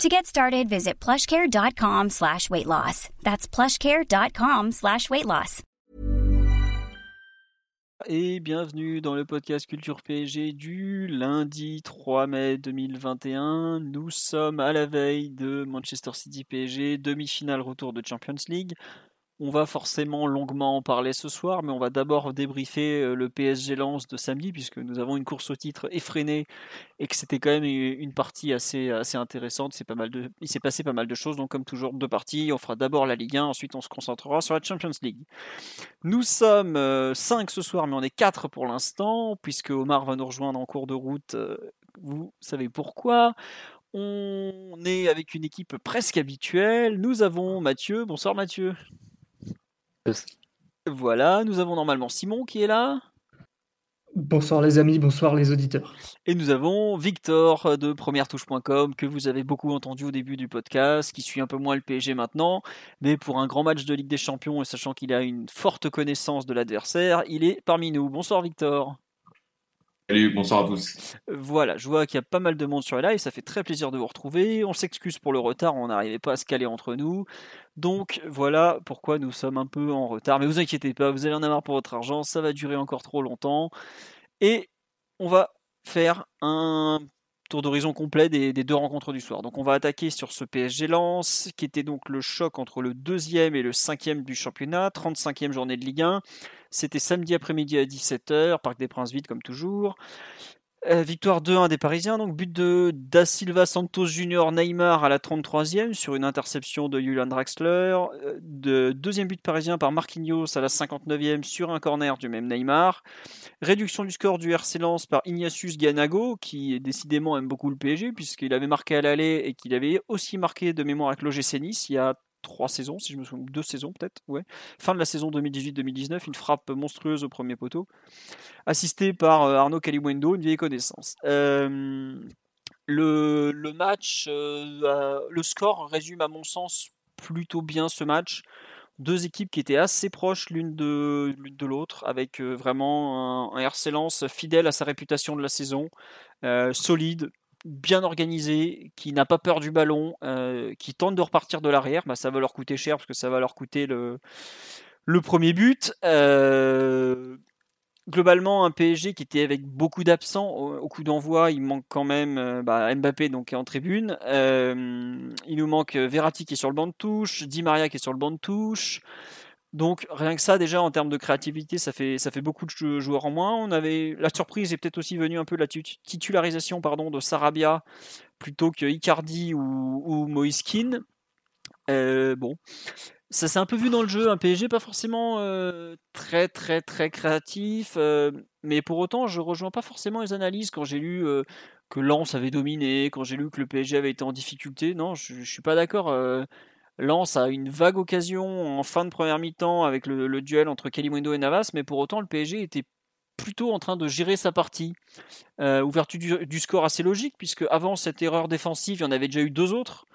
To get started, visit plushcare.com slash weight loss. That's plushcare.com slash weight loss. Et bienvenue dans le podcast Culture PSG du lundi 3 mai 2021. Nous sommes à la veille de Manchester City PSG, demi-finale retour de Champions League. On va forcément longuement en parler ce soir, mais on va d'abord débriefer le PSG Lens de samedi, puisque nous avons une course au titre effrénée et que c'était quand même une partie assez, intéressante. Pas mal de, il s'est passé pas mal de choses, donc comme toujours, deux parties. On fera d'abord la Ligue 1, ensuite on se concentrera sur la Champions League. Nous sommes 5 euh, ce soir, mais on est 4 pour l'instant, puisque Omar va nous rejoindre en cours de route. Vous savez pourquoi. On est avec une équipe presque habituelle. Nous avons Mathieu. Bonsoir Mathieu. Voilà, nous avons normalement Simon qui est là. Bonsoir les amis, bonsoir les auditeurs. Et nous avons Victor de première-touche.com que vous avez beaucoup entendu au début du podcast, qui suit un peu moins le PSG maintenant, mais pour un grand match de Ligue des Champions et sachant qu'il a une forte connaissance de l'adversaire, il est parmi nous. Bonsoir Victor. Salut, bonsoir à tous. Voilà, je vois qu'il y a pas mal de monde sur le live, ça fait très plaisir de vous retrouver. On s'excuse pour le retard, on n'arrivait pas à se caler entre nous. Donc voilà pourquoi nous sommes un peu en retard. Mais vous inquiétez pas, vous allez en avoir pour votre argent, ça va durer encore trop longtemps. Et on va faire un tour d'horizon complet des, deux rencontres du soir. Donc on va attaquer sur ce PSG Lens, qui était donc le choc entre le deuxième et le cinquième du championnat, 35e journée de Ligue 1. C'était samedi après-midi à 17h, Parc des Princes vide comme toujours. Euh, victoire 2-1 des Parisiens, donc but de Da Silva Santos Junior Neymar à la 33e sur une interception de Julian Draxler. Euh, de, deuxième but parisien par Marquinhos à la 59e sur un corner du même Neymar. Réduction du score du RC Lens par Ignatius Ganago qui décidément aime beaucoup le PSG puisqu'il avait marqué à l'aller et qu'il avait aussi marqué de mémoire avec l'OGC Nice il y a trois saisons, si je me souviens, deux saisons peut-être, ouais. Fin de la saison 2018-2019, une frappe monstrueuse au premier poteau, assisté par euh, Arnaud Calimundo, une vieille connaissance. Euh, le, match, euh, le score résume à mon sens plutôt bien ce match. Deux équipes qui étaient assez proches l'une de, de l'autre, avec vraiment un, un RC Lens fidèle à sa réputation de la saison, solide, bien organisé, qui n'a pas peur du ballon, euh, qui tente de repartir de l'arrière, bah, ça va leur coûter cher parce que ça va leur coûter le, premier but. Euh, globalement, un PSG qui était avec beaucoup d'absents au, coup d'envoi, il manque quand même euh, bah, Mbappé donc en tribune. il nous manque Verratti qui est sur le banc de touche, Di Maria qui est sur le banc de touche. Donc rien que ça déjà en termes de créativité, ça fait ça fait beaucoup de joueurs en moins. On avait la surprise est peut-être aussi venue un peu de la titularisation pardon de Sarabia plutôt que Icardi ou, ou Moiskin. Euh, bon, ça s'est un peu vu dans le jeu, un PSG pas forcément euh, très très très créatif, euh, mais pour autant je rejoins pas forcément les analyses quand j'ai lu que Lens avait dominé, quand j'ai lu que le PSG avait été en difficulté. Non, je, je suis pas d'accord. Lance a une vague occasion en fin de première mi-temps avec le, duel entre Kalimundo et Navas, mais pour autant le PSG était plutôt en train de gérer sa partie. Euh, ouverture du, score assez logique, puisque avant cette erreur défensive, il y en avait déjà eu deux autres.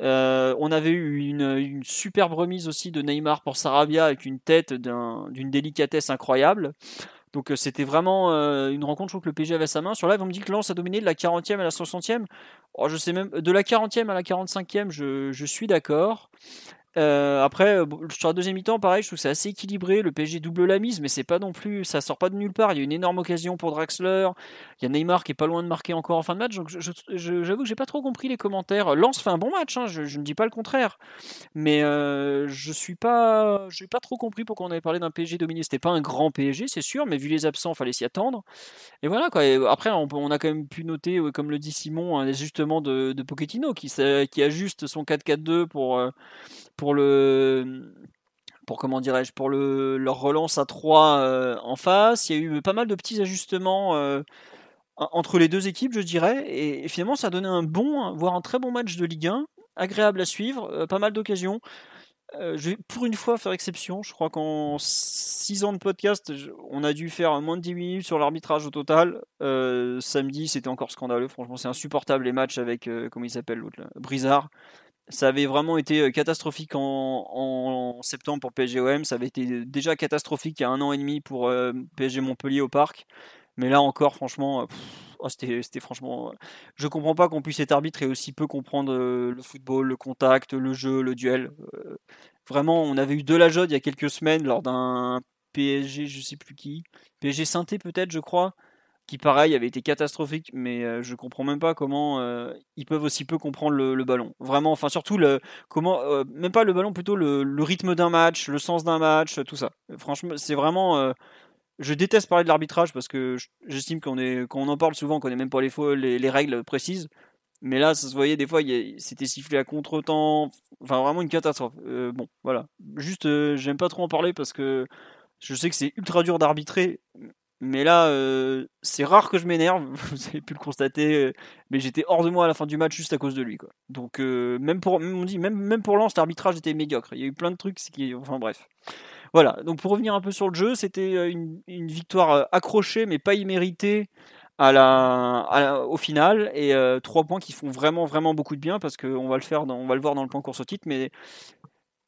Euh, on avait eu une, une, superbe remise aussi de Neymar pour Sarabia avec une tête d'une délicatesse incroyable. Donc euh, c'était vraiment euh, une rencontre, je trouve que le PSG avait sa main. Sur live, on me dit que Lens a dominé de la 40e à la 60e. Oh, je sais même, de la 40e à la 45e, je, je suis d'accord. Euh, après, euh, sur la deuxième mi-temps, pareil, je trouve que c'est assez équilibré. Le PSG double la mise, mais c'est pas non plus, ça sort pas de nulle part. Il y a une énorme occasion pour Draxler. Il y a Neymar qui est pas loin de marquer encore en fin de match. Donc, j'avoue que j'ai pas trop compris les commentaires. Lance fait un bon match, hein, je, ne dis pas le contraire, mais euh, je suis pas, j'ai pas trop compris pourquoi on avait parlé d'un PSG dominé. C'était pas un grand PSG, c'est sûr, mais vu les absents, fallait s'y attendre. Et voilà quoi. après, on, a quand même pu noter, comme le dit Simon, un ajustement de, de Pochettino qui, qui ajuste son 4-4-2 pour pour le pour comment dirais-je pour le leur relance à 3 euh, en face. Il y a eu pas mal de petits ajustements euh, entre les deux équipes, je dirais, et, finalement ça a donné un bon, voire un très bon match de Ligue 1, agréable à suivre, euh, pas mal d'occasions. je vais pour une fois faire exception. Je crois qu'en 6 ans de podcast, on a dû faire moins de 10 minutes sur l'arbitrage au total. Samedi, c'était encore scandaleux. Franchement, c'est insupportable les matchs avec, comment il s'appelle l'autre Brizard. Ça avait vraiment été catastrophique en, septembre pour PSG-OM. Ça avait été déjà catastrophique il y a un an et demi pour PSG Montpellier au parc. Mais là encore, franchement, oh, c'était franchement. Je comprends pas qu'on puisse être arbitre et aussi peu comprendre le football, le contact, le jeu, le duel. vraiment, on avait eu de la jode il y a quelques semaines lors d'un PSG, je sais plus qui, PSG Synthé peut-être, je crois, qui pareil avait été catastrophique, mais je comprends même pas comment ils peuvent aussi peu comprendre le, ballon. Vraiment, enfin surtout le comment, même pas le ballon, plutôt le, rythme d'un match, le sens d'un match, tout ça. Franchement, c'est vraiment je déteste parler de l'arbitrage parce que j'estime qu'on est, quand on en parle souvent, qu'on n'est même pas les, les, règles précises. Mais là, ça se voyait des fois, c'était sifflé à contre-temps. Enfin, vraiment une catastrophe. Bon, voilà. Juste, j'aime pas trop en parler parce que je sais que c'est ultra dur d'arbitrer. Mais là, euh, c'est rare que je m'énerve. Vous avez pu le constater. Mais j'étais hors de moi à la fin du match juste à cause de lui. Quoi. Donc, même pour, on dit, même, même pour Lens, l'arbitrage était médiocre. Il y a eu plein de trucs. Qui, enfin, bref. Voilà, donc pour revenir un peu sur le jeu, c'était euh, une, victoire euh, accrochée mais pas imméritée au final et euh, trois points qui font vraiment vraiment beaucoup de bien parce qu'on va le va le voir dans le plan course au titre, mais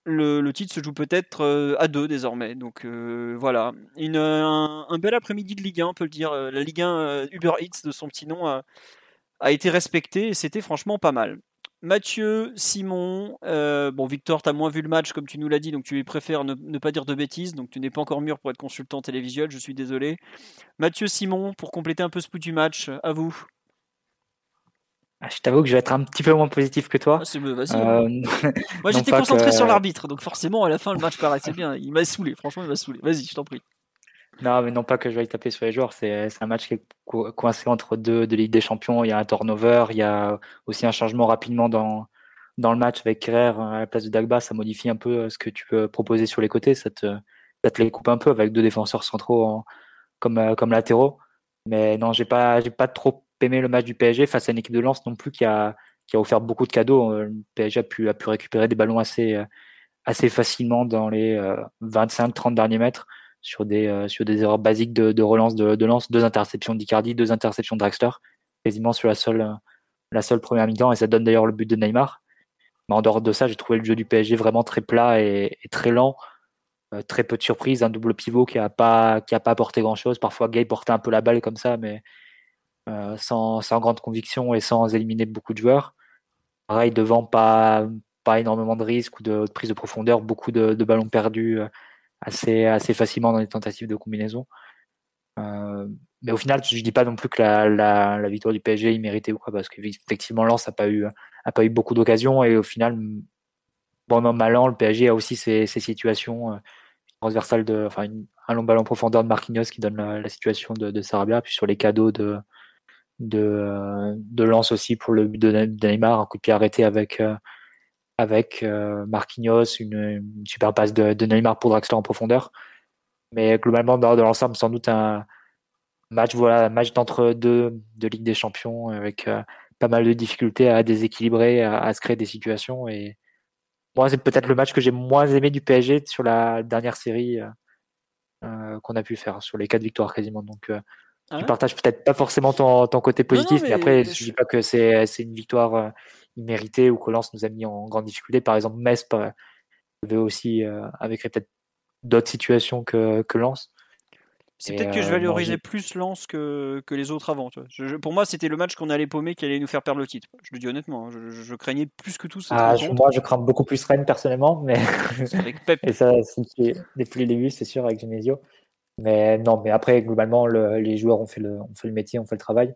le, titre se joue peut-être à deux désormais. Donc voilà, une, un, bel après-midi de Ligue 1, on peut le dire. La Ligue 1 Uber Eats de son petit nom a, été respectée et c'était franchement pas mal. Mathieu, Simon, euh, bon Victor, tu as moins vu le match comme tu nous l'as dit, donc tu préfères ne, pas dire de bêtises, donc tu n'es pas encore mûr pour être consultant télévisuel, je suis désolé. Mathieu, Simon, pour compléter un peu ce bout du match, à vous. Ah, je t'avoue que je vais être un petit peu moins positif que toi. Ah, euh, Moi j'étais concentré sur l'arbitre, donc forcément à la fin le match paraissait bien. Il m'a saoulé, franchement il m'a saoulé. Vas-y, je t'en prie. Non, mais non pas que je vais taper sur les joueurs, c'est un match qui est coincé entre deux de Ligue des Champions. Il y a un turnover, il y a aussi un changement rapidement dans, dans le match avec Kerrer à la place de Dagba. Ça modifie un peu euh, ce que tu peux proposer sur les côtés. Ça te, ça te les coupe un peu avec deux défenseurs centraux comme, euh, comme latéraux. Mais non, j'ai pas, j'ai pas trop aimé le match du PSG face à une équipe de Lens non plus qui a, qui a offert beaucoup de cadeaux. Euh, le PSG a pu, a pu récupérer des ballons assez, assez facilement dans les 25-30 derniers mètres sur des, euh, sur des erreurs basiques de, de relance de, de, lance, deux interceptions d'Icardi, deux interceptions de Draxler, quasiment sur la seule, euh, la seule première mi-temps, et ça donne d'ailleurs le but de Neymar. Mais en dehors de ça, j'ai trouvé le jeu du PSG vraiment très plat et, très lent. Euh, très peu de surprises, un double pivot qui n'a pas, pas apporté grand-chose. Parfois, Gay portait un peu la balle comme ça, mais sans, sans, grande conviction et sans éliminer beaucoup de joueurs. Pareil, devant, pas, pas énormément de risques ou de, de prise de profondeur, beaucoup de, ballons perdus assez, assez facilement dans les tentatives de combinaison. Euh, mais au final, je dis pas non plus que la, la, victoire du PSG est méritée ou quoi, parce qu'effectivement, Lens n'a pas eu, pas eu beaucoup d'occasions et au final, an, mal an, le PSG a aussi ses, ses situations euh, transversales de, enfin, un long ballon profondeur de Marquinhos qui donne la, situation de, de, Sarabia, puis sur les cadeaux de, de, de Lens aussi pour le but de, Neymar, un coup de pied arrêté avec, euh, avec euh, Marquinhos, une, super passe de, Neymar pour Draxler en profondeur. Mais globalement, dans, l'ensemble, sans doute un match, voilà, match d'entre deux de Ligue des Champions avec euh, pas mal de difficultés à déséquilibrer, à, se créer des situations. Et moi, c'est peut-être le match que j'ai moins aimé du PSG sur la dernière série euh, qu'on a pu faire, sur les quatre victoires quasiment. Donc, ah tu partages peut-être pas forcément ton, côté positif, mais, après, je... ne dis pas que c'est une victoire mérité ou que Lens nous a mis en grande difficulté. Par exemple, Metz avait aussi euh, avec peut-être d'autres situations que, que Lens. C'est peut-être que je euh, valorisais plus Lens que, que les autres avant. pour moi, c'était le match qu'on allait paumer qui allait nous faire perdre le titre. Je le dis honnêtement, hein. je, craignais plus que tout. Ah, moi, je crains beaucoup plus Rennes personnellement, mais et ça, depuis le début, c'est sûr avec Genesio. Mais non, mais après, globalement, les joueurs ont fait, le, ont fait le métier, ont fait le travail.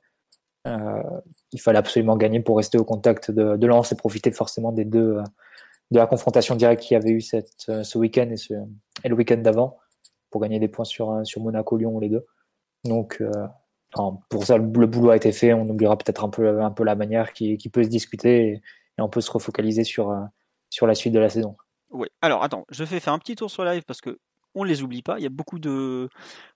Euh, il fallait absolument gagner pour rester au contact de, de Lens et profiter forcément des deux de la confrontation directe qu'il y avait eu euh, ce week-end et, le week-end d'avant pour gagner des points sur, sur Monaco-Lyon les deux. Donc euh, pour ça, le, boulot a été fait. On oubliera peut-être un peu, un peu la manière qui, qui peut se discuter et, on peut se refocaliser sur, sur la suite de la saison. Oui. Alors attends, je vais faire un petit tour sur live parce que on les oublie pas. Il y a beaucoup de,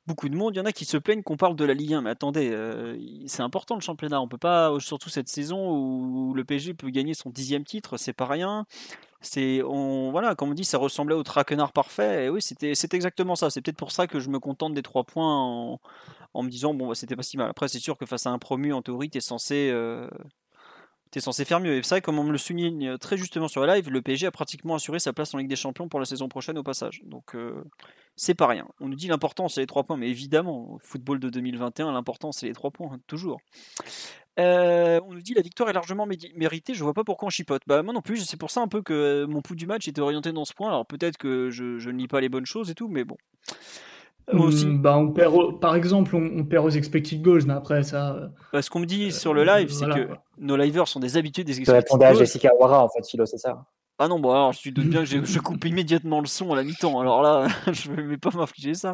beaucoup de monde. Il y en a qui se plaignent qu'on parle de la Ligue 1. Mais attendez, euh, c'est important le championnat. On peut pas, surtout cette saison où le PSG peut gagner son dixième titre, c'est pas rien. C'est, on, voilà, comme on dit, ça ressemblait au traquenard parfait. Oui, c'était, c'est exactement ça. C'est peut-être pour ça que je me contente des trois points en, en me disant, bon, bah, c'était pas si mal. Après, c'est sûr que face à un promu, en théorie, tu es censé. Euh, T'es censé faire mieux. Et vrai, comme on me le souligne très justement sur la live, le PSG a pratiquement assuré sa place en Ligue des Champions pour la saison prochaine au passage. Donc euh, c'est pas rien. On nous dit l'important c'est les trois points, mais évidemment, au football de 2021, l'important c'est les trois points, hein, toujours. Euh, on nous dit la victoire est largement méritée, je vois pas pourquoi on chipote. Bah moi non plus, c'est pour ça un peu que mon pouls du match était orienté dans ce point. Alors peut-être que je ne lis pas les bonnes choses et tout, mais bon. Hmm, bah, on perd, par exemple, on, perd aux expected goals, mais après ça. Euh, bah, ce qu'on me dit sur le live, c'est que nos livers sont des habitués des expected goals. à Jessica Wara, en fait, Philo, c'est ça ah non, bon, alors je doute bien que je coupe immédiatement le son à la mi-temps. Alors là, je ne vais pas m'infliger ça.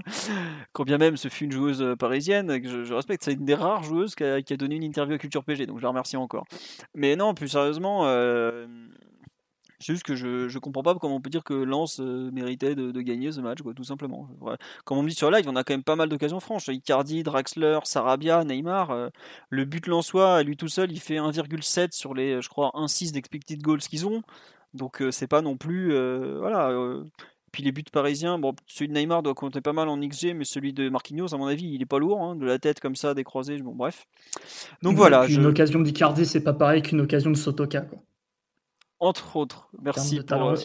Quand bien même ce fut une joueuse euh, parisienne, que je, respecte, c'est une des rares joueuses qui a, donné une interview à Culture PG, donc je la remercie encore. Mais non, plus sérieusement, euh, c'est juste que je, je comprends pas comment on peut dire que Lens euh, méritait de, gagner ce match, quoi, tout simplement. Comme on me dit sur live, on a quand même pas mal d'occasions franches. Icardi, Draxler, Sarabia, Neymar. Euh, le but lensois, lui tout seul, il fait 1,7 sur les, je crois, 1,6 d'expected goals qu'ils ont. Donc euh, c'est pas non plus. voilà. Puis les buts parisiens, bon, celui de Neymar doit compter pas mal en XG, mais celui de Marquinhos, à mon avis, il est pas lourd, hein, de la tête comme ça, décroisé, bon, bref. Donc voilà. Une occasion d'Icardi, c'est pas pareil qu'une occasion de Sotoka. Quoi entre autres. Merci pour. Euh,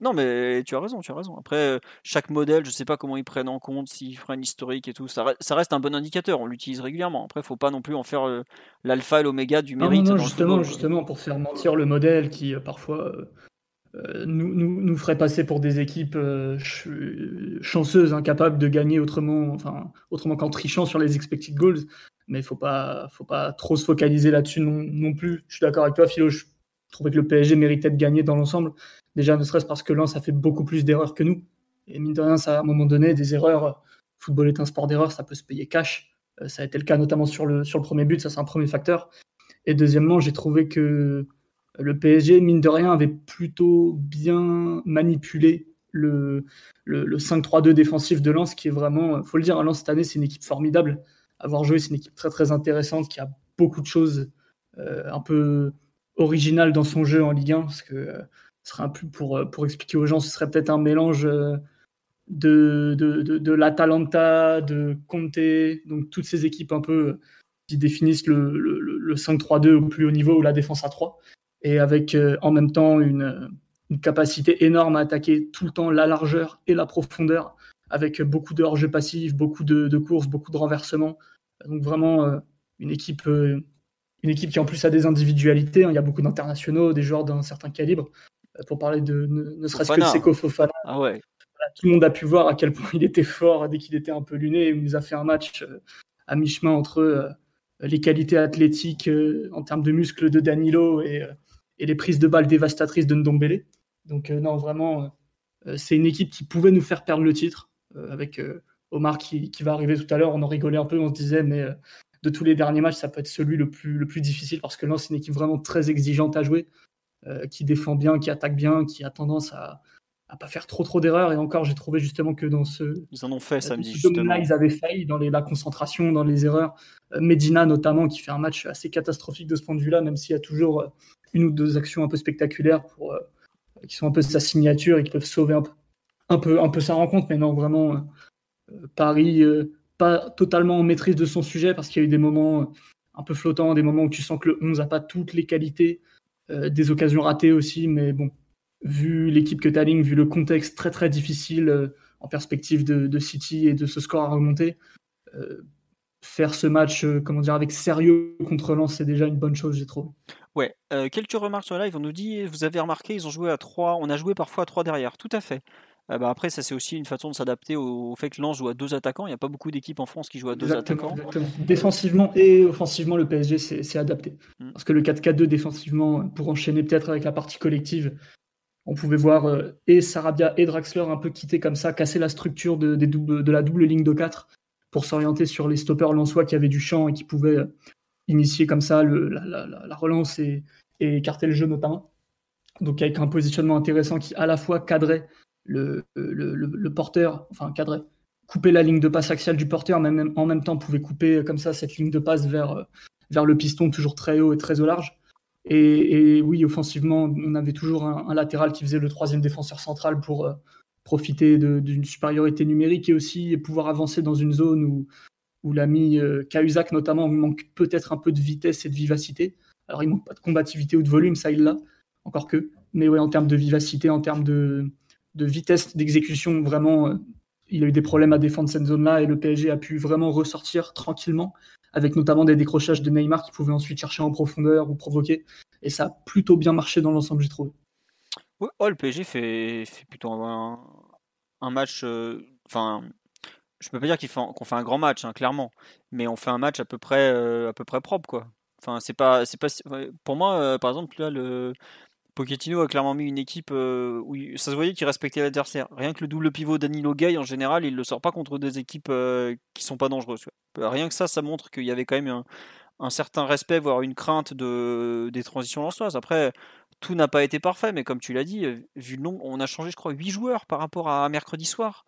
non, mais tu as raison, tu as raison. Après, euh, chaque modèle, je sais pas comment ils prennent en compte, s'ils prennent l'historique et tout. Ça, reste un bon indicateur, on l'utilise régulièrement. Après, faut pas non plus en faire euh, l'alpha et l'oméga du mérite. Non, justement, justement, pour faire mentir le modèle qui parfois nous, nous, ferait passer pour des équipes chanceuses, incapables de gagner autrement, enfin, autrement qu'en trichant sur les expected goals. Mais il faut pas, faut pas trop se focaliser là-dessus non, non, plus. Je suis d'accord avec toi, Philo. Je trouvais que le PSG méritait de gagner dans l'ensemble. Déjà, ne serait-ce parce que Lens a fait beaucoup plus d'erreurs que nous. Et mine de rien, ça, à un moment donné, des erreurs. Football est un sport d'erreurs, ça peut se payer cash. Euh, ça a été le cas notamment sur le, sur le premier but, ça c'est un premier facteur. Et deuxièmement, j'ai trouvé que le PSG, mine de rien, avait plutôt bien manipulé le, le, 5-3-2 défensif de Lens, qui est vraiment, faut le dire, Lens cette année, c'est une équipe formidable. Avoir joué, c'est une équipe très très intéressante qui a beaucoup de choses euh, un peu original dans son jeu en Ligue 1, parce que euh, ce serait un peu pour, euh, pour expliquer aux gens, ce serait peut-être un mélange euh, de, de, de, de l'Atalanta, de Conte, donc toutes ces équipes un peu qui définissent le, le, le 5-3-2 au plus haut niveau ou la défense à 3, et avec en même temps une, une, capacité énorme à attaquer tout le temps la largeur et la profondeur, avec beaucoup de hors-jeu passif, beaucoup de, de, courses, beaucoup de renversements. Donc vraiment une équipe une équipe qui en plus a des individualités. Hein. Il y a beaucoup d'internationaux, des joueurs d'un certain calibre. Euh, pour parler de ne, serait-ce que de Seko Fofana. Ah ouais. tout le monde a pu voir à quel point il était fort dès qu'il était un peu luné. Il nous a fait un match euh, à mi-chemin entre euh, les qualités athlétiques en termes de muscles de Danilo et, les prises de balles dévastatrices de Ndombele. Donc non, vraiment, c'est une équipe qui pouvait nous faire perdre le titre avec Omar qui, qui, va arriver tout à l'heure. On en rigolait un peu, on se disait, mais de tous les derniers matchs, ça peut être celui le plus, le plus difficile parce que là, c'est une équipe vraiment très exigeante à jouer, euh, qui défend bien, qui attaque bien, qui a tendance à ne pas faire trop trop d'erreurs. Et encore, j'ai trouvé justement que dans ce. Ils en ont fait samedi. Là, ils avaient failli dans les, la concentration, dans les erreurs. Euh, Medina, notamment, qui fait un match assez catastrophique de ce point de vue-là, même s'il y a toujours euh, une ou deux actions un peu spectaculaires pour, qui sont un peu sa signature et qui peuvent sauver un peu, un peu, un peu sa rencontre. Mais non, vraiment, Paris pas totalement en maîtrise de son sujet parce qu'il y a eu des moments euh, un peu flottants, des moments où tu sens que le 11 n'a pas toutes les qualités, euh, des occasions ratées aussi, mais bon, vu l'équipe que tu alignes, vu le contexte très très difficile euh, en perspective de, City et de ce score à remonter, faire ce match comment dire, avec sérieux contre Lens, c'est déjà une bonne chose, j'ai trouvé. Ouais, quelques remarques sur live, on nous dit, vous avez remarqué, ils ont joué à 3, on a joué parfois à 3 derrière, tout à fait. Ah bah après, ça c'est aussi une façon de s'adapter au fait que Lens joue à deux attaquants. Il n'y a pas beaucoup d'équipes en France qui jouent à deux attaquants. Défensivement et offensivement, le PSG s'est adapté. Mm. Parce que le 4-4-2 défensivement, pour enchaîner peut-être avec la partie collective, on pouvait voir euh, et Sarabia et Draxler un peu quitter comme ça, casser la structure de, des de la double ligne de 4 pour s'orienter sur les stoppers lensois qui avaient du champ et qui pouvaient euh, initier comme ça le, la, relance et, et écarter le jeu notamment. Donc avec un positionnement intéressant qui à la fois cadrait le, le, porteur, enfin cadré, couper la ligne de passe axiale du porteur, mais même, en même temps pouvait couper comme ça cette ligne de passe vers, vers le piston toujours très haut et très au large. Et, oui, offensivement, on avait toujours un, latéral qui faisait le troisième défenseur central pour euh, profiter d'une supériorité numérique et aussi pouvoir avancer dans une zone où, où l'ami euh, Cahuzac notamment manque peut-être un peu de vitesse et de vivacité. Alors il manque pas de combativité ou de volume, ça il l'a, encore que. Mais ouais, en termes de vivacité, en termes de, de vitesse d'exécution, vraiment, euh, il a eu des problèmes à défendre cette zone-là et le PSG a pu vraiment ressortir tranquillement avec notamment des décrochages de Neymar qui pouvaient ensuite chercher en profondeur ou provoquer. Et ça a plutôt bien marché dans l'ensemble, j'ai trouvé. oh, le PSG fait, fait plutôt un, un match. Euh, enfin, je peux pas dire qu'on fait, un grand match, hein, clairement, mais on fait un match à peu près, euh, à peu près propre, quoi. Enfin, c'est pas, c'est pas. Pour moi, par exemple, là, le Pochettino a clairement mis une équipe où ça se voyait qu'il respectait l'adversaire. Rien que le double pivot Danilo Gay, en général, il le sort pas contre des équipes qui sont pas dangereuses. Rien que ça, ça montre qu'il y avait quand même un, certain respect, voire une crainte de, des transitions lançoises. Après, tout n'a pas été parfait, mais comme tu l'as dit, vu le nombre, on a changé, je crois, 8 joueurs par rapport à mercredi soir.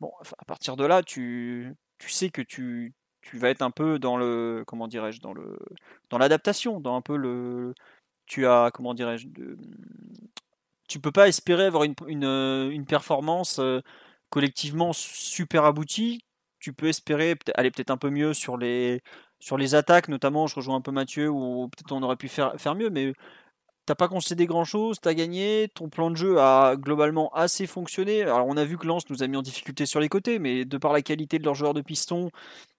Bon, à partir de là, tu, tu sais que tu, tu vas être un peu dans le comment dirais-je dans le dans l'adaptation dans un peu le tu as comment dirais-je tu peux pas espérer avoir une, une, une performance euh, collectivement super aboutie tu peux espérer aller peut-être un peu mieux sur les, sur les attaques, notamment. Je rejoins un peu Mathieu, où peut-être on aurait pu faire, faire mieux, mais t'as pas concédé grand chose, t'as gagné, ton plan de jeu a globalement assez fonctionné. Alors on a vu que Lens nous a mis en difficulté sur les côtés, mais de par la qualité de leurs joueurs de piston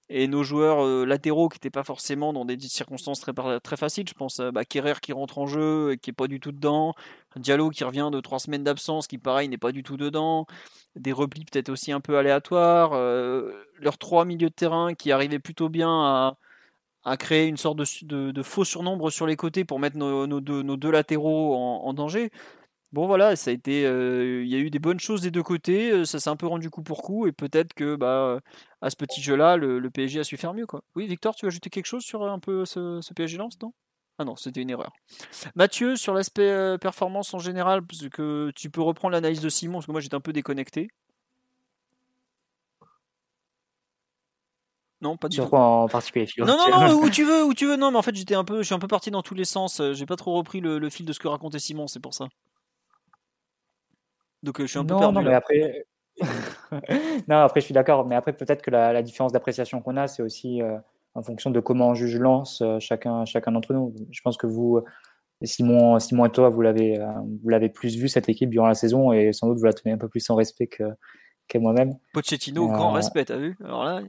et nos joueurs euh, latéraux qui n'étaient pas forcément dans des circonstances très, faciles, je pense à bah, qui rentre en jeu et qui est pas du tout dedans, Diallo qui revient de trois semaines d'absence qui pareil n'est pas du tout dedans, des replis peut-être aussi un peu aléatoires, euh, leurs trois milieux de terrain qui arrivaient plutôt bien à, créer une sorte de, faux surnombre sur les côtés pour mettre nos deux, latéraux en, danger. Bon voilà, ça a été, euh, il y a eu des bonnes choses des deux côtés, euh, ça s'est un peu rendu coup pour coup et peut-être que bah à ce petit jeu-là, le, PSG a su faire mieux quoi. Oui, Victor, tu veux ajouter quelque chose sur un peu ce, ce PSG lance, non? Ah non, c'était une erreur. Mathieu, sur l'aspect euh, performance en général, parce que tu peux reprendre l'analyse de Simon, parce que moi j'étais un peu déconnecté. Non, pas du Sur quoi en particulier Non, non, non, où tu veux, où tu veux. Non, mais en fait, j'étais un peu, je suis un peu parti dans tous les sens. Euh, j'ai pas trop repris le, fil de ce que racontait Simon, c'est pour ça. Donc, euh, je suis un peu perdu. Non, mais après, non, après, je suis d'accord. Mais après, peut-être que la, différence d'appréciation qu'on a, c'est aussi en fonction de comment on juge Lance euh, chacun, chacun d'entre nous. Je pense que vous, Simon, Simon et toi, vous l'avez, euh, vous l'avez plus vu cette équipe durant la saison et sans doute vous la tenez un peu plus en respect que, que moi-même. Pochettino, grand euh, respect, t'as vu? Alors là...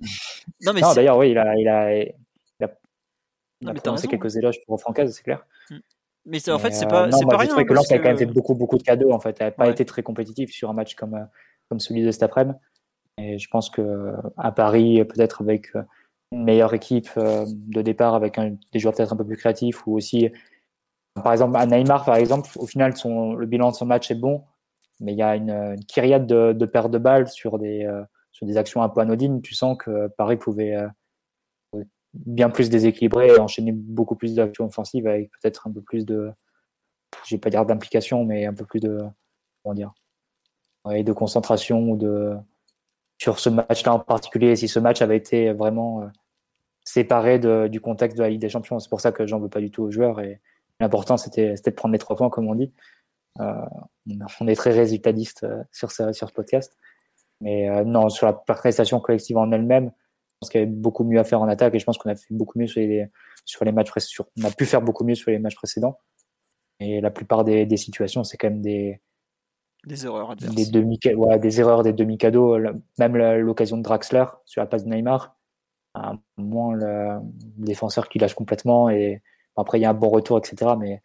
Non, mais d'ailleurs, oui, il a, il a, il a, prononcé quelques éloges pour Francaise, c'est clair. Mm. Mais en fait, c'est pas, c'est pas rien. Je que Lens a quand même fait beaucoup, beaucoup de cadeaux. En fait, elle n'a pas été très compétitif sur un match comme, comme celui de cet après-midi. Et je pense que à Paris, peut-être avec une meilleure équipe euh, de départ avec des joueurs peut-être un peu plus créatifs ou aussi, par exemple, à Neymar, par exemple, au final, son, le bilan de son match est bon, mais il y a une, une kyriade de, de pertes de balles sur des, euh, sur des actions un peu anodines. Tu sens que Paris pouvait euh, bien plus déséquilibrer et enchaîner beaucoup plus d'actions offensives avec peut-être un peu plus de, je vais pas dire d'implication, mais un peu plus de, comment dire, de concentration ou de, sur ce match-là en particulier, si ce match avait été vraiment euh, séparé du contexte de la Ligue des Champions. C'est pour ça que j'en veux pas du tout aux joueurs. Et l'important, c'était de prendre les trois points, comme on dit. Euh, on est très résultatiste euh, sur, ce, sur ce podcast. Mais non, sur la prestation collective en elle-même, pense qu'il y avait beaucoup mieux à faire en attaque et je pense qu'on a fait beaucoup mieux sur les, sur les matchs précédents. On a pu faire beaucoup mieux sur les matchs précédents. Et la plupart des, des situations, c'est quand même des, des erreurs Des, demi des erreurs des demi-cadeaux, même l'occasion de Draxler sur la passe de Neymar. moins le défenseur qui lâche complètement. Et après, il y a un bon retour, etc. Mais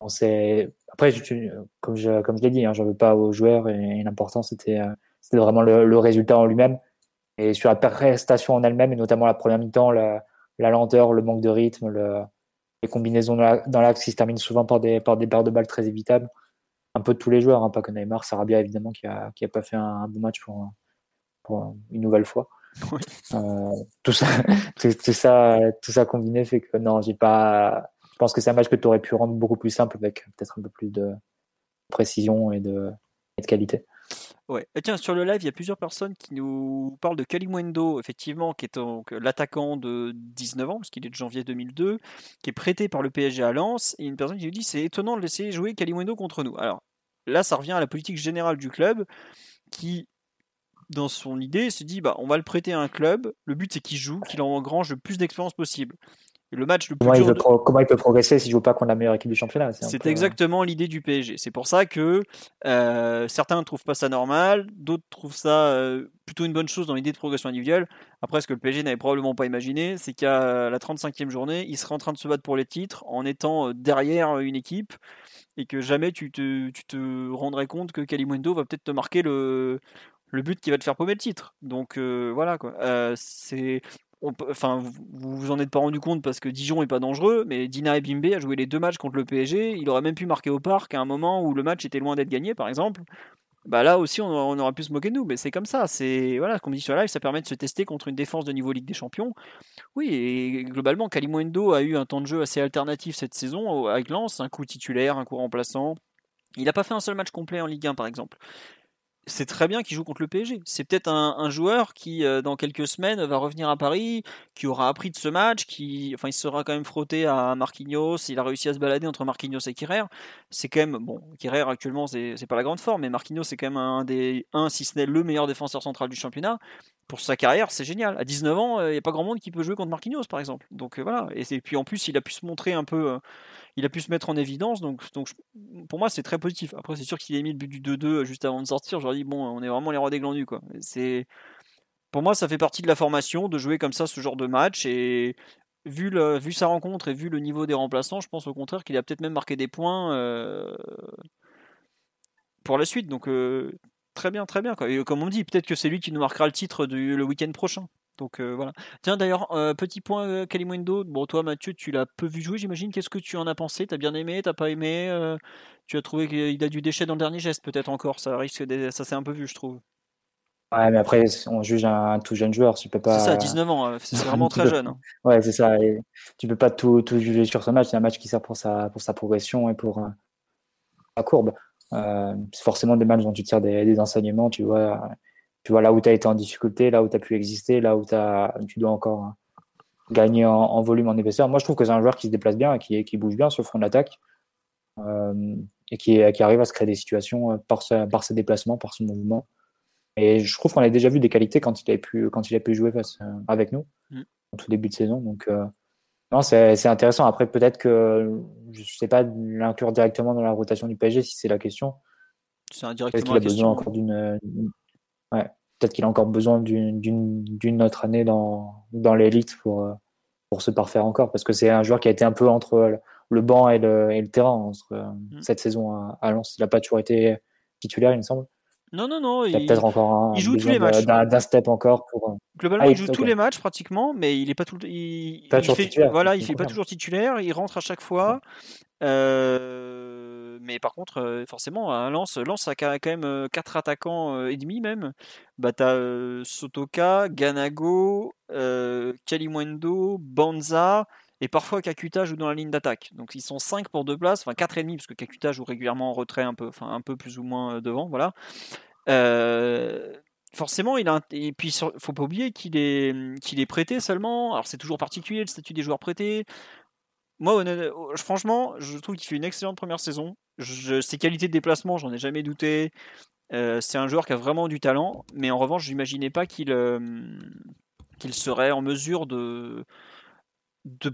on Après, comme je, comme je l'ai dit, hein, j'en veux pas aux joueurs et, l'important c'était vraiment le, résultat en lui-même. Et sur la prestation en elle-même, et notamment la première mi-temps, la, lenteur, le manque de rythme, les combinaisons dans l'axe qui se terminent souvent par des, par des barres de balles très évitables un peu de tous les joueurs, hein, pas que Neymar, Sarabia évidemment qui a, qui a pas fait un, bon match pour, pour, une nouvelle fois. Euh, tout ça, tout, ça, tout ça combiné fait que non, j'ai pas. Je pense que c'est un match que tu aurais pu rendre beaucoup plus simple avec peut-être un peu plus de précision et de, de qualité. Ouais. Tiens, sur le live, il y a plusieurs personnes qui nous parlent de Kalimwendo, effectivement, qui est donc l'attaquant de 19 ans, parce qu'il est de janvier 2002, qui est prêté par le PSG à Lens. Et une personne qui nous dit c'est étonnant de laisser jouer Kalimwendo contre nous. Alors là, ça revient à la politique générale du club, qui, dans son idée, se dit bah, on va le prêter à un club. Le but, c'est qu'il joue, qu'il engrange le plus d'expérience possible le match le plus comment, dur il peut, comment il peut progresser s'il joue pas contre la meilleure équipe du championnat C'est exactement l'idée du PSG. C'est pour ça que euh, certains ne trouvent pas ça normal, d'autres trouvent ça euh, plutôt une bonne chose dans l'idée de progression individuelle. Après, ce que le PSG n'avait probablement pas imaginé, c'est qu'à la 35e journée, il serait en train de se battre pour les titres en étant euh, derrière une équipe et que jamais tu te, tu te rendrais compte que Kalimundo va peut-être te marquer le, le but qui va te faire paumer le titre. Donc voilà quoi. c'est enfin, vous vous en êtes pas rendu compte parce que Dijon est pas dangereux, mais Dina et Bimbe a joué les deux matchs contre le PSG. Il aurait même pu marquer au parc à un moment où le match était loin d'être gagné, par exemple. Bah là aussi, on, aurait pu se moquer de nous, mais c'est comme ça. C'est voilà, comme dit sur live, ça permet de se tester contre une défense de niveau Ligue des Champions. Oui, et globalement, Kalimundo a eu un temps de jeu assez alternatif cette saison avec Lens, un coup titulaire, un coup remplaçant. Il n'a pas fait un seul match complet en Ligue 1, par exemple c'est très bien qu'il joue contre le PSG. C'est peut-être un, joueur qui, euh, dans quelques semaines, va revenir à Paris, qui aura appris de ce match, qui, enfin, il sera quand même frotté à Marquinhos. Il a réussi à se balader entre Marquinhos et Kirer. C'est quand même, bon, Kirer actuellement, c'est, pas la grande forme, mais Marquinhos, c'est quand même un des, un, si ce n'est le meilleur défenseur central du championnat. Pour sa carrière, c'est génial. À 19 ans, euh, il n'y a pas grand monde qui peut jouer contre Marquinhos, par exemple. Donc euh, voilà. Et, puis en plus, il a pu se montrer un peu il a pu se mettre en évidence. Donc, pour moi, c'est très positif. Après, c'est sûr qu'il a mis le but du 2-2 euh, juste avant de sortir. Je leur dis, bon, on est vraiment les rois des glandus. Quoi. Pour moi, ça fait partie de la formation de jouer comme ça ce genre de match. Et vu, sa rencontre et vu le niveau des remplaçants, je pense au contraire qu'il a peut-être même marqué des points euh, pour la suite. Donc, euh, très bien, très bien. Quoi. Et comme on dit, peut-être que c'est lui qui nous marquera le titre le week-end prochain. Donc euh, voilà. Tiens d'ailleurs, euh, petit point euh, Kalimundo. Bon toi Mathieu, tu l'as peu vu jouer j'imagine. Qu'est-ce que tu en as pensé? T'as bien aimé? T'as pas aimé? Tu as trouvé qu'il a du déchet dans le dernier geste peut-être encore. Ça risque ça s'est un peu vu je trouve. Ouais mais après on juge un, tout jeune joueur. Tu peux pas. C'est ça, 19 ans. C'est vraiment très jeune. Hein. Ouais c'est ça. Et tu peux pas tout, tout, juger sur ce match. C'est un match qui sert pour sa pour sa progression et pour sa courbe. c'est forcément des matchs dont tu tires des, des enseignements. Tu vois tu vois là où tu as été en difficulté, là où tu as pu exister, là où as, tu dois encore gagner en, volume, en épaisseur. Moi, je trouve que c'est un joueur qui se déplace bien, qui, qui bouge bien sur le front d'attaque euh, et qui, qui, arrive à se créer des situations euh, par, par ses déplacements, par son mouvement. Et je trouve qu'on a déjà vu des qualités quand il a pu, quand il a pu jouer face, euh, avec nous, mm. au tout début de saison. Donc, non, c'est intéressant. Après, peut-être que je ne sais pas l'inclure directement dans la rotation du PSG si c'est la question. C'est indirectement la question. encore d'une Ouais. Peut-être qu'il a encore besoin d'une autre année dans, dans l'élite pour, euh, pour se parfaire encore. Parce que c'est un joueur qui a été un peu entre le banc et le, et le terrain entre euh, mm. cette saison à, Lens. Il n'a pas toujours été titulaire, il me semble. Non, non, non. Il, peut-être encore un, il joue tous les matchs. D'un step encore. Pour... Globalement, ah, il joue tous les matchs pratiquement, mais il n'est pas tout. Il, pas il fait, voilà, il fait pas toujours titulaire. Il rentre à chaque fois. Euh mais par contre, euh, forcément, un Lance, Lance a quand même 4 euh, attaquants euh, et demi même. Bah, t'as Sotoka, Ganago, Kalimwendo, Banza et parfois Kakuta joue dans la ligne d'attaque. Donc ils sont 5 pour deux places, enfin 4 et demi parce que Kakuta joue régulièrement en retrait un peu, un peu plus ou moins devant, voilà. forcément, il a et puis faut pas oublier qu'il est qu'il est prêté seulement. Alors c'est toujours particulier le statut des joueurs prêtés. Moi, franchement, je trouve qu'il fait une excellente première saison. Ses qualités de déplacement, j'en ai jamais douté. Euh, c'est un joueur qui a vraiment du talent, mais en revanche, je n'imaginais pas qu'il euh, qu'il serait en mesure de,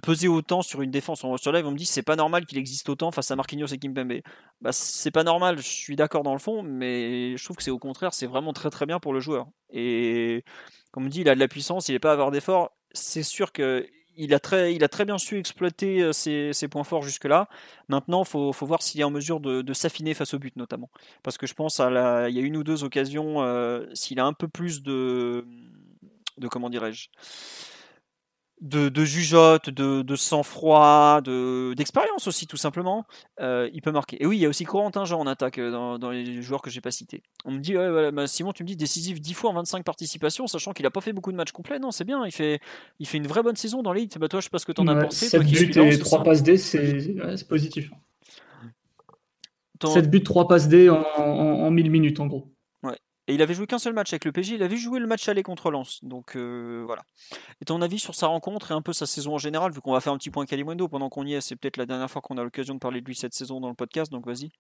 peser autant sur une défense. Sur live, on me dit c'est pas normal qu'il existe autant face à Marquinhos et Kimpembe. Bah, c'est pas normal, je suis d'accord dans le fond, mais je trouve que c'est au contraire, c'est vraiment très très bien pour le joueur. Et comme on dit, il a de la puissance, il n'est pas à avoir d'effort. C'est sûr que il a, très, il a très bien su exploiter euh, ses, points forts jusque-là. Maintenant, il faut, voir s'il est en mesure de, s'affiner face au but, notamment. Parce que je pense à la, il y a une ou deux occasions, euh, s'il a un peu plus de, de comment dirais-je, de, de jugeote, de, de sang-froid, d'expérience aussi, tout simplement, euh, il peut marquer. Et oui, il y a aussi Corentin Jean en attaque euh, dans, les joueurs que j'ai pas cités. On me dit, bah, Simon, tu me dis décisif 10 fois en 25 participations, sachant qu'il a pas fait beaucoup de matchs complets. Non, c'est bien, il fait, il fait une vraie bonne saison dans l'élite. Bah, toi, je sais pas ce que tu en as pensé. 7 buts et 3 passes D, c'est positif. 7 buts, 3 passes D en, en, 1000 minutes en gros. Et il avait joué qu'un seul match avec le PG, il avait joué le match aller contre Lens. Donc euh, voilà. Et ton avis sur sa rencontre et un peu sa saison en général, vu qu'on va faire un petit point Calimundo pendant qu'on y est, c'est peut-être la dernière fois qu'on a l'occasion de parler de lui cette saison dans le podcast, donc vas-y.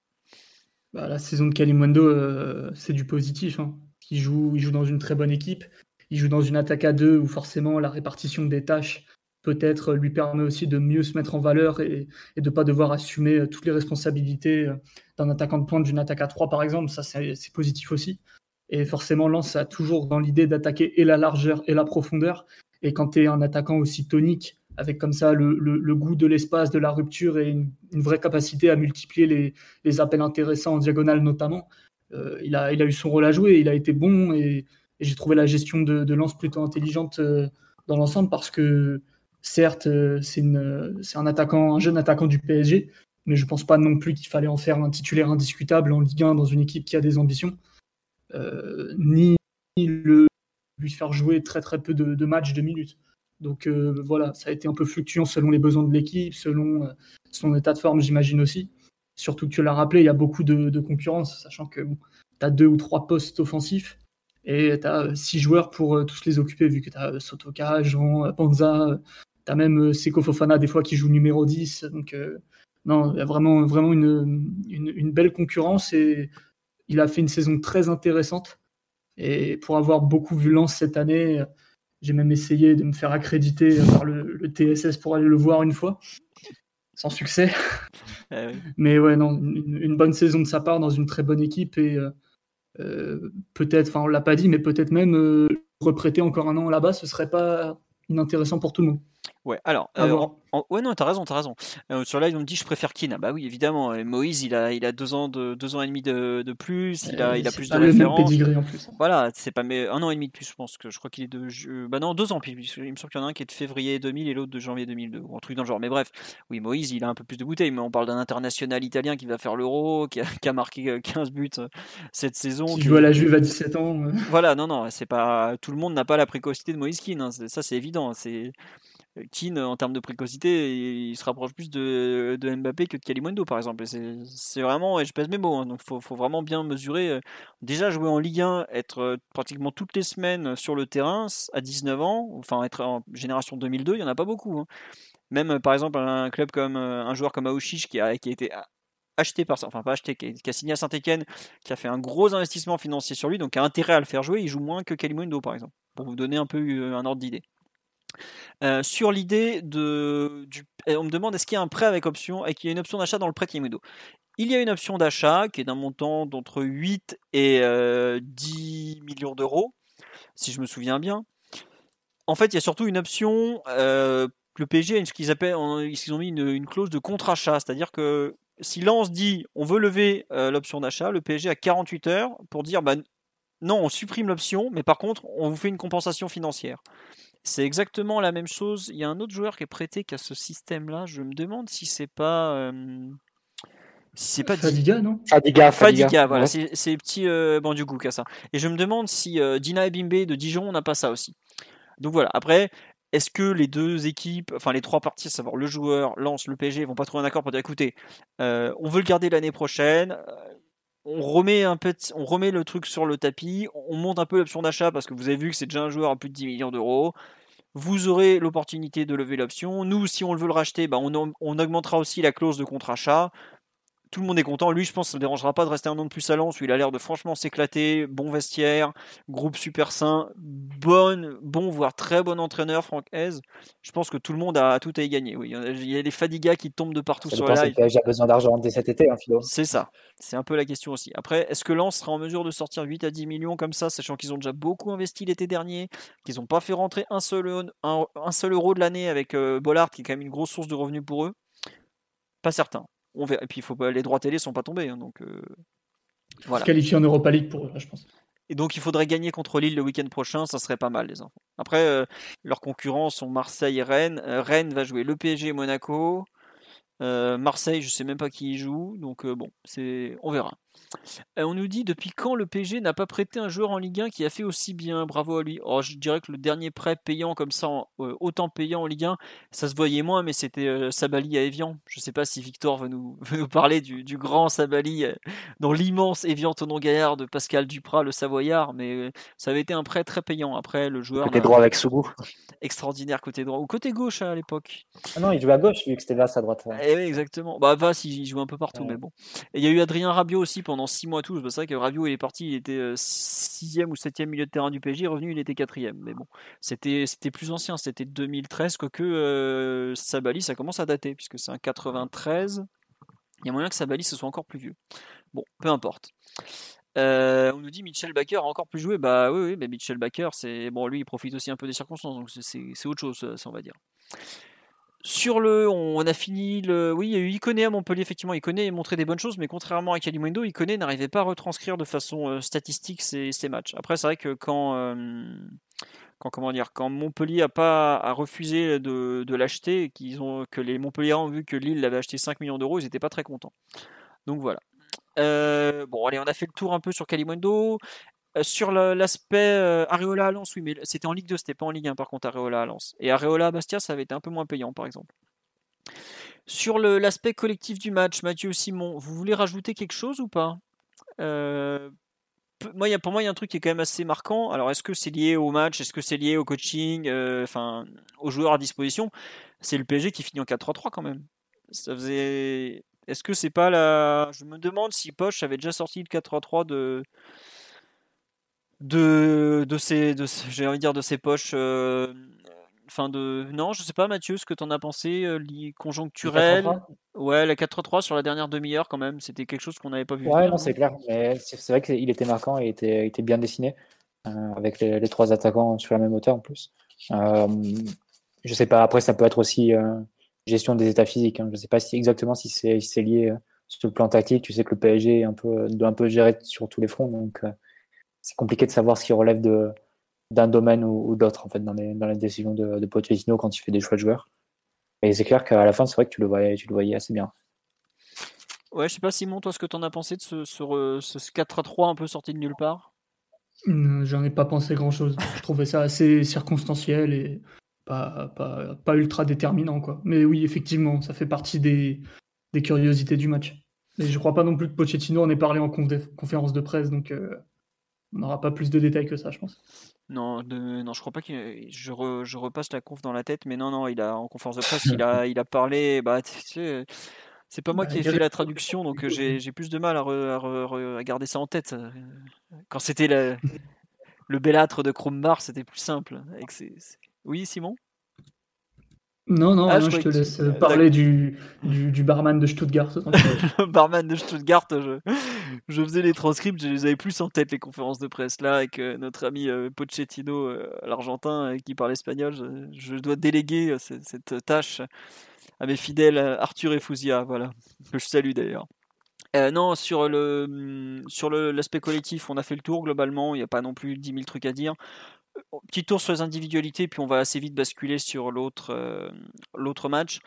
Bah, la saison de Calimundo, euh, c'est du positif. Hein. Il, joue, il joue dans une très bonne équipe. Il joue dans une attaque à deux où forcément la répartition des tâches peut-être lui permet aussi de mieux se mettre en valeur et, de ne pas devoir assumer euh, toutes les responsabilités d'un attaquant de pointe d'une attaque à 3 par exemple. Ça, c'est positif aussi. Et forcément, Lens a toujours dans l'idée d'attaquer et la largeur et la profondeur. Et quand tu es un attaquant aussi tonique, avec comme ça le, goût de l'espace, de la rupture et une, vraie capacité à multiplier les, appels intéressants en diagonale notamment, euh, il, a, il a eu son rôle à jouer, il a été bon et, j'ai trouvé la gestion de, de plutôt intelligente dans l'ensemble parce que Certes, euh, c'est un attaquant, un jeune attaquant du PSG, mais je ne pense pas non plus qu'il fallait en faire un titulaire indiscutable en Ligue 1 dans une équipe qui a des ambitions, euh, ni le, lui faire jouer très très peu de, matchs de minutes. Donc euh, voilà, ça a été un peu fluctuant selon les besoins de l'équipe, selon son état de forme, j'imagine aussi. Surtout que tu l'as rappelé, il y a beaucoup de, concurrence, sachant que tu as deux ou trois postes offensifs et tu as six joueurs pour tous les occuper, vu que tu as Sotoka, Jean, Panza, T'as même euh, Seko Fofana des fois qui joue numéro 10. Donc euh, non, il y a vraiment, vraiment une, une, belle concurrence et il a fait une saison très intéressante. Et pour avoir beaucoup vu Lens cette année, j'ai même essayé de me faire accréditer par le, TSS pour aller le voir une fois, sans succès. Eh Mais ouais, non, une, bonne saison de sa part dans une très bonne équipe et euh, peut-être, enfin on l'a pas dit, mais peut-être même reprêter encore un an là-bas, ce serait pas inintéressant pour tout le monde. Ouais, alors, euh, ouais, non, t'as raison, t'as raison. Euh, sur là, ils me dit je préfère Keane. Ah bah oui, évidemment. Moïse, il a, il a deux ans de, deux ans et demi de, de plus. Il a, il a plus de références. en plus. Voilà, c'est pas mais un an et demi de plus, je pense que je crois qu'il est de, bah non, deux ans. Puis il me semble qu'il y en a un qui est de février 2000 et l'autre de janvier 2002, ou un truc dans le genre. Mais bref, oui, Moïse, il a un peu plus de bouteilles. Mais on parle d'un international italien qui va faire l'Euro, qui a, qui a, marqué 15 euh, buts cette saison. Qui joue à la Juve à 17 ans. Voilà, non, non, c'est pas tout le monde n'a pas la précocité de Moïse Keane. Hein. Ça, c'est évident. C'est Keane, en termes de précocité, il se rapproche plus de, Mbappé que de Kalimundo, par exemple. C'est vraiment, et je pèse mes mots, hein, donc il faut, vraiment bien mesurer. Euh, déjà, jouer en Ligue 1, être euh, pratiquement toutes les semaines sur le terrain à 19 ans, enfin être en génération 2002, il n'y en a pas beaucoup. Hein. Même, par exemple, un club comme euh, un joueur comme Aouchiche qui a, qui a été acheté par enfin pas acheté, qui a, signé à Saint-Etienne, qui a fait un gros investissement financier sur lui, donc a intérêt à le faire jouer, il joue moins que Kalimundo par exemple, pour vous donner un peu un ordre d'idée. Euh, sur l'idée de. On me demande est-ce qu'il y a un prêt avec option et qu'il y a une option d'achat dans le prêt Kimido. Il y a une option d'achat qui est d'un montant d'entre 8 et 10 euh, millions d'euros, si je me souviens bien. En fait, il y a surtout une option. Euh, le PSG a ce qu'ils appellent, ont mis une, clause de contre-achat, c'est-à-dire que si Lance dit on veut lever l'option d'achat, le PSG a 48 heures pour dire bah, non, on supprime l'option, mais par contre, on vous fait une compensation financière. C'est exactement la même chose. Il y a un autre joueur qui est prêté qui a ce système-là. Je me demande si c'est pas. Euh, si c'est pas Fadiga, non? Fadiga, Fadiga, voilà, c'est c'est petit euh, Bandiougou qui a ça. Et je me demande si euh, Dina Ebimbe de Dijon n'a pas ça aussi. Donc voilà, après, est-ce que les deux équipes, enfin les trois parties, à savoir le joueur, Lance, le PSG, vont pas trouver un accord pour dire écoutez, on veut le garder l'année prochaine, on remet le truc sur le tapis, on monte un peu l'option d'achat parce que vous avez vu que c'est déjà un joueur à plus de 10 millions d'euros. Vous aurez l'opportunité de lever l'option. Nous, si on veut le racheter, bah, on, on, augmentera aussi la clause de contre-achat tout le monde est content. Lui, je pense que ça ne dérangera pas de rester un an de plus à Lens où il a l'air de franchement s'éclater. Bon vestiaire, groupe super sain, bon, bon, voire très bon entraîneur, Franck Hez. Je pense que tout le monde a, tout à y gagner. Oui, il y a des fadigas qui tombent de partout sur la live. J'ai besoin d'argent dès cet été, hein, Philo. C'est ça. C'est un peu la question aussi. Après, est-ce que Lens sera en mesure de sortir 8 à 10 millions comme ça, sachant qu'ils ont déjà beaucoup investi l'été dernier, qu'ils n'ont pas fait rentrer un seul, un, seul euro de l'année avec euh, Bollard, qui est quand même une grosse source de revenus pour eux? Pas certain. Et puis, faut les droits télé sont pas tombés. Hein, donc, euh, voilà. Qualifié en Europa League pour eux, je pense. Et donc, il faudrait gagner contre Lille le week-end prochain. Ça serait pas mal, les enfants. Après, euh, leurs concurrents sont Marseille et Rennes. Euh, Rennes va jouer le PSG et Monaco. Marseille, je sais même pas qui y joue. Donc, bon, c'est on verra. Euh, on nous dit depuis quand le PG n'a pas prêté un joueur en Ligue 1 qui a fait aussi bien? Bravo à lui. Oh, je dirais que le dernier prêt payant comme ça, euh, autant payant en Ligue 1, ça se voyait moins, mais c'était euh, Sabali à Evian. Je ne sais pas si Victor veut nous, nous parler du, grand Sabali dans l'immense Evian Tonon Gaillard de Pascal Duprat, le Savoyard, mais ça avait été un prêt très payant. Après, le joueur. Côté droit avec Sougou. Extraordinaire côté droit. Ou côté gauche hein, à l'époque. Ah non, il jouait à gauche vu que c'était Vasse à droite. Eh oui, exactement. Bah, Vasse, il joue un peu partout, mais bon. Et il y a eu Adrien Rabiot aussi pendant 6 mois tout. C'est vrai que Rabiot il est parti, il était 6 ou 7 milieu de terrain du PSG, revenu il était 4 Mais bon, c'était plus ancien, c'était 2013, quoique euh, Sabali ça commence à dater, puisque c'est un 93. Il y a moyen que Sabali ce soit encore plus vieux. Bon, peu importe. Euh, on nous dit Mitchell Baker a encore plus joué. Bah oui, oui mais Mitchell Baker, c'est bon, lui il profite aussi un peu des circonstances, donc c'est autre chose, ça on va dire. Sur le, on a fini le. Oui, il y a eu Iconé à Montpellier, effectivement. Iconé montré des bonnes choses, mais contrairement à Kalimundo, Iconé n'arrivait pas à retranscrire de façon euh, statistique ces, matchs. Après, c'est vrai que quand, euh, quand, comment dire, quand Montpellier a refusé de, l'acheter, que les Montpelliérains ont vu que Lille l'avait acheté 5 millions d'euros, ils n'étaient pas très contents. Donc voilà. Euh, bon, allez, on a fait le tour un peu sur Kalimundo. Euh, sur l'aspect euh, Areola à Lens, oui, mais c'était en Ligue 2, c'était pas en Ligue 1 par contre Areola à Lens. Et Areola à Bastia, ça avait été un peu moins payant par exemple. Sur l'aspect collectif du match, Mathieu Simon, vous voulez rajouter quelque chose ou pas? Euh, moi, pour moi, il y a un truc qui est quand même assez marquant. Alors, est-ce que c'est lié au match? Est-ce que c'est lié au coaching? Enfin, aux joueurs à disposition? C'est le PSG qui finit en 4-3-3 quand même. Ça faisait. Est-ce que c'est pas la. Je me demande si Poche avait déjà sorti le 4-3-3 de de, de ses, de, j'ai envie de dire de ses poches. Euh, enfin de, non, je sais pas, Mathieu, ce que tu en as pensé, euh, conjoncturel. Ouais, la 4-3 sur la dernière demi-heure quand même, c'était quelque chose qu'on n'avait pas vu. Ouais, non, c'est clair. Mais c'est vrai qu'il était marquant et était, était bien dessiné euh, avec les, les, trois attaquants sur la même hauteur en plus. je sais pas. Après, ça peut être aussi gestion des états physiques. Hein. Je sais pas si exactement si c'est si lié sur le plan tactique. Tu sais que le PSG est un peu, doit un peu gérer sur tous les fronts, donc c'est compliqué de savoir ce qui relève de, d'un domaine ou, d'autre en fait dans les, dans les décisions de, de Pochettino quand il fait des choix de joueurs. Et c'est clair qu'à la fin, c'est vrai que tu le voyais, tu le voyais assez bien. Ouais, je sais pas Simon, toi ce que tu en as pensé de ce, ce, ce 4 à 3 un peu sorti de nulle part? Hum, J'en ai pas pensé grand chose. Je trouvais ça assez circonstanciel et pas, pas, pas, ultra déterminant quoi. Mais oui, effectivement, ça fait partie des, des curiosités du match. Et je crois pas non plus que Pochettino en ait parlé en conférence de presse, donc euh, on n'aura pas plus de détails que ça, je pense. Non, non, je crois pas que je, repasse la conf dans la tête, mais non, non, il a en conférence de presse, il a, il a parlé. Bah, c'est pas moi bah, qui ai fait la traduction, donc j'ai plus de mal à, garder ça en tête. Quand c'était le, le bellâtre de Krumbar, c'était plus simple. Oui, Simon? Non, non, ah, je, te laisse parler du, du, barman de Stuttgart. le barman de Stuttgart, je, je, faisais les transcripts, je les avais plus en tête, les conférences de presse là, avec euh, notre ami euh, Pochettino, euh, l'argentin, qui parle espagnol. Je, dois déléguer cette, tâche à mes fidèles Arthur et Fouzia, voilà, que je salue d'ailleurs. non, sur le sur l'aspect collectif, on a fait le tour globalement. Il n'y a pas non plus 10 000 trucs à dire petit tour sur les individualités, puis on va assez vite basculer sur l'autre euh, l'autre match.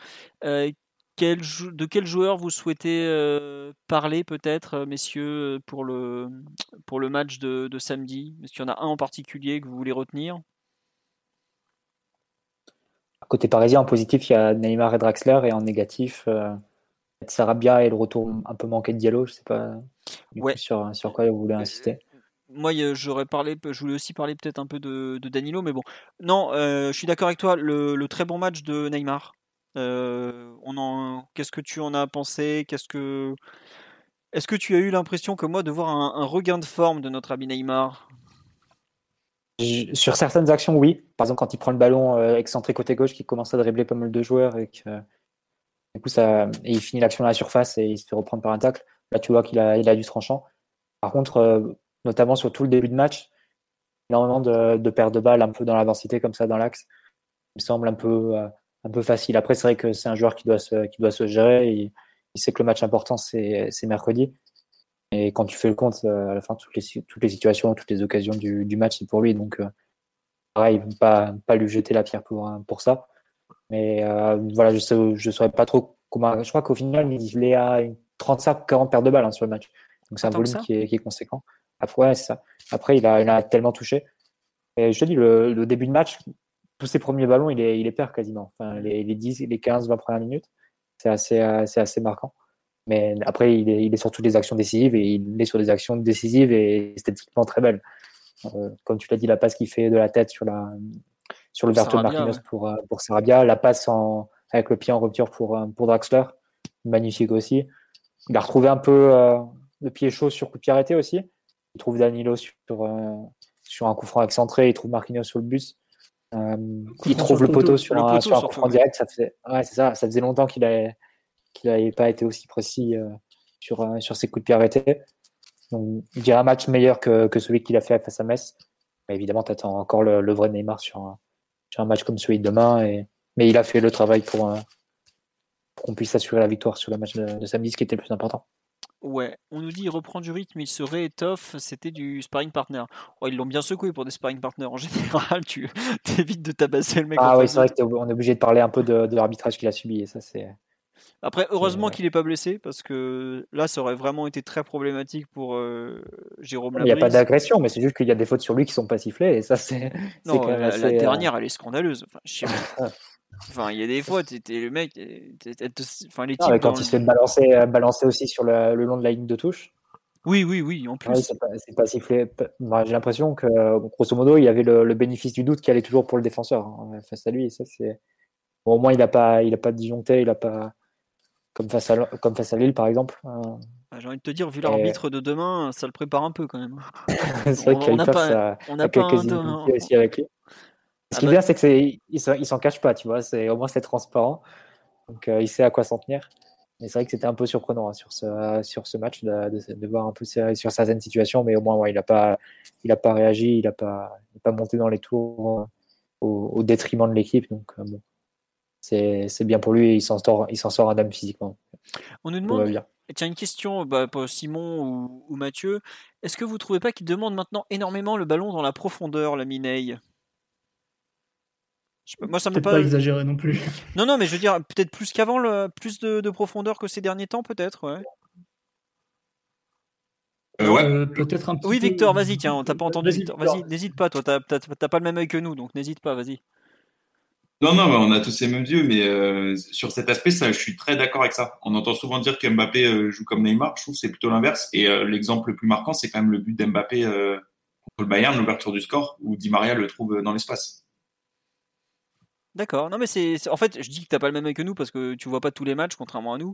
Euh, quel, de quel joueur vous souhaitez euh, parler peut-être, messieurs, pour le, pour le match de, de samedi? Est-ce qu'il y en a un en particulier que vous voulez retenir? Côté parisien, en positif, il y a Neymar et Draxler, et en négatif, Sarabia et le retour un peu manqué de Diallo. Je ne sais pas sur, sur quoi vous voulez insister? Moi, j'aurais parlé, je voulais aussi parler peut-être un peu de, Danilo, mais bon. Non, euh, je suis d'accord avec toi. Le, très bon match de Neymar. Euh, on qu'est-ce que tu en as pensé? Qu'est-ce que, est-ce que tu as eu l'impression que moi de voir un, regain de forme de notre ami Neymar? Sur certaines actions, oui. Par exemple, quand il prend le ballon euh, excentré côté gauche, qui commence à dribbler pas mal de joueurs et que du coup ça, et il finit l'action à la surface et il se fait reprendre par un tacle. Là, tu vois qu'il a, a du tranchant. Par contre notamment sur tout le début de match. Énormément de, de pertes de balles un peu dans l'avancité comme ça dans l'axe. Il me semble un peu, euh, un peu facile. Après, c'est vrai que c'est un joueur qui doit se, qui doit se gérer. Il sait que le match important, c'est mercredi. Et quand tu fais le compte, euh, à la fin, toutes les, toutes les situations, toutes les occasions du, du match, c'est pour lui. Donc, euh, pareil, pas, pas lui jeter la pierre pour, pour ça. Mais voilà, je ne je saurais pas trop comment. Je crois qu'au final, il est à 35-40 pertes de balles hein, sur le match. Donc c'est un volume qui est, qui est, conséquent. Après, ouais, ça. Après il, a, il a tellement touché. Et je te dis, le, le début de match, tous ses premiers ballons, il, est, il les perd quasiment. Enfin, les, les 10, les 15, 20 premières minutes, c'est assez, c'est assez marquant. Mais après, il est, il est sur toutes les actions décisives et il est sur des actions décisives et esthétiquement très belles. Euh, comme tu l'as dit, la passe qu'il fait de la tête sur, la, sur le verto de Marquinhos pour, euh, pour Sarabia, la passe en, avec le pied en rupture pour, euh, pour Draxler, magnifique aussi. Il a retrouvé un peu le pied chaud sur coup de pied arrêté aussi. Il trouve Danilo sur, sur un coup franc excentré, il trouve Marquinhos sur le bus. il trouve le poteau, sur, un, sur un coup franc direct. Ça faisait, ouais, ça, ça faisait longtemps qu'il avait, qu'il n'avait pas été aussi précis sur, sur ses coups de pied arrêtés. Donc, je dirais un match meilleur que, que celui qu'il a fait face à Metz. Mais évidemment, tu attends encore le, vrai Neymar sur un, sur un, match comme celui de demain. Et, mais il a fait le travail pour, pour qu'on puisse assurer la victoire sur le match de, samedi, ce qui était le plus important. Ouais, on nous dit il reprend du rythme, il se réétoffe, c'était du sparring partner. Oh, ils l'ont bien secoué pour des sparring partners. En général, tu évites de tabasser le mec. Ah oui, c'est vrai qu'on est obligé de parler un peu de, de l'arbitrage qu'il a subi. Et ça, c'est. Après, heureusement qu'il n'est pas blessé parce que là, ça aurait vraiment été très problématique pour euh, Jérôme Il n'y a pas d'agression, mais c'est juste qu'il y a des fautes sur lui qui sont pas sifflées et ça, c'est. Non, la, la, euh, dernière, elle est scandaleuse. Enfin, enfin, il y a des fois, t'es le mec. enfin, les quand il se fait balancer, euh, balancer aussi sur le, long de la ligne de touche. Oui, oui, oui, en plus. c'est pas, pas, sifflé. J'ai l'impression que, grosso modo, il y avait le, bénéfice du doute qui allait toujours pour le défenseur hein, face à lui. Et ça, c'est. Au moins, il n'a pas, il a pas disjoncté, il n'a pas comme face à, comme face à Lille par exemple. Euh. Ah, j'ai envie de te dire, vu l'arbitre de demain, ça le prépare un peu quand même. c'est vrai qu'il a, on a quelques aussi avec lui. Ce qui est bien, c'est qu'il il s'en cache pas, tu vois. Au moins c'est transparent, donc euh, il sait à quoi s'en tenir. Mais c'est vrai que c'était un peu surprenant hein, sur ce sur ce match de, de, voir un peu sur certaines situations, mais au moins ouais, il n'a pas il a pas réagi, il n'a pas pas monté dans les tours au, au détriment de l'équipe, donc euh, bon c'est bien pour lui et il s'en sort, il s'en sort indemne physiquement. On nous demande, tiens, une question bah, pour Simon ou, Mathieu. Est-ce que vous trouvez pas qu'il demande maintenant énormément le ballon dans la profondeur, la Mineille moi, ça me pas... pas exagéré non plus. Non, non, mais je veux dire, peut-être plus qu'avant, plus de, profondeur que ces derniers temps, peut-être, ouais. Euh, euh, peut-être un Oui, Victor, vas-y, tiens, t'as pas entendu. Vas-y, n'hésite pas, toi, t'as pas le même œil que nous, donc n'hésite pas, vas-y. Non, non, on a tous les mêmes yeux, mais euh, sur cet aspect, ça, je suis très d'accord avec ça. On entend souvent dire que Mbappé euh, joue comme Neymar. Je trouve que c'est plutôt l'inverse. Et euh, l'exemple le plus marquant, c'est quand même le but d'Mbappé contre le Bayern, l'ouverture du score, où Di Maria le trouve dans l'espace. D'accord. Non, mais c'est en fait, je dis que t'as pas le même œil que nous parce que tu vois pas tous les matchs, contrairement à nous.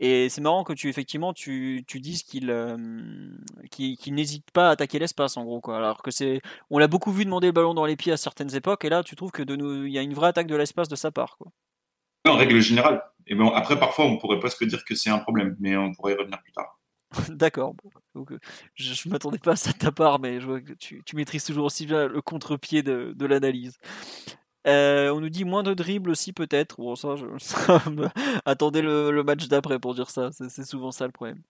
Et c'est marrant que tu effectivement tu, tu dises qu'il euh, n'hésite pas à attaquer l'espace en gros quoi. Alors que c'est, on l'a beaucoup vu demander le ballon dans les pieds à certaines époques et là tu trouves que de nous, il y a une vraie attaque de l'espace de sa part quoi. En règle générale. Et bon, après parfois on pourrait presque dire que c'est un problème, mais on pourrait y revenir plus tard. D'accord. Euh, je, ne m'attendais pas à ça de ta part, mais je vois que tu, tu maîtrises toujours aussi bien le contre-pied de, de l'analyse. Euh, on nous dit moins de dribble aussi peut-être. Bon ça, attendez le, match d'après pour dire ça. C'est souvent ça le problème.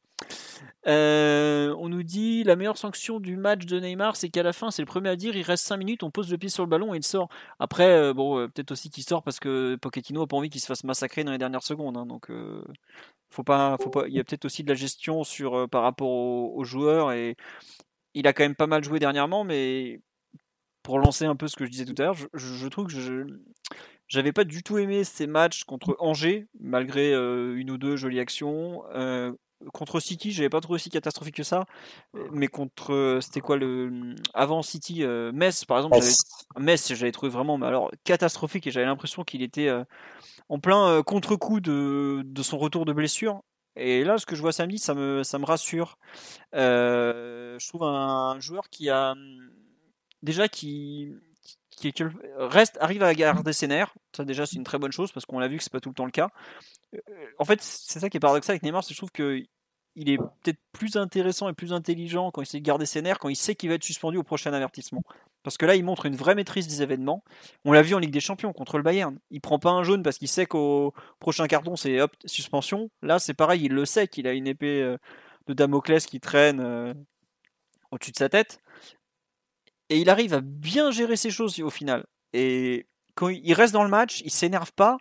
Euh, on nous dit la meilleure sanction du match de Neymar, c'est qu'à la fin, c'est le premier à dire il reste 5 minutes, on pose le pied sur le ballon et il sort. Après, euh, bon, peut-être aussi qu'il sort parce que Pochettino a pas envie qu'il se fasse massacrer dans les dernières secondes. Hein, donc, faut pas. Il y a peut-être aussi de la gestion sur par rapport aux joueurs et il a quand même pas mal joué dernièrement, mais pour lancer un peu ce que je disais tout à l'heure, je, trouve que je j'avais pas du tout aimé ces matchs contre Angers, malgré euh, une ou deux jolies actions. Euh, contre City, j'avais pas trouvé aussi catastrophique que ça, mais contre euh, c'était quoi le avant City, Metz par exemple, Metz j'avais trouvé vraiment alors catastrophique et j'avais l'impression qu'il était en plein contre-coup de, de, son retour de blessure. Et là, ce que je vois samedi, ça me, ça me rassure. je trouve un joueur qui a déjà qui, reste, arrive à garder ses nerfs. Ça déjà c'est une très bonne chose parce qu'on l'a vu que c'est pas tout le temps le cas. Euh, en fait, c'est ça qui est paradoxal avec Neymar, c'est je trouve que il est peut-être plus intéressant et plus intelligent quand il sait garder ses nerfs, quand il sait qu'il va être suspendu au prochain avertissement. Parce que là, il montre une vraie maîtrise des événements. On l'a vu en Ligue des Champions contre le Bayern. Il prend pas un jaune parce qu'il sait qu'au prochain carton, c'est suspension. Là, c'est pareil, il le sait qu'il a une épée euh, de Damoclès qui traîne euh, au-dessus de sa tête et il arrive à bien gérer ces choses au final. Et quand il reste dans le match, il s'énerve pas.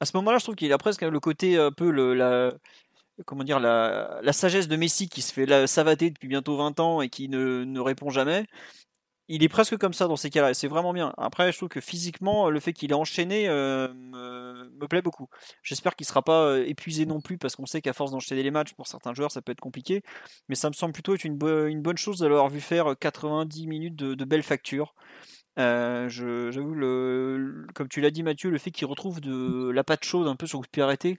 À ce moment-là, je trouve qu'il a presque le côté un peu le, la, comment dire, la, la, sagesse de Messi qui se fait savater depuis bientôt 20 ans et qui ne, ne répond jamais. Il est presque comme ça dans ces cas-là, et c'est vraiment bien. Après, je trouve que physiquement, le fait qu'il ait enchaîné euh, me, plaît beaucoup. J'espère qu'il ne sera pas euh, épuisé non plus, parce qu'on sait qu'à force d'enchaîner les matchs, pour certains joueurs, ça peut être compliqué. Mais ça me semble plutôt être une, bonne chose de l'avoir vu faire 90 minutes de, de belles factures. Euh, J'avoue, comme tu l'as dit Mathieu, le fait qu'il retrouve de la pâte chaude un peu sur coup de pied arrêté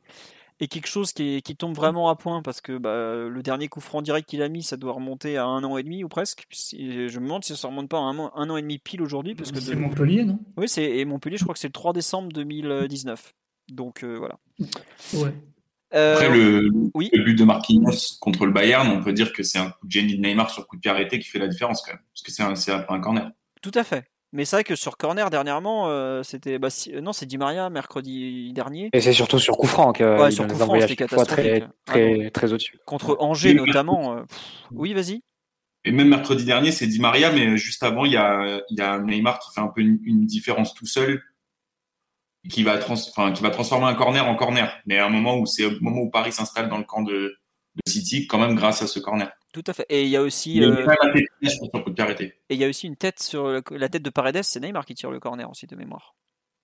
est quelque chose qui, tombe vraiment à point parce que bah, le dernier coup franc direct qu'il a mis, ça doit remonter à un an et demi ou presque. Je me demande si ça remonte pas à un, un an et demi pile aujourd'hui. parce que C'est Montpellier, non? Oui, c'est et Montpellier, je crois que c'est le 3 décembre 2019. Donc euh, voilà. Ouais. Euh, Après, le, le, but de Marquinhos contre le Bayern, on peut dire que c'est un coup de génie de Neymar sur coup de pied arrêté qui fait la différence quand même. Parce que c'est un, un corner. Tout à fait. Mais c'est vrai que sur corner dernièrement, euh, c'était bah, non c'est Di Maria mercredi dernier. Et c'est surtout sur coup franc que ouais, sur coup franc c'était catastrophique. Très, très, au-dessus. Contre Angers notamment. Euh, oui, vas-y. Et même mercredi dernier, c'est Di Maria, mais juste avant, il y a, y a Neymar qui fait un peu une, différence tout seul, qui va, trans, qui va transformer un corner en corner. Mais à un moment où c'est au moment où Paris s'installe dans le camp de, de City, quand même grâce à ce corner. Tout à fait. Et il y a aussi. Euh... Et il y a aussi une tête sur la tête de Paredes, c'est Neymar qui tire le corner aussi de mémoire.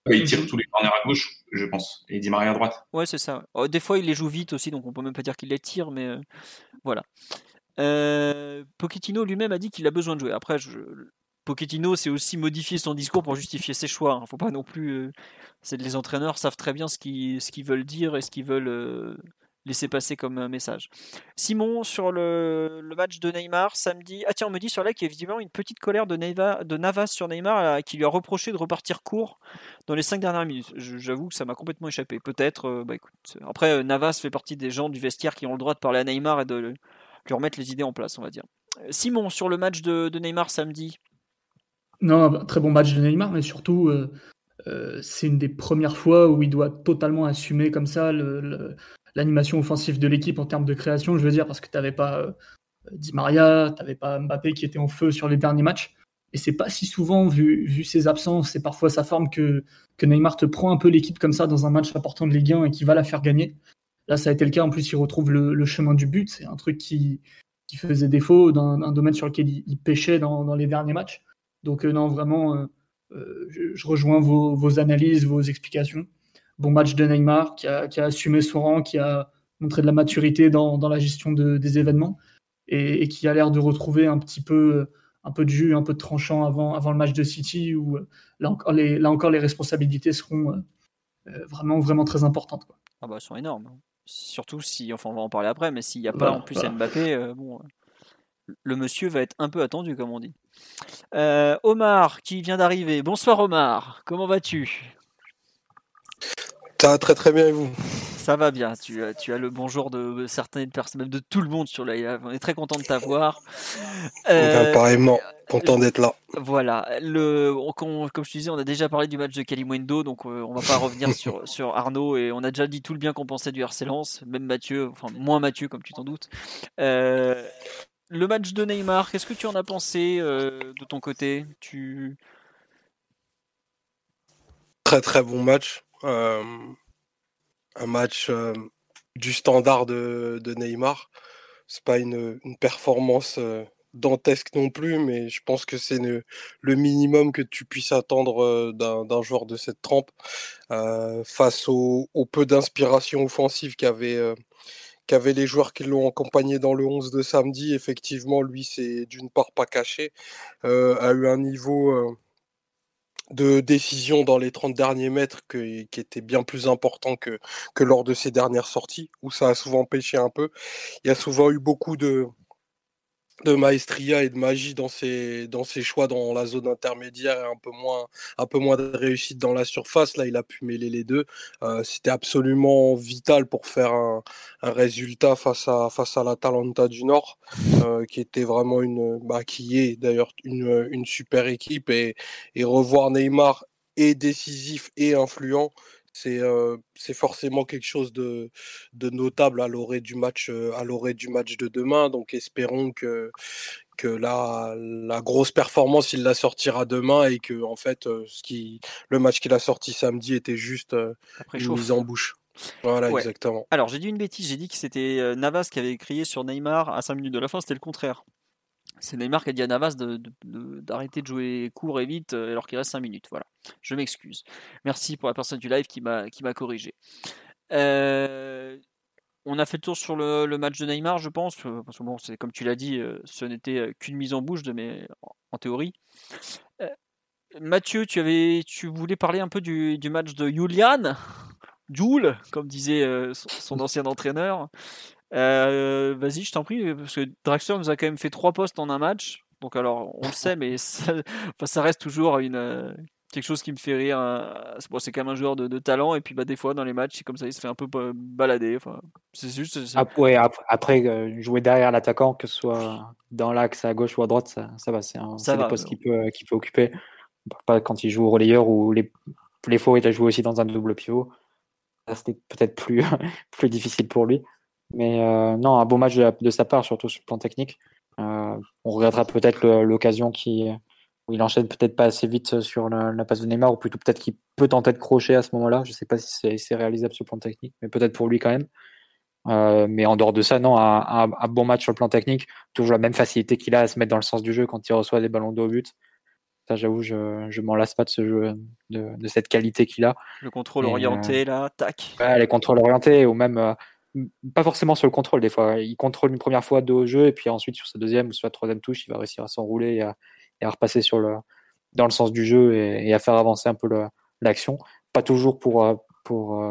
il tire tous les corners à gauche, je pense, et Di Maria à droite. Ouais, c'est ça. Oh, des fois, il les joue vite aussi, donc on peut même pas dire qu'il les tire, mais euh, voilà. Euh, Pochettino lui-même a dit qu'il a besoin de jouer. Après, je... Pochettino, c'est aussi modifier son discours pour justifier ses choix. Hein. Faut pas non plus. Euh, c'est les entraîneurs savent très bien ce qu'ils ce qu'ils veulent dire et ce qu'ils veulent laisser passer comme message. Simon, sur le, match de Neymar samedi, ah tiens, on me dit sur là qu'il y a évidemment une petite colère de, Navas sur Neymar qui lui a reproché de repartir court dans les 5 dernières minutes. J'avoue que ça m'a complètement échappé. Peut-être, euh, bah écoute, après euh, Navas fait partie des gens du vestiaire qui ont le droit de parler à Neymar et de lui remettre les idées en place, on va dire. Simon, sur le match de, Neymar samedi. Non, très bon match de Neymar, mais surtout, euh, c'est une des premières fois où il doit totalement assumer comme ça le, l'animation offensive de l'équipe en termes de création, je veux dire, parce que tu n'avais pas euh, Di Maria, tu n'avais pas Mbappé qui était en feu sur les derniers matchs. Et c'est pas si souvent, vu, vu ses absences et parfois sa forme, que, que Neymar te prend un peu l'équipe comme ça dans un match important de Ligue 1 et qui va la faire gagner. Là, ça a été le cas. En plus, il retrouve le, chemin du but. C'est un truc qui, qui faisait défaut dans un domaine sur lequel il, pêchait dans, dans, les derniers matchs. Donc, euh, non, vraiment, euh, je, rejoins vos, vos, analyses, vos explications bon match de Neymar, qui a, assumé son rang, qui a montré de la maturité dans, la gestion des événements et, qui a l'air de retrouver un petit peu, un peu de jus, un peu de tranchant avant, avant le match de City où euh, là encore les, là encore, les responsabilités seront euh, euh, vraiment, vraiment très importantes. Quoi. Ah bah, elles sont énormes. Hein. Surtout si, enfin on va en parler après, mais s'il n'y a pas en plus Mbappé, bon, le monsieur va être un peu attendu, comme on dit. Omar, qui vient d'arriver. Bonsoir Omar, comment vas-tu? Ça va très très bien et vous Ça va bien, tu, tu as le bonjour de certaines personnes, même de tout le monde sur la. On est très content de t'avoir. Euh, Apparemment, content d'être là. Voilà, le, comme je te disais, on a déjà parlé du match de Kalimwendo, donc euh, on va pas revenir sur, sur Arnaud et on a déjà dit tout le bien qu'on pensait du RC Lens, même Mathieu, enfin moins Mathieu comme tu t'en doutes. Euh, le match de Neymar, qu'est-ce que tu en as pensé de ton côté? Tu... Très très bon match. Un match du standard de, de Neymar. C'est pas une, performance dantesque non plus, mais je pense que c'est le, minimum que tu puisses attendre d'un joueur de cette trempe face au, peu d'inspiration offensive qu'avaient les joueurs qui l'ont accompagné dans le 11 de samedi. Effectivement, lui, c'est d'une part pas caché, a eu un niveau de décision dans les 30 derniers mètres qui était bien plus important que, que lors de ses dernières sorties, où ça a souvent pêché un peu. Il y a souvent eu beaucoup de, de maestria et de magie dans ses, dans ses choix dans la zone intermédiaire et un peu moins, un peu moins de réussite dans la surface. Là, il a pu mêler les deux. Euh, c'était absolument vital pour faire un, un, résultat face à, face à la Talenta du Nord, euh, qui était vraiment une, bah, qui est d'ailleurs une, une super équipe et, et revoir Neymar est décisif et influent c'est forcément quelque chose de, de notable à l'orée du match à l'orée du match de demain. Donc espérons que que la, la grosse performance il la sortira demain et que en fait ce qui le match qu'il a sorti samedi était juste une mise en bouche. Voilà, exactement. Alors, j'ai dit une bêtise, j'ai dit que c'était Navas qui avait crié sur Neymar à 5 minutes de la fin, c'était le contraire. C'est Neymar qui a dit à Navas d'arrêter de, jouer court et vite alors qu'il reste 5 minutes. Voilà, je m'excuse. Merci pour la personne du live qui m'a corrigé. on a fait le tour sur le, match de Neymar, je pense. Parce que bon, c'est comme tu l'as dit, ce n'était qu'une mise en bouche de mes, en théorie. Mathieu, tu, avais, tu voulais parler un peu du, match de Julian, Jules, comme disait euh, son, ancien entraîneur. Euh, vas-y, je t'en prie, parce que Draxler nous a quand même fait trois postes en un match. Donc alors, on le sait, mais ça, ça reste toujours une, euh, quelque chose qui me fait rire. Hein. c'est quand même un joueur de, talent, et puis bah, des fois, dans les matchs, c'est comme ça, il se fait un peu balader. Enfin, c'est juste. Après, après, jouer derrière l'attaquant, que ce soit dans l'axe à gauche ou à droite, ça, ça va. C'est un, des postes qu'il peut, peut occuper pas quand il joue au relayeur ou les, les fois où il a joué aussi dans un double pivot. C'était peut-être plus, plus difficile pour lui. Mais euh, non, un beau match de, sa part, surtout sur le plan technique. Euh, on regrettera peut-être l'occasion qui, où il enchaîne peut-être pas assez vite sur la, passe de Neymar, ou plutôt peut-être qu'il peut tenter de crocher à ce moment-là. Je sais pas si c'est réalisable sur le plan technique, mais peut-être pour lui quand même. Euh, mais en dehors de ça, non, un, un, bon match sur le plan technique, toujours la même facilité qu'il a à se mettre dans le sens du jeu quand il reçoit des ballons de haut but j'avoue, je, je m'en lasse pas de ce jeu, de, cette qualité qu'il a. Le contrôle orienté, là, tac. les contrôles orientés, ou même, pas forcément sur le contrôle, des fois. Il contrôle une première fois deux jeu, et puis ensuite, sur sa deuxième ou sa troisième touche, il va réussir à s'enrouler et à, repasser sur le, dans le sens du jeu et, à faire avancer un peu l'action. Pas toujours pour, euh, pour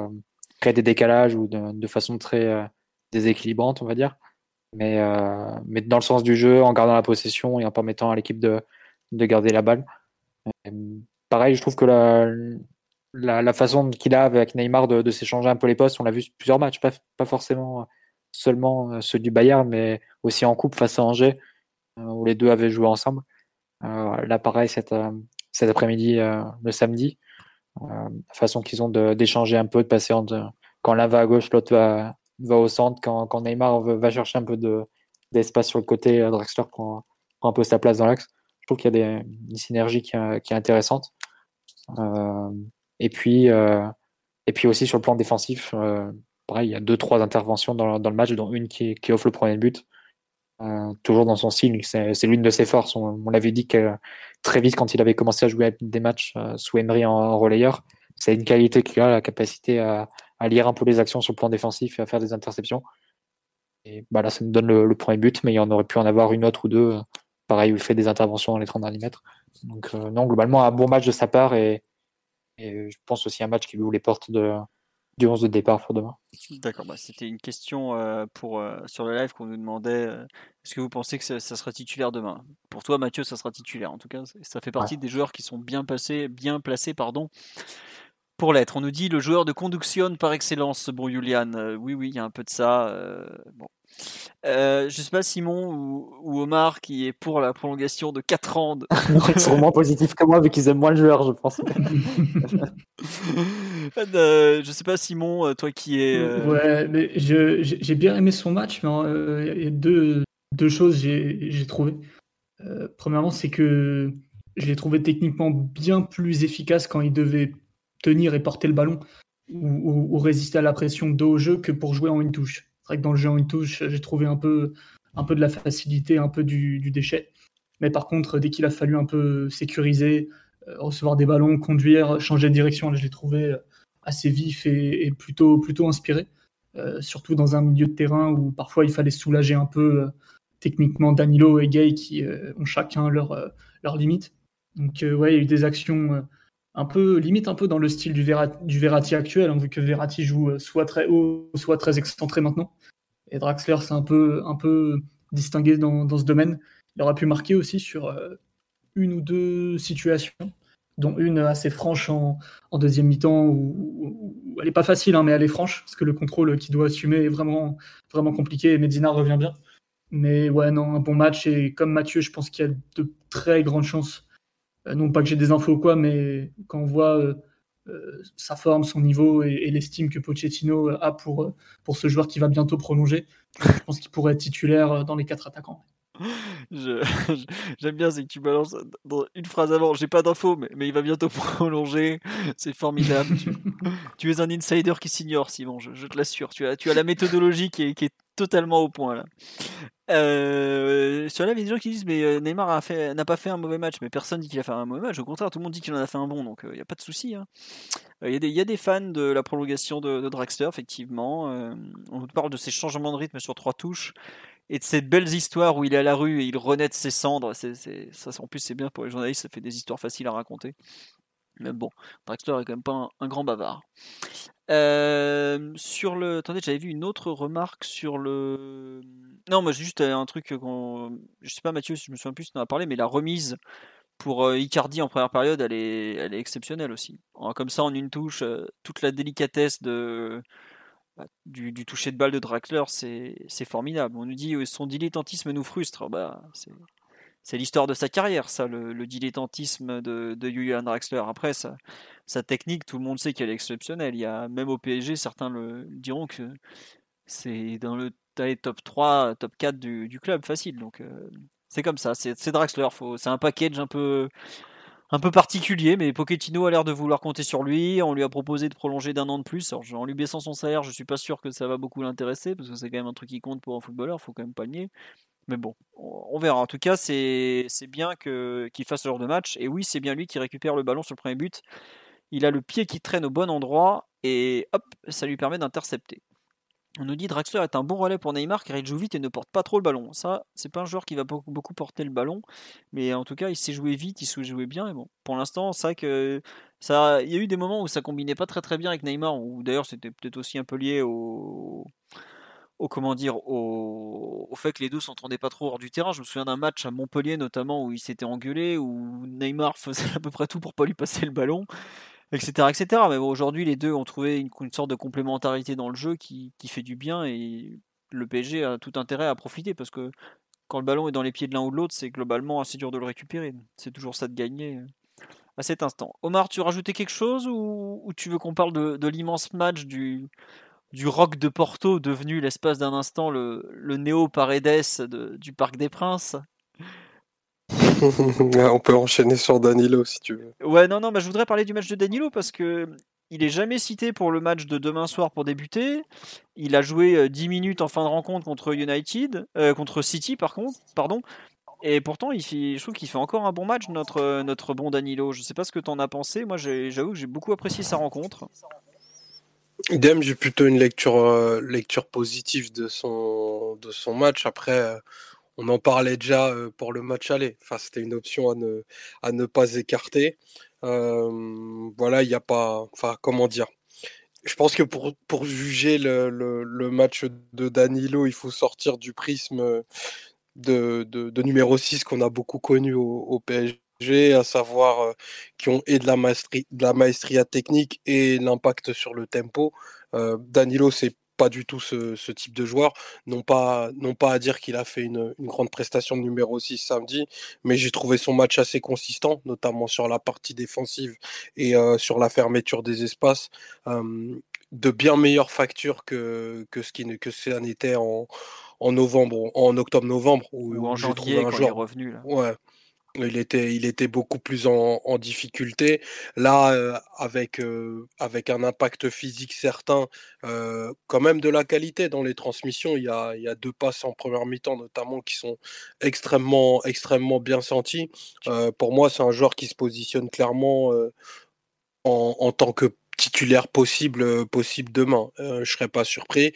créer des décalages ou de, façon très déséquilibrante, on va dire. Mais, mais dans le sens du jeu, en gardant la possession et en permettant à l'équipe de, de garder la balle. Euh, pareil, je trouve que la, la, façon qu'il a avec Neymar de, s'échanger un peu les postes, on l'a vu sur plusieurs matchs, pas, pas, forcément seulement euh, ceux du Bayern, mais aussi en coupe face à Angers, euh, où les deux avaient joué ensemble. là, pareil, cet, cet après-midi, le samedi, la façon qu'ils ont d'échanger un peu, de passer quand l'un va à gauche, l'autre va, au centre, quand, Neymar va chercher un peu d'espace sur le côté, Drexler prend, prend un peu sa place dans l'axe trouve qu'il y a des, une synergie qui, est intéressante. Euh, et puis, euh, et puis aussi sur le plan défensif, euh, pareil, il y a deux trois interventions dans, dans le match, dont une qui, qui offre le premier but. toujours dans son style, c'est l'une de ses forces. On, l'avait dit que très vite, quand il avait commencé à jouer des matchs sous Emery en, relayeur, c'est une qualité qu'il a, la capacité à, à, lire un peu les actions sur le plan défensif et à faire des interceptions. Et bah là, ça nous donne le, le premier but, mais il y en aurait pu en avoir une autre ou deux Pareil, il fait des interventions dans les 30 derniers mètres. Donc, euh, non, globalement, un bon match de sa part et, je pense aussi un match qui lui ouvre les portes de, du 11 de départ pour demain. D'accord, bah c'était une question euh, pour, euh, sur le live qu'on nous demandait. Est-ce que vous pensez que ça, sera titulaire demain? Pour toi, Mathieu, ça sera titulaire. En tout cas, ça fait partie des joueurs qui sont bien, passés, bien placés pardon, pour l'être. On nous dit le joueur de conduction par excellence, bon Julian. oui, oui, il y a un peu de ça. bon, euh, je sais pas Simon ou, Omar qui est pour la prolongation de 4 ans. De... Ils sont moins positifs que moi vu qu'ils aiment moins le joueur, je pense. euh, je sais pas Simon, euh, toi qui es. Euh, ouais, mais j'ai bien aimé son match, mais euh, il y a deux, deux choses j'ai trouvé. premièrement, c'est que je l'ai trouvé techniquement bien plus efficace quand il devait tenir et porter le ballon ou, ou résister à la pression dos au jeu que pour jouer en une touche. C'est vrai que dans le jeu en une touche, j'ai trouvé un peu, un peu de la facilité, un peu du, déchet. Mais par contre, dès qu'il a fallu un peu sécuriser, euh, recevoir des ballons, conduire, changer de direction, je l'ai trouvé euh, assez vif et, plutôt, plutôt inspiré. Euh, surtout dans un milieu de terrain où parfois il fallait soulager un peu techniquement Danilo et Gay qui ont chacun leurs leur limites. Donc ouais, il y a eu des actions un peu limite un peu dans le style du, Verratti actuel, hein, vu que Verratti joue euh, soit très haut, soit très excentré maintenant. Et Draxler s'est un peu, un peu distingué dans, ce domaine. Il aura pu marquer aussi sur euh, une ou deux situations, dont une assez franche en, deuxième mi-temps, où, elle n'est pas facile, hein, mais elle est franche, parce que le contrôle qu'il doit assumer est vraiment, vraiment compliqué et Medina revient bien. Mais ouais, non, un bon match, et comme Mathieu, je pense qu'il y a de très grandes chances non pas que j'ai des infos quoi, mais quand on voit euh, euh, sa forme, son niveau et, l'estime que Pochettino a pour, pour ce joueur qui va bientôt prolonger, je pense qu'il pourrait être titulaire dans les quatre attaquants. J'aime bien, c'est que tu balances dans une phrase avant. J'ai pas d'infos, mais, mais, il va bientôt prolonger. C'est formidable. tu, es un insider qui s'ignore, Simon, je, te l'assure. Tu as, tu as la méthodologie qui est totalement au point là. Euh, sur là, il y a des gens qui disent mais euh, Neymar n'a pas fait un mauvais match, mais personne dit qu'il a fait un mauvais match. Au contraire, tout le monde dit qu'il en a fait un bon, donc il euh, n'y a pas de souci. Hein. Il y, a des fans de la prolongation de, de Draxler, effectivement. on parle de ces changements de rythme sur trois touches et de ces belles histoires où il est à la rue et il renaît de ses cendres. Ça, en plus, c'est bien pour les journalistes, ça fait des histoires faciles à raconter. Mais bon, Draxler est quand même pas un, grand bavard. Euh, sur le. Attendez, j'avais vu une autre remarque sur le. Non, moi juste un truc qu'on. Je sais pas, Mathieu, si je me souviens plus si tu en as parlé, mais la remise pour euh, Icardi en première période, elle est, elle est exceptionnelle aussi. Comme ça, en une touche, euh, toute la délicatesse de. Bah, du, toucher de balle de Draxler, c'est formidable. On nous dit son dilettantisme nous frustre. Bah, c'est l'histoire de sa carrière, ça, le, dilettantisme de, Julian Draxler. Après, sa, technique, tout le monde sait qu'elle est exceptionnelle. Il y a, même au PSG, certains le, diront que c'est dans le top 3, top 4 du, club, facile. Donc, euh, c'est comme ça, c'est Draxler. C'est un package un peu, un peu particulier, mais Pochettino a l'air de vouloir compter sur lui. On lui a proposé de prolonger d'un an de plus. En lui baissant son salaire, je suis pas sûr que ça va beaucoup l'intéresser, parce que c'est quand même un truc qui compte pour un footballeur, faut quand même pas le nier. Mais bon, on verra. En tout cas, c'est bien qu'il fasse ce genre de match. Et oui, c'est bien lui qui récupère le ballon sur le premier but. Il a le pied qui traîne au bon endroit et hop, ça lui permet d'intercepter. On nous dit Draxler est un bon relais pour Neymar car il joue vite et ne porte pas trop le ballon. Ça, c'est pas un joueur qui va beaucoup porter le ballon, mais en tout cas, il sait jouer vite, il sait jouer bien. Et bon, pour l'instant, c'est que ça, il y a eu des moments où ça combinait pas très très bien avec Neymar, ou d'ailleurs c'était peut-être aussi un peu lié au, au comment dire au, fait que les deux s'entendaient pas trop hors du terrain. Je me souviens d'un match à Montpellier notamment où ils s'étaient engueulés, où Neymar faisait à peu près tout pour pas lui passer le ballon, etc., etc. Mais bon, aujourd'hui les deux ont trouvé une, sorte de complémentarité dans le jeu qui, fait du bien et le PSG a tout intérêt à profiter parce que quand le ballon est dans les pieds de l'un ou de l'autre, c'est globalement assez dur de le récupérer. C'est toujours ça de gagner à cet instant. Omar, tu rajoutais quelque chose ou, tu veux qu'on parle de l'immense match du, du rock de Porto devenu l'espace d'un instant le, le Néo Paredes du Parc des Princes. On peut enchaîner sur Danilo si tu veux. Ouais, non, non, mais je voudrais parler du match de Danilo parce que il est jamais cité pour le match de demain soir pour débuter. Il a joué 10 euh, minutes en fin de rencontre contre United, euh, contre City par contre, pardon. Et pourtant, il je trouve qu'il fait encore un bon match, notre, notre bon Danilo. Je sais pas ce que tu en as pensé. Moi, j'avoue que j'ai beaucoup apprécié sa rencontre. Idem, j'ai plutôt une lecture, euh, lecture positive de son, de son match. Après, euh, on en parlait déjà euh, pour le match aller. Enfin, c'était une option à ne, à ne pas écarter. voilà, il n'y a pas. Enfin, comment dire? Je pense que pour, juger le, match de Danilo, il faut sortir du prisme de, de, numéro 6 qu'on a beaucoup connu au PSG à savoir qui ont et de la, maestrie, de la maestria technique et l'impact sur le tempo. Danilo, c'est pas du tout ce, type de joueur. Non pas, non pas à dire qu'il a fait une, grande prestation de numéro 6 samedi, mais j'ai trouvé son match assez consistant, notamment sur la partie défensive et sur la fermeture des espaces. de bien meilleure facture que, que ce qui que ça n'était en, en novembre, en octobre-novembre, ou en janvier quand il est revenu. Là. Ouais, il était, il était beaucoup plus en, difficulté. Là, euh, avec, euh, avec un impact physique certain, euh, quand même de la qualité dans les transmissions. Il y a, il y a deux passes en première mi-temps, notamment, qui sont extrêmement, extrêmement bien senties. pour moi, c'est un joueur qui se positionne clairement en, tant que titulaire possible, possible demain. je ne serais pas surpris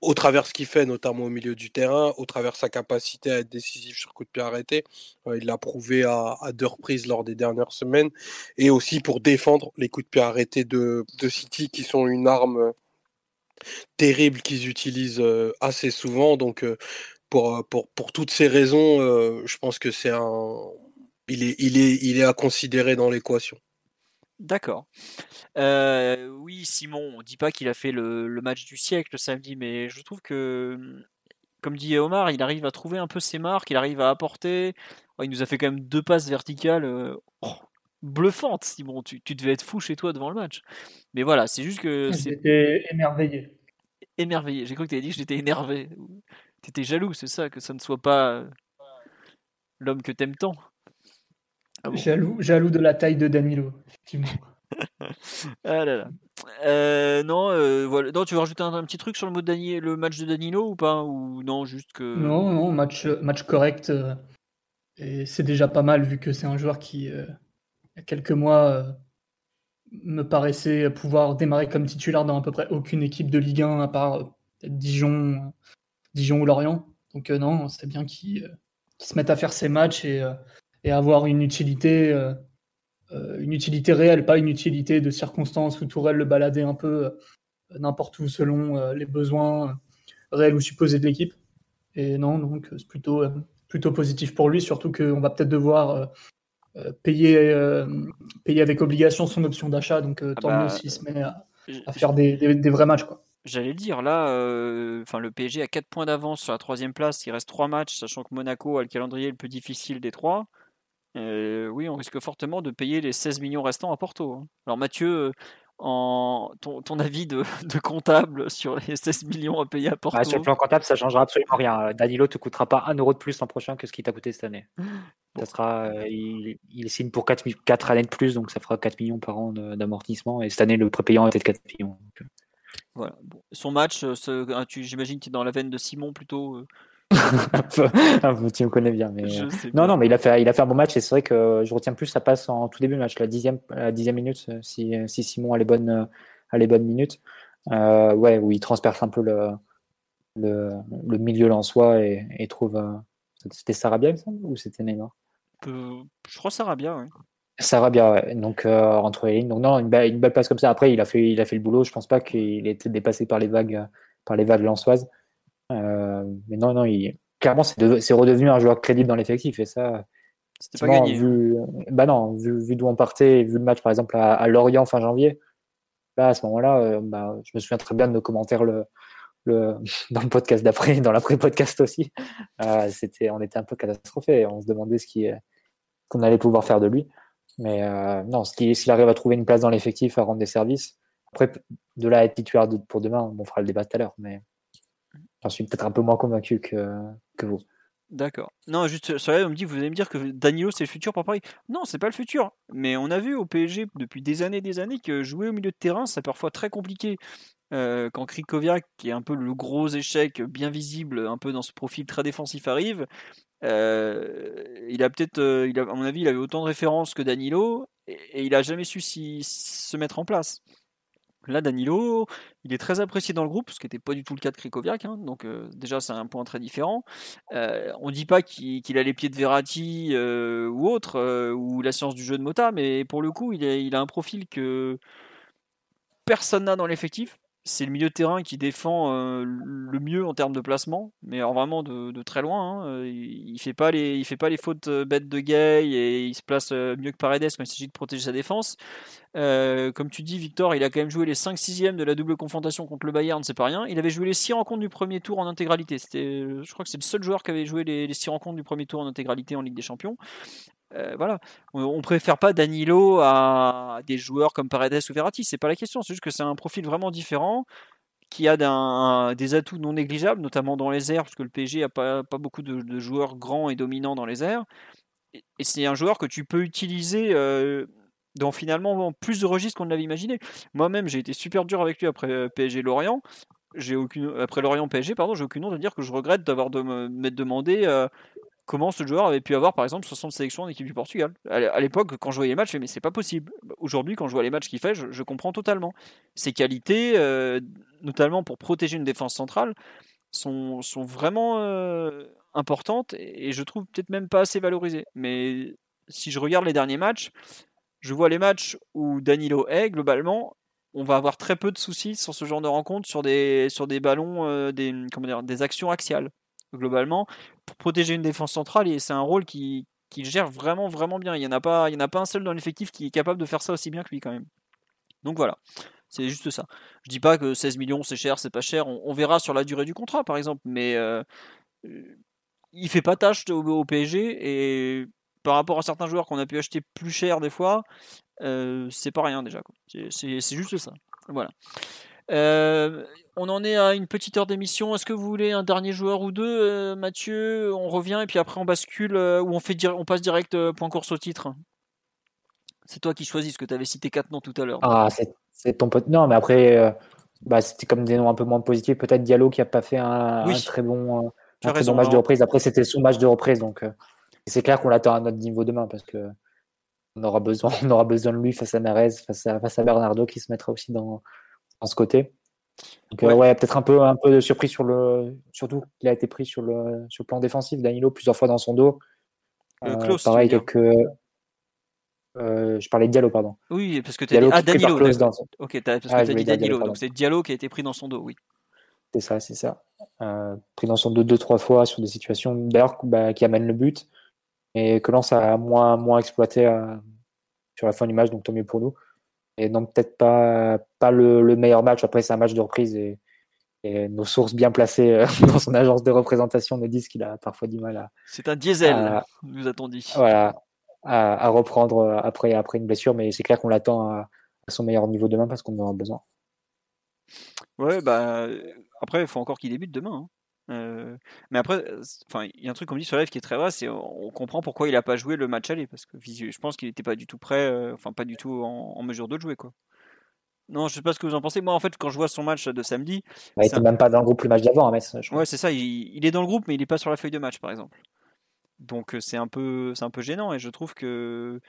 au travers ce qu'il fait, notamment au milieu du terrain, au travers sa capacité à être décisif sur coup de pied arrêté. Euh, il l'a prouvé à, deux reprises lors des dernières semaines. Et aussi pour défendre les coups de pied arrêtés de, City, qui sont une arme euh, terrible qu'ils utilisent euh, assez souvent. Donc, pour, pour, pour toutes ces raisons, je pense que c'est un. Il est, il, est, il est à considérer dans l'équation. D'accord. Euh, oui, Simon, on dit pas qu'il a fait le, match du siècle samedi, mais je trouve que, comme dit Omar, il arrive à trouver un peu ses marques, il arrive à apporter. Oh, il nous a fait quand même deux passes verticales euh, oh, bluffantes, Simon. Tu, devais être fou chez toi devant le match. Mais voilà, c'est juste que. J'étais émerveillé. Émerveillé. J'ai cru que tu avais dit que j'étais énervé. T'étais jaloux, c'est ça, que ça ne soit pas l'homme que t'aimes tant. Ah jaloux, jaloux de la taille de Danilo, effectivement. ah là là. Euh, non, euh, voilà. non, tu veux rajouter un, petit truc sur le, mot de le match de Danilo ou pas? Ou non, juste que. Non, non, match, match correct. Euh, et c'est déjà pas mal vu que c'est un joueur qui, il y a quelques mois, me paraissait pouvoir démarrer comme titulaire dans à peu près aucune équipe de Ligue 1 à part Dijon, Dijon ou Lorient. Donc non, c'est bien qu'ils se mettent à faire ces matchs et, et avoir une utilité euh, une utilité réelle, pas une utilité de circonstance où Tourelle le baladait un peu euh, n'importe où selon euh, les besoins réels ou supposés de l'équipe. Et non, donc c'est plutôt, plutôt positif pour lui, surtout qu'on va peut-être devoir payer, payer avec obligation son option d'achat. Donc ah tant bah, mieux s'il se met à, faire des, des, vrais matchs. Quoi. J'allais dire, là, enfin le PSG a 4 points d'avance sur la troisième place, il reste 3 matchs, sachant que Monaco a le calendrier le plus difficile des 3. Euh, oui, on risque fortement de payer les 16 millions restants à Porto. Hein. Alors Mathieu, euh, en ton, avis de, comptable sur les 16 millions à payer à Porto Sur le plan comptable, ça ne changera absolument rien. Danilo ne te coûtera pas un euro de plus l'an prochain que ce qui t'a coûté cette année. Ça sera, euh, il, signe pour 4, 4, années de plus, donc ça fera 4 millions par an d'amortissement. Et cette année, le prépayant était de 4 millions. Voilà. Son match, j'imagine que tu es dans la veine de Simon plutôt tu me connais bien. Mais... Non, non, mais il a, fait, il a fait un bon match et c'est vrai que je retiens plus sa passe en tout début de match, la dixième, la dixième minute, si, si Simon a les bonnes, a les bonnes minutes. Euh, ouais, où il transperce un peu le, le, le milieu soi et, et trouve. Euh, c'était Sarabia, il semble, ou c'était Neymar? Euh, Je crois Sarabia, oui. Sarabia, ouais. Donc, entre les lignes. Donc, non, une belle, une belle passe comme ça. Après, il a fait, il a fait le boulot. Je pense pas qu'il ait été dépassé par les vagues, par les vagues lançoises. Euh, mais non, non, il, clairement, c'est, redevenu un joueur crédible dans l'effectif. Et ça, c'était pas gagné. Vu, bah non, vu, d'où on partait, vu le match par exemple à, Lorient fin janvier, là à ce moment-là, euh, bah, je me souviens très bien de nos commentaires le, le, dans le podcast d'après, dans l'après-podcast aussi. Euh, c'était, on était un peu catastrophé. On se demandait ce qui, qu'on allait pouvoir faire de lui. Mais euh, non, s'il arrive à trouver une place dans l'effectif, à rendre des services, après, de là à être titulaire pour demain, on fera le débat tout à l'heure. Mais J'en suis peut-être un peu moins convaincu que, vous. D'accord. Non, juste sur on me dit, vous allez me dire que Danilo c'est le futur pour Paris. Non, c'est pas le futur. Mais on a vu au PSG depuis des années et des années que jouer au milieu de terrain, c'est parfois très compliqué. Euh, quand Krikoviak, qui est un peu le gros échec bien visible, un peu dans ce profil très défensif, arrive, euh, il a peut-être, euh, à mon avis, il avait autant de références que Danilo et, il a jamais su se mettre en place. Là, Danilo, il est très apprécié dans le groupe, ce qui n'était pas du tout le cas de Krikoviak. Hein, donc, euh, déjà, c'est un point très différent. Euh, on ne dit pas qu'il a les pieds de Verratti euh, ou autre, ou la science du jeu de Mota, mais pour le coup, il, il a un profil que personne n'a dans l'effectif c'est le milieu de terrain qui défend euh, le mieux en termes de placement, mais vraiment de, très loin. Hein. Il, ne fait pas les, il fait pas les fautes euh, bêtes de Gay et il se place euh, mieux que Paredes quand il s'agit de protéger sa défense. comme tu dis, Victor, il a quand même joué les 5 6 de la double confrontation contre le Bayern, c'est pas rien. Il avait joué les 6 rencontres du premier tour en intégralité. Je crois que c'est le seul joueur qui avait joué les 6 rencontres du premier tour en intégralité en Ligue des Champions. Euh, voilà, on préfère pas Danilo à des joueurs comme Paredes ou Verratti, c'est pas la question, c'est juste que c'est un profil vraiment différent qui a des atouts non négligeables, notamment dans les airs, parce que le PSG a pas, pas beaucoup de, joueurs grands et dominants dans les airs. Et, c'est un joueur que tu peux utiliser euh, dans finalement plus de registres qu'on ne l'avait imaginé. Moi-même, j'ai été super dur avec lui après euh, PSG Lorient. J'ai aucune, après Lorient PSG, pardon, j'ai aucune honte de dire que je regrette d'avoir de m'être demandé comment ce joueur avait pu avoir par exemple 60 sélections en équipe du Portugal. À l'époque, quand je voyais les matchs, je mais c'est pas possible. Aujourd'hui, quand je vois les matchs qu'il fait, je, comprends totalement. Ses qualités, euh, notamment pour protéger une défense centrale, sont, sont vraiment euh, importantes et, je trouve peut-être même pas assez valorisées. Mais si je regarde les derniers matchs, je vois les matchs où Danilo est, globalement, on va avoir très peu de soucis sur ce genre de rencontre, sur des, sur des ballons, euh, des, comment dire, des actions axiales globalement, pour protéger une défense centrale, et c'est un rôle qui, gère vraiment, vraiment bien. Il n'y en, a pas, il en a pas un seul dans l'effectif qui est capable de faire ça aussi bien que lui, quand même. Donc voilà, c'est juste ça. Je dis pas que 16 millions c'est cher, c'est pas cher. On, verra sur la durée du contrat, par exemple, mais euh, il fait pas tâche au, PSG, et par rapport à certains joueurs qu'on a pu acheter plus cher des fois, euh, c'est pas rien déjà. C'est juste ça. Voilà. On en est à une petite heure d'émission. Est-ce que vous voulez un dernier joueur ou deux, Mathieu? On revient et puis après on bascule ou on, fait on passe direct point course au titre C'est toi qui choisis, parce que tu avais cité quatre noms tout à l'heure. Ah, c'est ton pote. Non, mais après, bah, c'était comme des noms un peu moins positifs. Peut-être Diallo qui a pas fait un, très bon, un match de reprise. Après, c'était son match de reprise, donc c'est clair qu'on l'attend à notre niveau demain parce que on aura besoin, on aura besoin de lui face à Marez, face à, face à Bernardo qui se mettra aussi dans, dans ce côté. Donc, ouais, ouais peut-être un peu, un peu de surprise sur le, surtout qu'il a été pris sur le, sur le plan défensif. Danilo plusieurs fois dans son dos. Euh, pareil, quelques. Euh, je parlais de Diallo, pardon. Oui, parce que tu as dit ah, Danilo. Ok, parce que ah, tu as dit Danilo, donc c'est Diallo qui a été pris dans son dos, oui. C'est ça, c'est ça. Euh, pris dans son dos deux, trois fois sur des situations d'ailleurs bah, qui amènent le but et que Lens a moins, moins exploité euh, sur la fin du match, donc tant mieux pour nous. Et donc peut-être pas, pas le, meilleur match, après c'est un match de reprise et, nos sources bien placées euh, dans son agence de représentation nous disent qu'il a parfois du mal à... C'est un diesel, nous a-t-on dit. Voilà, à, reprendre après, après une blessure, mais c'est clair qu'on l'attend à, son meilleur niveau demain parce qu'on en aura besoin. Ouais, bah après, il faut encore qu'il débute demain. Hein. Euh, mais après, enfin, il y a un truc qu'on dit sur live qui est très vrai, c'est on comprend pourquoi il n'a pas joué le match aller parce que je pense qu'il n'était pas du tout prêt, euh, enfin pas du tout en, mesure de jouer quoi. Non, je sais pas ce que vous en pensez. Moi, en fait, quand je vois son match de samedi, bah, il était même pas dans le groupe le match d'avant, hein, Ouais, c'est ça. Il, est dans le groupe, mais il n'est pas sur la feuille de match, par exemple. Donc c'est un peu, c'est un peu gênant et je trouve que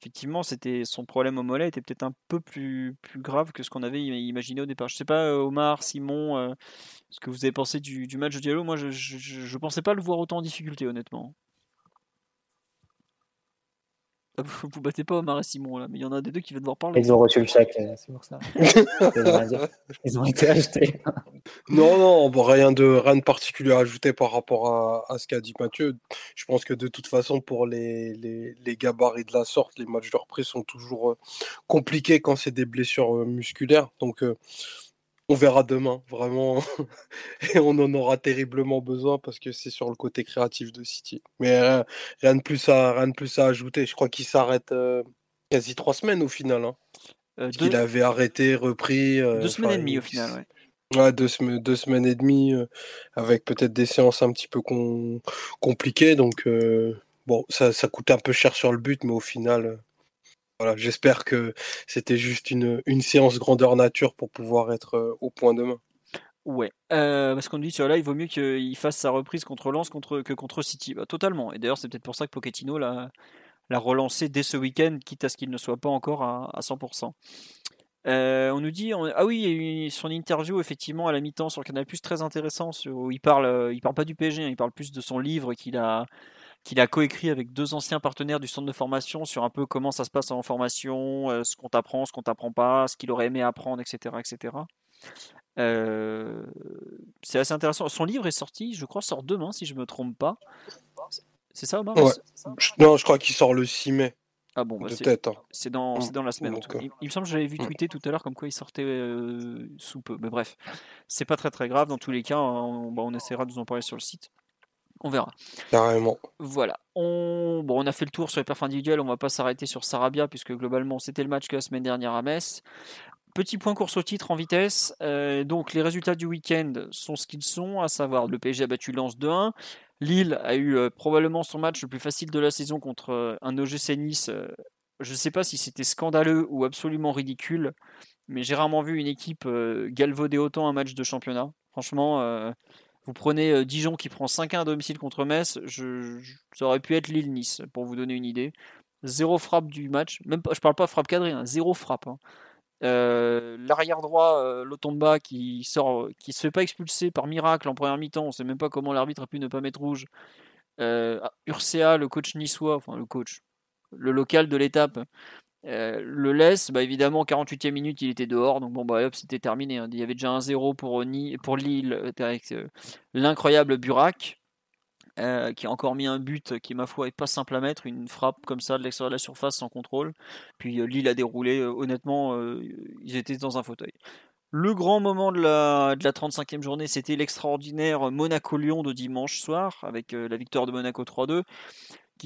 effectivement, c'était son problème au mollet était peut-être un peu plus, plus grave que ce qu'on avait imaginé au départ. Je sais pas, Omar, Simon, ce que vous avez pensé du, match de Diallo. Moi, je, je, pensais pas le voir autant en difficulté, honnêtement. Ah, vous, vous battez pas Omar et Simon là, mais il y en a des deux qui viennent devoir parler. Ils ont reçu le chèque, euh, c'est pour ça. Ils ont été achetés. non, non, rien de, rien de particulier à ajouter par rapport à, ce qu'a dit Mathieu. Je pense que de toute façon, pour les, les, gabarits de la sorte, les matchs de reprise sont toujours euh, compliqués quand c'est des blessures euh, musculaires. Donc, on verra demain, vraiment. et on en aura terriblement besoin parce que c'est sur le côté créatif de City. Mais rien, de, plus à, rien de plus à ajouter. Je crois qu'il s'arrête euh, quasi trois semaines au final. Hein. Euh, il avait arrêté, repris. Euh, deux semaines et demie au final, ouais. Ouais, deux, semaines et demie, avec peut-être des séances un petit peu compliquées. Donc, bon, ça, ça coûte un peu cher sur le but, mais au final, voilà, j'espère que c'était juste une, une, séance grandeur nature pour pouvoir être euh, au point demain. Ouais, euh, parce qu'on dit sur là, il vaut mieux qu'il fasse sa reprise contre Lens contre, que contre City. Bah, totalement. Et d'ailleurs, c'est peut-être pour ça que Pochettino l'a, relancé dès ce week-end, quitte à ce qu'il ne soit pas encore à, 100%. Euh, on nous dit, ah oui, son interview effectivement à la mi-temps sur Canal très intéressant, il parle, il parle pas du PSG, hein, il parle plus de son livre qu'il a, qu'il a coécrit avec deux anciens partenaires du centre de formation sur un peu comment ça se passe en formation, euh, ce qu'on t'apprend, ce qu'on t'apprend pas, ce qu'il aurait aimé apprendre, etc. etc. Euh, c'est assez intéressant. Son livre est sorti, je crois, sort demain, si je me trompe pas. C'est ça, Omar? Non, je crois qu'il sort le 6 mai. Ah bon, bah hein. c'est dans, dans la semaine. Euh, il, me semble que j'avais vu tweeter tout à l'heure comme quoi il sortait sous peu. Mais bref, c'est pas très très grave. Dans tous les cas, on, bah, on essaiera de vous en parler sur le site. On verra. Carrément. Voilà. On... Bon, on a fait le tour sur les perfs individuels. On va pas s'arrêter sur Sarabia puisque globalement c'était le match que la semaine dernière à Metz. Petit point course au titre en vitesse. Euh, donc les résultats du week-end sont ce qu'ils sont, à savoir le PSG a battu Lens 2-1. Lille a eu euh, probablement son match le plus facile de la saison contre euh, un OGC Nice. je ne sais pas si c'était scandaleux ou absolument ridicule, mais j'ai rarement vu une équipe galvauder autant un match de championnat. Franchement, vous prenez euh, Dijon qui prend 5-1 à domicile contre Metz, ça aurait pu être Lille-Nice, pour vous donner une idée. Zéro frappe du match, même pas, je parle pas frappe cadrée, hein, zéro frappe. Hein. Euh, l'arrière droit, euh, Lotomba, qui sort, qui se fait pas expulser par miracle en première mi-temps, on sait même pas comment l'arbitre a pu ne pas mettre rouge. Urcea, le coach niçois, enfin le coach, le local de l'étape, euh, le laisse, bah évidemment, 48e minute, il était dehors, donc bon, bah hop, c'était terminé. Hein. Il y avait déjà un 0 pour, pour Lille euh, avec euh, l'incroyable Burak, qui a encore mis un but qui, ma foi, est pas simple à mettre, une frappe comme ça de l'extérieur de la surface sans contrôle. Puis Lille a déroulé, honnêtement, ils étaient dans un fauteuil. Le grand moment de la, de la 35e journée, c'était l'extraordinaire Monaco-Lyon de dimanche soir, avec la victoire de Monaco 3-2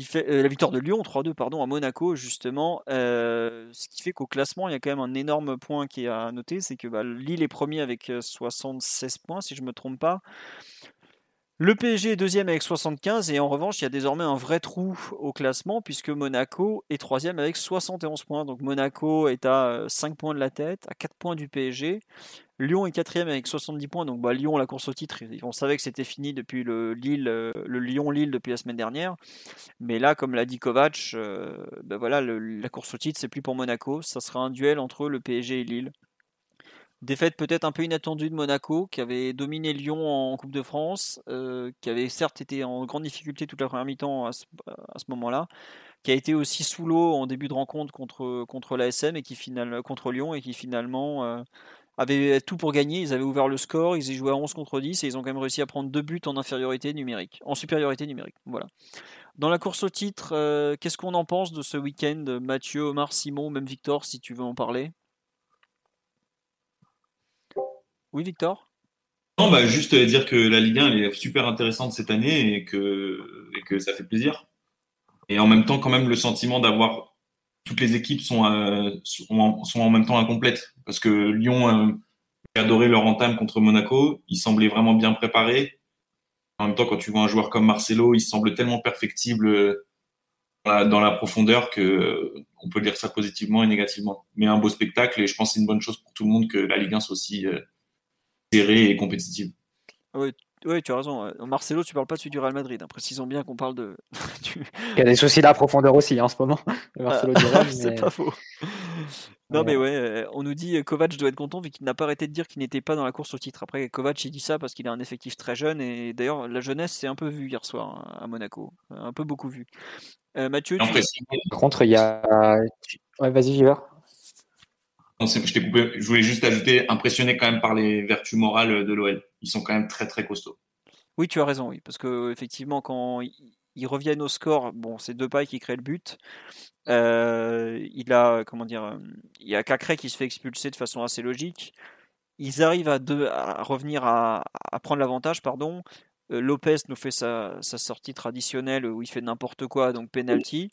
fait la victoire de Lyon 3-2 pardon à Monaco justement. ce qui fait qu'au classement il y a quand même un énorme point qui est à noter, c'est que bah, Lille est premier avec 76 points si je me trompe pas. Le PSG est deuxième avec 75 et en revanche, il y a désormais un vrai trou au classement puisque Monaco est troisième avec 71 points. Donc Monaco est à 5 points de la tête, à 4 points du PSG. Lyon est quatrième avec 70 points. Donc bah, Lyon, la course au titre, on savait que c'était fini depuis le, Lille, euh, le Lyon-Lille depuis la semaine dernière. Mais là, comme l'a dit Kovac, euh, bah, voilà, la course au titre, c'est plus pour Monaco. Ça sera un duel entre le PSG et Lille. Défaite peut-être un peu inattendue de Monaco, qui avait dominé Lyon en Coupe de France, euh, qui avait certes été en grande difficulté toute la première mi-temps à ce, moment-là, qui a été aussi sous l'eau en début de rencontre contre, contre l'ASM et qui final, contre Lyon et qui finalement euh, avait tout pour gagner. Ils avaient ouvert le score, ils y jouaient à 11 contre 10 et ils ont quand même réussi à prendre deux buts en infériorité numérique, en supériorité numérique. Voilà. Dans la course au titre, euh, qu'est-ce qu'on en pense de ce week-end Mathieu, Omar, Simon, même Victor, si tu veux en parler? Oui, Victor? Non, bah, juste dire que la Ligue 1 est super intéressante cette année et que, ça fait plaisir. Et en même temps, quand même, le sentiment d'avoir toutes les équipes sont, euh, sont, en, même temps incomplètes. Parce que Lyon euh, adoré leur entame contre Monaco. Ils semblaient vraiment bien préparés. En même temps, quand tu vois un joueur comme Marcelo, il semble tellement perfectible euh, dans la profondeur que on peut lire ça positivement et négativement. Mais un beau spectacle et je pense que c'est une bonne chose pour tout le monde que la Ligue 1 soit aussi et compétitive. Oui, tu as raison. Marcelo, tu parles pas de du Real Madrid. Hein. Précisons bien qu'on parle de. Il y a des soucis de profondeur aussi hein, en ce moment. Marcelo ah, c'est pas faux. Non, mais ouais, euh, on nous dit Kovac doit être content vu qu'il n'a pas arrêté de dire qu'il n'était pas dans la course au titre. Après, Kovac, il dit ça parce qu'il a un effectif très jeune et d'ailleurs, la jeunesse s'est un peu vue hier soir hein, à Monaco. Un peu beaucoup vu. Euh, Mathieu, tu... Par contre, il y a. Ouais, vas-y, Je voulais juste ajouter, impressionné quand même par les vertus morales de l'OL. Ils sont quand même très très costauds. Oui, tu as raison, oui, parce que effectivement, quand ils reviennent au score, bon, c'est pailles qui créent le but. Euh, il a, comment dire, il y a Cacré qui se fait expulser de façon assez logique. Ils arrivent à, deux, à revenir à, prendre l'avantage, pardon. Euh, Lopez nous fait sa, sa, sortie traditionnelle où il fait n'importe quoi, donc penalty.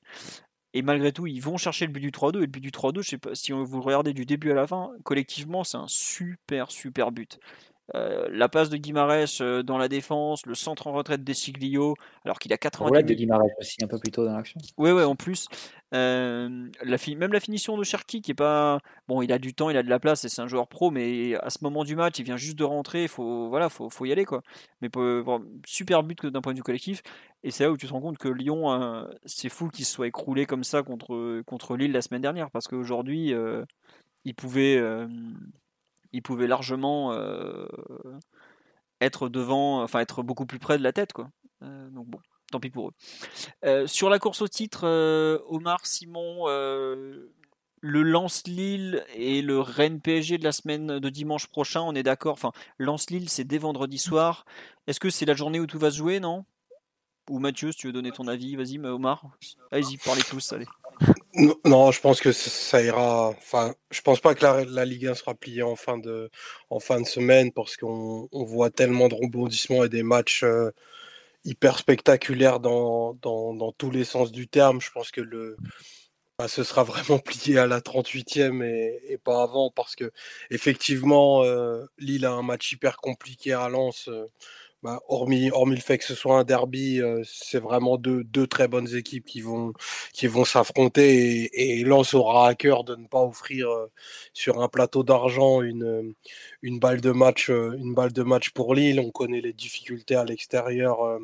Et malgré tout, ils vont chercher le but du 3-2. Et le but du 3-2, je sais pas si vous le regardez du début à la fin, collectivement, c'est un super, super but. Euh, la passe de Guimarães euh, dans la défense, le centre en retraite d'Essiglio, alors qu'il a 90 de Guimarães aussi un peu plus tôt dans l'action. Oui, ouais, en plus. Euh, même la finition de Cherki qui est pas bon, il a du temps, il a de la place et c'est un joueur pro, mais à ce moment du match, il vient juste de rentrer, faut voilà, faut, faut y aller quoi. Mais super but d'un point de vue collectif. Et c'est là où tu te rends compte que Lyon, c'est fou qu'il se soit écroulé comme ça contre contre Lille la semaine dernière, parce qu'aujourd'hui, il pouvait largement euh, être devant, enfin être beaucoup plus près de la tête, quoi. Euh, donc bon, tant pis pour eux. Euh, sur la course au titre, Omar, Simon, le Lance-Lille et le Rennes PSG de la semaine de dimanche prochain, on est d'accord. Enfin, Lance-Lille, c'est dès vendredi soir. Est-ce que c'est la journée où tout va se jouer, non? Ou Mathieu, si tu veux donner ton avis, vas-y, Omar. Allez-y, parlez tous, allez. Non, je pense que ça ira. Enfin, je pense pas que la, Ligue 1 sera pliée en fin de, en fin de semaine parce qu'on voit tellement de rebondissements et des matchs euh, hyper spectaculaires dans, dans, tous les sens du terme. Je pense que le, bah, ce sera vraiment plié à la 38e et, pas avant parce que effectivement, euh, Lille a un match hyper compliqué à Lens. Euh, bah, hormis, hormis le fait que ce soit un derby, euh, c'est vraiment deux, deux très bonnes équipes qui vont, qui vont s'affronter et, et Lens aura à cœur de ne pas offrir euh, sur un plateau d'argent une, une, balle de match, euh, une balle de match pour Lille. On connaît les difficultés à l'extérieur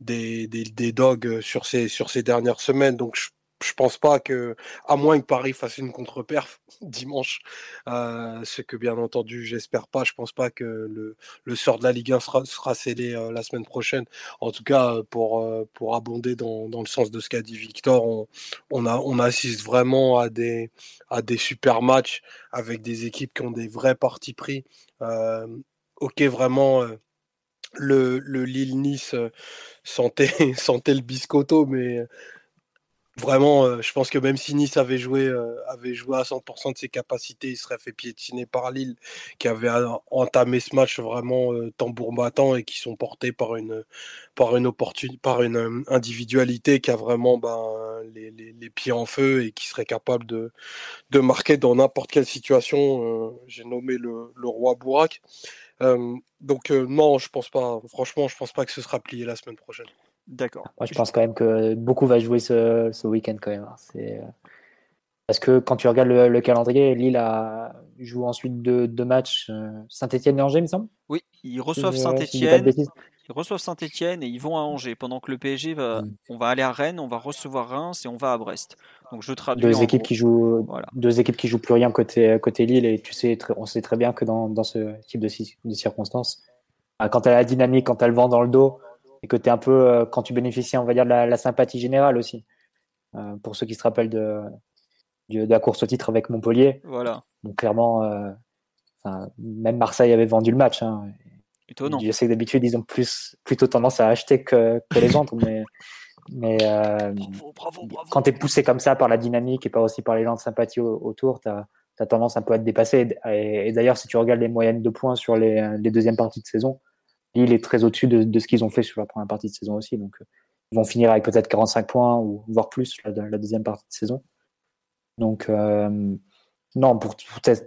des, des, des, dogs sur ces, sur ces dernières semaines. Donc je pense pas que, à moins que Paris fasse une contre-perf dimanche, euh, ce que bien entendu j'espère pas, je pense pas que le, sort de la Ligue 1 sera, scellé euh, la semaine prochaine. En tout cas, euh, pour, pour abonder dans, dans le sens de ce qu'a dit Victor, on, on assiste vraiment à des, à des super matchs avec des équipes qui ont des vrais partis pris. ok, vraiment le, le Lille-Nice sentait, sentait le biscotto, mais Vraiment, euh, je pense que même si Nice avait joué, euh, avait joué à 100% de ses capacités, il serait fait piétiner par Lille, qui avait entamé ce match vraiment euh, tambour battant et qui sont portés par une, par une, opportunité, par une individualité qui a vraiment ben, les, les, pieds en feu et qui serait capable de, de marquer dans n'importe quelle situation. J'ai nommé le, le, roi Bourak. donc non, je pense pas. Franchement, je pense pas que ce sera plié la semaine prochaine. D'accord. Moi, je pense quand même que beaucoup va jouer ce, ce week-end quand même. Hein. C'est euh, parce que quand tu regardes le, calendrier, Lille a, joue ensuite deux, deux matchs. Euh, Saint-Etienne et Angers, il me semble. Oui, ils reçoivent Saint-Etienne. ils reçoivent Saint-Etienne et ils vont à Angers. Pendant que le PSG va, mm. on va aller à Rennes, on va recevoir Reims et on va à Brest. Donc je traduis. Deux équipes qui jouent, deux équipes qui jouent plus rien côté côté Lille et tu sais, on sait très bien que dans, dans ce type de, de circonstances, ah, quand elle a la dynamique, quand elle vend dans le dos et que tu es un peu, euh, quand tu bénéficies, on va dire, de la, sympathie générale aussi. Euh, pour ceux qui se rappellent de, de, la course au titre avec Montpellier. Voilà. Donc, clairement, euh, même Marseille avait vendu le match. Hein. Étonnant. Je sais que d'habitude, ils ont plus, plutôt tendance à acheter que, que les vendre, mais, mais quand tu es poussé comme ça par la dynamique et pas aussi par les gens de sympathie autour, tu as, tendance un peu à te dépasser. Et, d'ailleurs, si tu regardes les moyennes de points sur les, les deuxièmes parties de saison, Lille est très au-dessus de, ce qu'ils ont fait sur la première partie de saison aussi. Donc, euh, ils vont finir avec peut-être 45 points ou voire plus la, la deuxième partie de saison. Donc, euh, non, pour,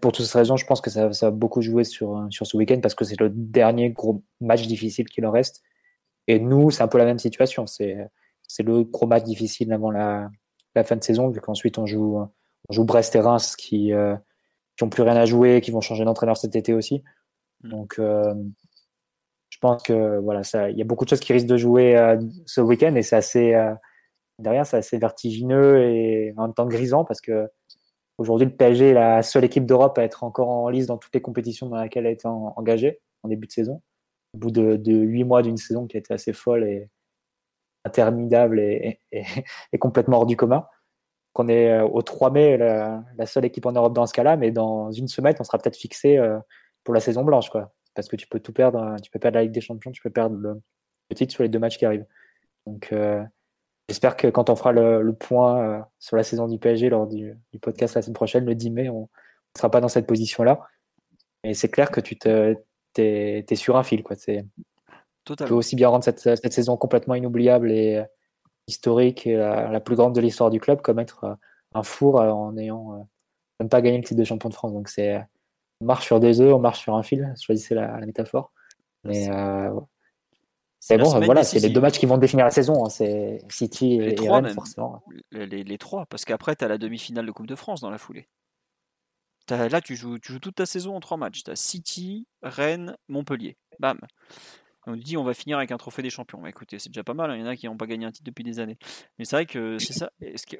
pour, toutes ces raisons, je pense que ça, va beaucoup jouer sur, euh, sur ce week-end parce que c'est le dernier gros match difficile qui leur reste. Et nous, c'est un peu la même situation. C'est, le gros match difficile avant la, la fin de saison, vu qu'ensuite on joue, on joue Brest et Reims qui, n'ont qui ont plus rien à jouer, qui vont changer d'entraîneur cet été aussi. Mm. Donc, je pense que voilà, il y a beaucoup de choses qui risquent de jouer euh, ce week-end et c'est assez, euh, derrière, c'est assez vertigineux et en même temps grisant parce que aujourd'hui, le PSG est la seule équipe d'Europe à être encore en lice dans toutes les compétitions dans lesquelles elle a été engagée en début de saison. Au bout de huit mois d'une saison qui a été assez folle et interminable et, et, complètement hors du commun. Qu'on est euh, au 3 mai la, la, seule équipe en Europe dans ce cas-là, mais dans une semaine, on sera peut-être fixé pour la saison blanche. Quoi parce que tu peux tout perdre. Hein. Tu peux perdre la Ligue des Champions, tu peux perdre le, titre sur les deux matchs qui arrivent. Donc, euh, j'espère que quand on fera le, point euh, sur la saison du PSG lors du, podcast la semaine prochaine, le 10 mai, on ne sera pas dans cette position-là. Mais c'est clair que tu te, es, sur un fil. Quoi. Tu peux aussi bien rendre cette, saison complètement inoubliable et euh, historique et la, plus grande de l'histoire du club comme être un four en n'ayant même pas gagné le titre de champion de France. Donc, c'est on marche sur des œufs, on marche sur un fil, choisissez la, métaphore. Mais euh, c'est bon, voilà, c'est les deux matchs qui vont définir la saison. Hein. C'est City et, Rennes, forcément. Les, trois, parce qu'après, tu as la demi-finale de Coupe de France dans la foulée. là, tu joues, tu joues toute ta saison en trois matchs. Tu as City, Rennes, Montpellier. Bam. On dit on va finir avec un trophée des champions. Bah, écoutez, c'est déjà pas mal. Hein. Il y en a qui n'ont pas gagné un titre depuis des années. Mais c'est vrai que c'est ça.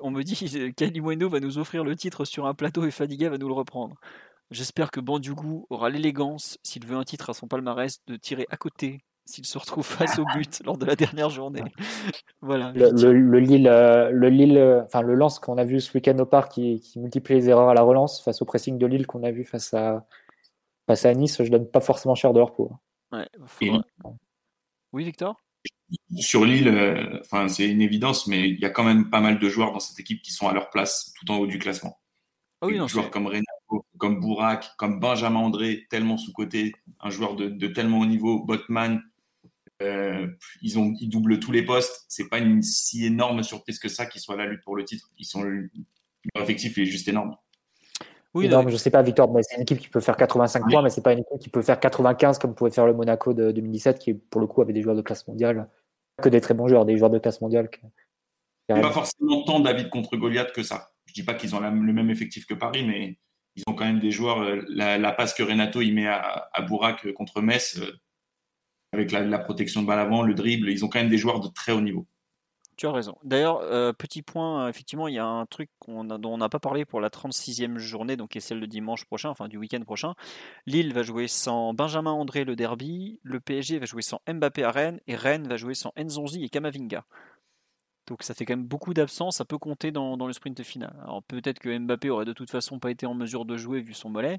On me dit Kalimwendo va nous offrir le titre sur un plateau et Fadiga va nous le reprendre. J'espère que Bandiougou aura l'élégance, s'il veut un titre à son palmarès, de tirer à côté s'il se retrouve face au but lors de la dernière journée. voilà. Le, le, Lille, euh, le Lille, euh, enfin le lance qu'on a vu ce week-end au parc qui, qui, multiplie les erreurs à la relance face au pressing de Lille qu'on a vu face à face à Nice, je donne pas forcément cher de leur peau. Ouais, Oui, Victor? Sur Lille, euh, enfin c'est une évidence, mais il y a quand même pas mal de joueurs dans cette équipe qui sont à leur place tout en haut du classement. Ah oui, non, joueurs comme Renato, comme Bourak, comme Benjamin André, tellement sous-côté, un joueur de, tellement haut niveau, Botman, euh, ils, ont, ils doublent tous les postes. C'est pas une si énorme surprise que ça qu'ils soient à la lutte pour le titre. Ils sont, leur effectif est juste énorme. Oui, non, je sais pas, Victor, mais c'est une équipe qui peut faire 85 points, mais c'est pas une équipe qui peut faire 95 comme pouvait faire le Monaco de 2017, qui pour le coup avait des joueurs de classe mondiale, que des très bons joueurs, des joueurs de classe mondiale. pas forcément tant David contre Goliath que ça. Je dis pas qu'ils ont le même effectif que Paris, mais ils ont quand même des joueurs. Euh, la, passe que Renato il met à, à Bourak contre Metz, euh, avec la, protection de balle avant, le dribble, ils ont quand même des joueurs de très haut niveau. Tu as raison. D'ailleurs, euh, petit point, effectivement, il y a un truc dont on n'a pas parlé pour la 36e journée, donc qui est celle de dimanche prochain, enfin du week-end prochain. Lille va jouer sans Benjamin André le derby, le PSG va jouer sans Mbappé à Rennes, et Rennes va jouer sans Nzonzi et Kamavinga. Donc ça fait quand même beaucoup d'absence, ça peut compter dans, le sprint final. Alors peut-être que Mbappé aurait de toute façon pas été en mesure de jouer vu son mollet,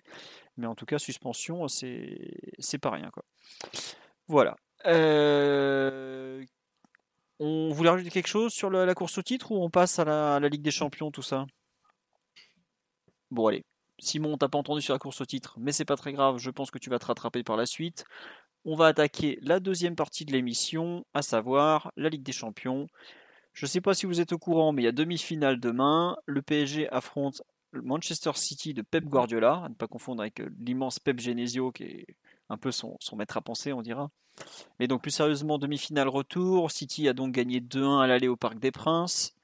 mais en tout cas suspension, c'est pas rien quoi. Voilà. Euh, On voulait rajouter quelque chose sur la, course au titre ou on passe à la, Ligue des Champions, tout ça? Bon, allez. Simon, t'as pas entendu sur la course au titre, mais c'est pas très grave, je pense que tu vas te rattraper par la suite. On va attaquer la deuxième partie de l'émission, à savoir la Ligue des Champions. Je ne sais pas si vous êtes au courant, mais il y a demi-finale demain. Le PSG affronte Manchester City de Pep Guardiola, à ne pas confondre avec euh, l'immense Pep Genesio qui est un peu son, maître à penser, on dira. Mais donc plus sérieusement, demi-finale retour. City a donc gagné 2-1 à l'aller au Parc des Princes.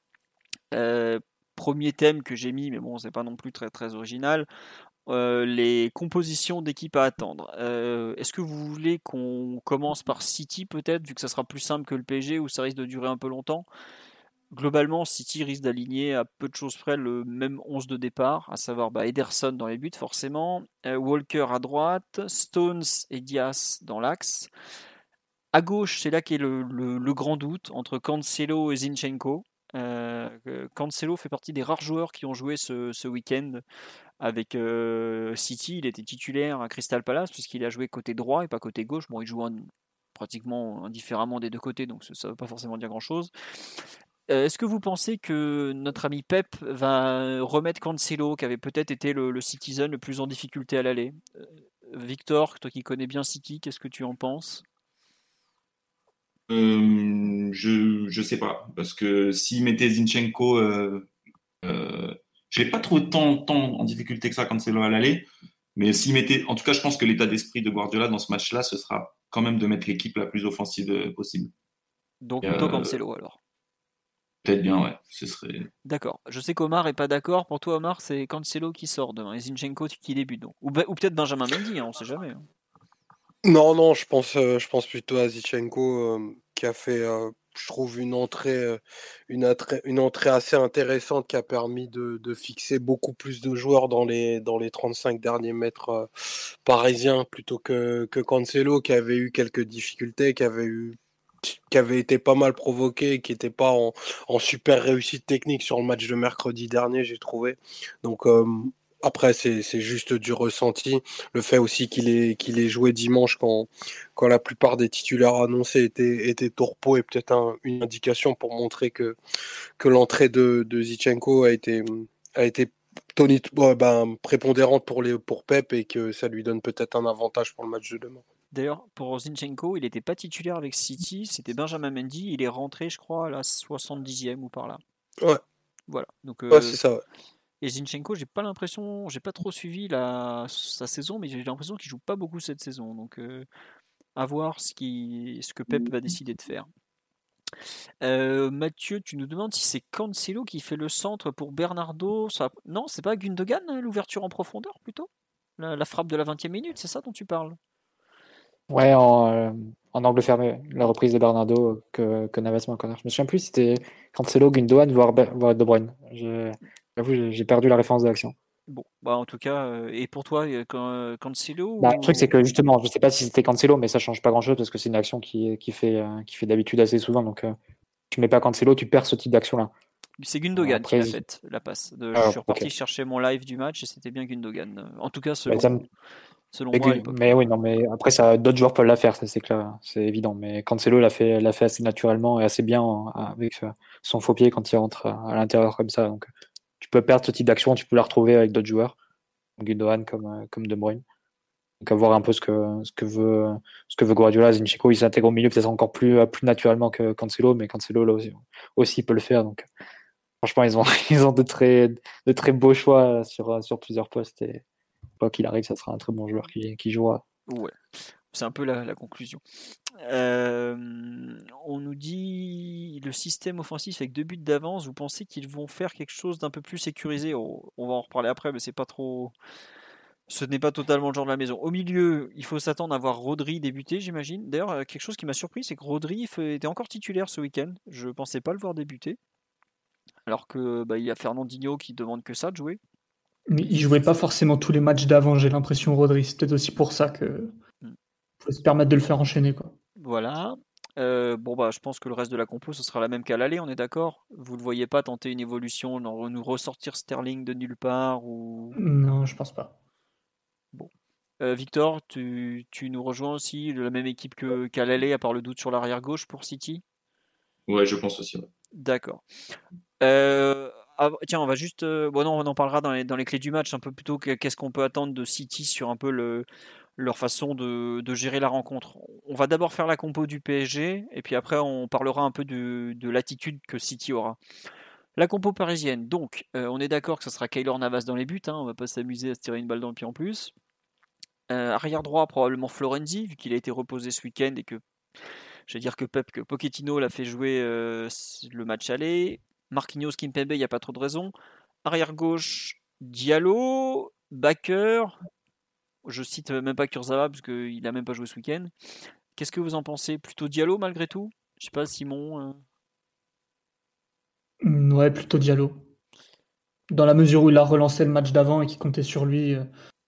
Euh, premier thème que j'ai mis, mais bon, c'est pas non plus très très original. Euh, les compositions d'équipe à attendre. Est-ce que vous voulez qu'on commence par City peut-être, vu que ça sera plus simple que le PSG, où ça risque de durer un peu longtemps? Globalement, City risque d'aligner à peu de choses près le même 11 de départ, à savoir bah, Ederson dans les buts forcément, euh, Walker à droite, Stones et Diaz dans l'axe. À gauche, c'est là qu'est le, grand doute entre Cancelo et Zinchenko. Euh, Cancelo fait partie des rares joueurs qui ont joué ce, week-end avec euh, City. Il était titulaire à Crystal Palace puisqu'il a joué côté droit et pas côté gauche. Bon, il joue pratiquement indifféremment des deux côtés, donc ça ne veut pas forcément dire grand-chose. Euh, est-ce que vous pensez que notre ami Pep va remettre Cancelo, qui avait peut-être été le, citizen le plus en difficulté à l'aller euh, Victor, toi qui connais bien City, qu'est-ce que tu en penses? Euh, Je ne sais pas, parce que s'il mettait Zinchenko, je n'ai pas trouvé tant, tant en difficulté que ça Cancelo à l'aller, mais s'il mettait, en tout cas, je pense que l'état d'esprit de Guardiola dans ce match-là, ce sera quand même de mettre l'équipe la plus offensive possible. Donc plutôt Cancelo alors Peut-être bien, ouais. Ce serait. D'accord. Je sais qu'Omar est pas d'accord. Pour toi, Omar, c'est Cancelo qui sort demain et Zinchenko qui débute. Donc. Ou, peut-être Benjamin Mendy, hein, on sait jamais. Hein. Non, non, je pense, euh, je pense plutôt à Zinchenko euh, qui a fait, euh, je trouve, une entrée, une, une, entrée assez intéressante qui a permis de, de, fixer beaucoup plus de joueurs dans les, dans les 35 derniers mètres parisiens plutôt que, que Cancelo qui avait eu quelques difficultés, qui avait eu qui avait été pas mal provoqué, qui n'était pas en, super réussite technique sur le match de mercredi dernier, j'ai trouvé. Donc euh, après, c'est juste du ressenti. Le fait aussi qu'il ait, joué dimanche quand, quand la plupart des titulaires annoncés étaient, étaient est peut-être une indication pour montrer que, l'entrée de, de Zichenko a été, a été ben, prépondérante pour Pep et que ça lui donne peut-être un avantage pour le match de demain. D'ailleurs, pour Zinchenko, il n'était pas titulaire avec City, c'était Benjamin Mendy. Il est rentré, je crois, à la 70e ou par là. Ouais. Voilà. Donc, ouais, euh, c'est ça. Et Zinchenko, j'ai pas l'impression, j'ai pas trop suivi la, sa saison, mais j'ai l'impression qu'il joue pas beaucoup cette saison. Donc, euh, à voir ce, qui, ce que Pep va décider de faire. Euh, Mathieu, tu nous demandes si c'est Cancelo qui fait le centre pour Bernardo. Ça... Non, c'est pas Gundogan, hein, l'ouverture en profondeur plutôt? La, la, frappe de la 20e minute, c'est ça dont tu parles? Ouais, en, euh, en, angle fermé, la reprise de Bernardo que, que Navas m'a Je me souviens plus si c'était Cancelo, Gundogan, voire, voire De Bruyne. J'ai perdu la référence de l'action. Bon, bah en tout cas, euh, et pour toi, Cancelo bah, Le truc, c'est que justement, je sais pas si c'était Cancelo, mais ça change pas grand chose parce que c'est une action qui, qui fait, euh, qui fait d'habitude assez souvent. Donc, tu mets pas Cancelo, tu perds ce type d'action-là. C'est Gundogan qui a fait la passe. De, je suis reparti chercher mon live du match et c'était bien Gundogan. En tout cas, selon, bah, mais, oui, non, mais après, ça, d'autres joueurs peuvent la faire, ça c'est clair, c'est évident. Mais Cancelo l'a fait, l'a fait assez naturellement et assez bien avec son faux pied quand il rentre à l'intérieur comme ça. Donc, tu peux perdre ce type d'action, tu peux la retrouver avec d'autres joueurs, Gundogan comme, comme De Bruyne. Donc, à voir un peu ce que, ce que veut, ce que veut Guardiola. Zinchenko, il s'intègre au milieu peut-être encore plus, plus naturellement que Cancelo, mais Cancelo, là aussi, aussi peut le faire. Donc, franchement, ils ont, ils ont de très, de très beaux choix sur, sur plusieurs postes et, qu'il arrive, ça sera un très bon joueur qui, jouera. Ouais, c'est un peu la, conclusion. Euh, on nous dit le système offensif avec deux buts d'avance. Vous pensez qu'ils vont faire quelque chose d'un peu plus sécurisé? On, va en reparler après, mais c'est pas trop. Ce n'est pas totalement le genre de la maison. Au milieu, il faut s'attendre à voir Rodri débuter, j'imagine. D'ailleurs, euh, quelque chose qui m'a surpris, c'est que Rodri était encore titulaire ce week-end. Je pensais pas le voir débuter. Alors que bah, il y a Fernandinho qui demande que ça de jouer. Mais il jouait pas forcément tous les matchs d'avant, j'ai l'impression, Rodri. C'est peut-être aussi pour ça que faut se permettre de le faire enchaîner. Quoi. Voilà. Euh, bon bah je pense que le reste de la compo ce sera la même qu'à l'aller, on est d'accord? Vous ne voyez pas tenter une évolution, nous ressortir Sterling de nulle part ou Non, je pense pas. Bon. Euh, Victor, tu, tu, nous rejoins aussi la même équipe qu'à l'aller, à part le doute sur l'arrière gauche pour City? Ouais, je pense aussi. D'accord. Euh, tiens, on va juste. bon, non, on en parlera dans les, clés du match un peu plutôt. Qu'est-ce qu'on peut attendre de City sur un peu le, leur façon de, gérer la rencontre. On va d'abord faire la compo du PSG et puis après on parlera un peu de, de l'attitude que City aura. La compo parisienne, donc on est d'accord que ce sera Kaylor Navas dans les buts, hein, on va pas s'amuser à se tirer une balle dans le pied en plus. Euh, arrière droit, probablement Florenzi, vu qu'il a été reposé ce week-end et que je vais dire que Pep, que Pochettino l'a fait jouer euh, le match aller. Marquinhos, Kimpembe, il n'y a pas trop de raison. Arrière gauche, Diallo, Backer. Je cite même pas Kurzawa parce qu'il n'a même pas joué ce week-end. Qu'est-ce que vous en pensez? Plutôt Diallo malgré tout? Je sais pas, Simon. Euh. Mm, ouais, plutôt Diallo. Dans la mesure où il a relancé le match d'avant et qu'il comptait sur lui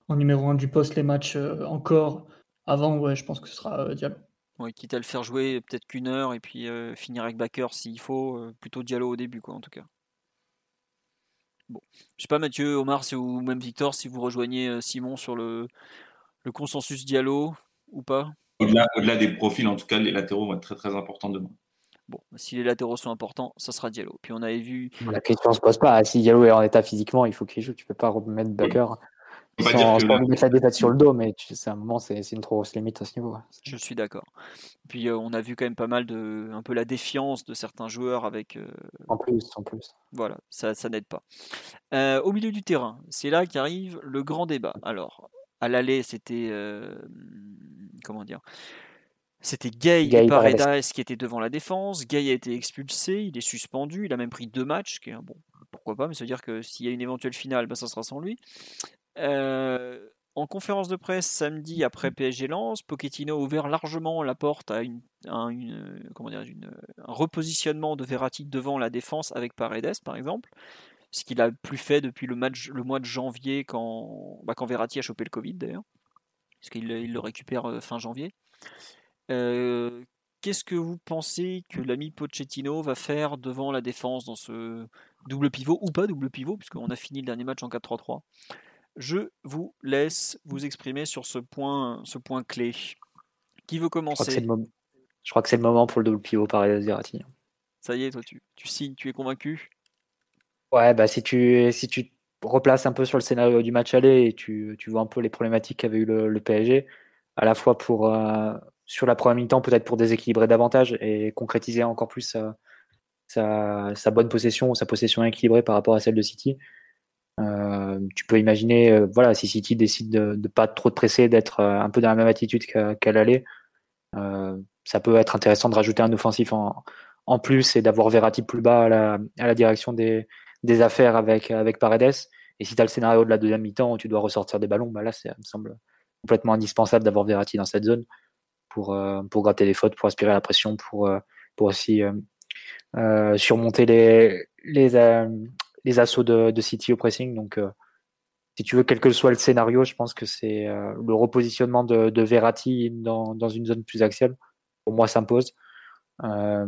en numéro 1 du poste les matchs euh, encore avant, ouais, je pense que ce sera euh, Diallo. Ouais, quitte à le faire jouer peut-être qu'une heure et puis euh, finir avec Backer s'il faut, plutôt Diallo au début, quoi, en tout cas. Bon. Je sais pas, Mathieu, Omar, ou même Victor, si vous rejoignez Simon sur le, le consensus Diallo ou pas Au-delà des profils, en tout cas, les latéraux vont être très très importants demain. Bon, si les latéraux sont importants, ça sera Diallo. Puis on avait vu. La question ne se pose pas. Si Diallo est en état physiquement, il faut qu'il joue. Tu peux pas remettre Backer sans, sans mettre la sur le dos, mais c'est un moment, c'est une trop grosse limite à ce niveau. Je suis d'accord. Puis euh, on a vu quand même pas mal de, un peu la défiance de certains joueurs avec. Euh, en plus, en plus. Voilà, ça, ça n'aide pas. Euh, au milieu du terrain, c'est là qu'arrive le grand débat. Alors, à l'aller, c'était comment dire c'était Gay, et Paredes qui étaient devant la défense. Gay a été expulsé, il est suspendu, il a même pris deux matchs, qui est, bon, pourquoi pas, mais ça veut dire que s'il y a une éventuelle finale, ben, ça sera sans lui. Euh, en conférence de presse samedi après PSG Lens, Pochettino a ouvert largement la porte à, une, une, comment dire, un repositionnement de Verratti devant la défense avec Paredes, par exemple. Ce qu'il a plus fait depuis le, match, le mois de janvier quand, bah, quand Verratti a chopé le Covid d'ailleurs. Parce qu'il il le récupère euh, fin janvier. Euh, qu'est-ce que vous pensez que l'ami Pochettino va faire devant la défense dans ce double pivot ou pas double pivot, puisqu'on a fini le dernier match en 4-3-3 je vous laisse vous exprimer sur ce point, ce point clé. Qui veut commencer Je crois que c'est le, moment pour le double pivot par Verratti. Ça y est, toi, tu, tu signes, tu es convaincu? Ouais, bah si tu, si tu replaces un peu sur le scénario du match aller et tu, tu vois un peu les problématiques qu'avait eu le, PSG, à la fois pour euh, sur la première mi-temps, peut-être pour déséquilibrer davantage et concrétiser encore plus sa, sa, bonne possession ou sa possession équilibrée par rapport à celle de City. Euh, tu peux imaginer, euh, voilà, si City décide de ne pas trop te presser, d'être euh, un peu dans la même attitude qu'elle allait, ça peut être intéressant de rajouter un offensif en, en plus et d'avoir Verratti plus bas à la, à la direction des, des, affaires avec, avec Paredes. Et si tu as le scénario de la deuxième mi-temps où tu dois ressortir des ballons, bah là, ça me semble complètement indispensable d'avoir Verratti dans cette zone pour, pour gratter les fautes, pour aspirer la pression, pour, pour aussi euh, surmonter les, les, les assauts de, City au pressing. Donc, euh, si tu veux, quel que soit le scénario, je pense que c'est euh, le repositionnement de, de Verratti dans, dans, une zone plus axiale. Pour moi, s'impose. Euh,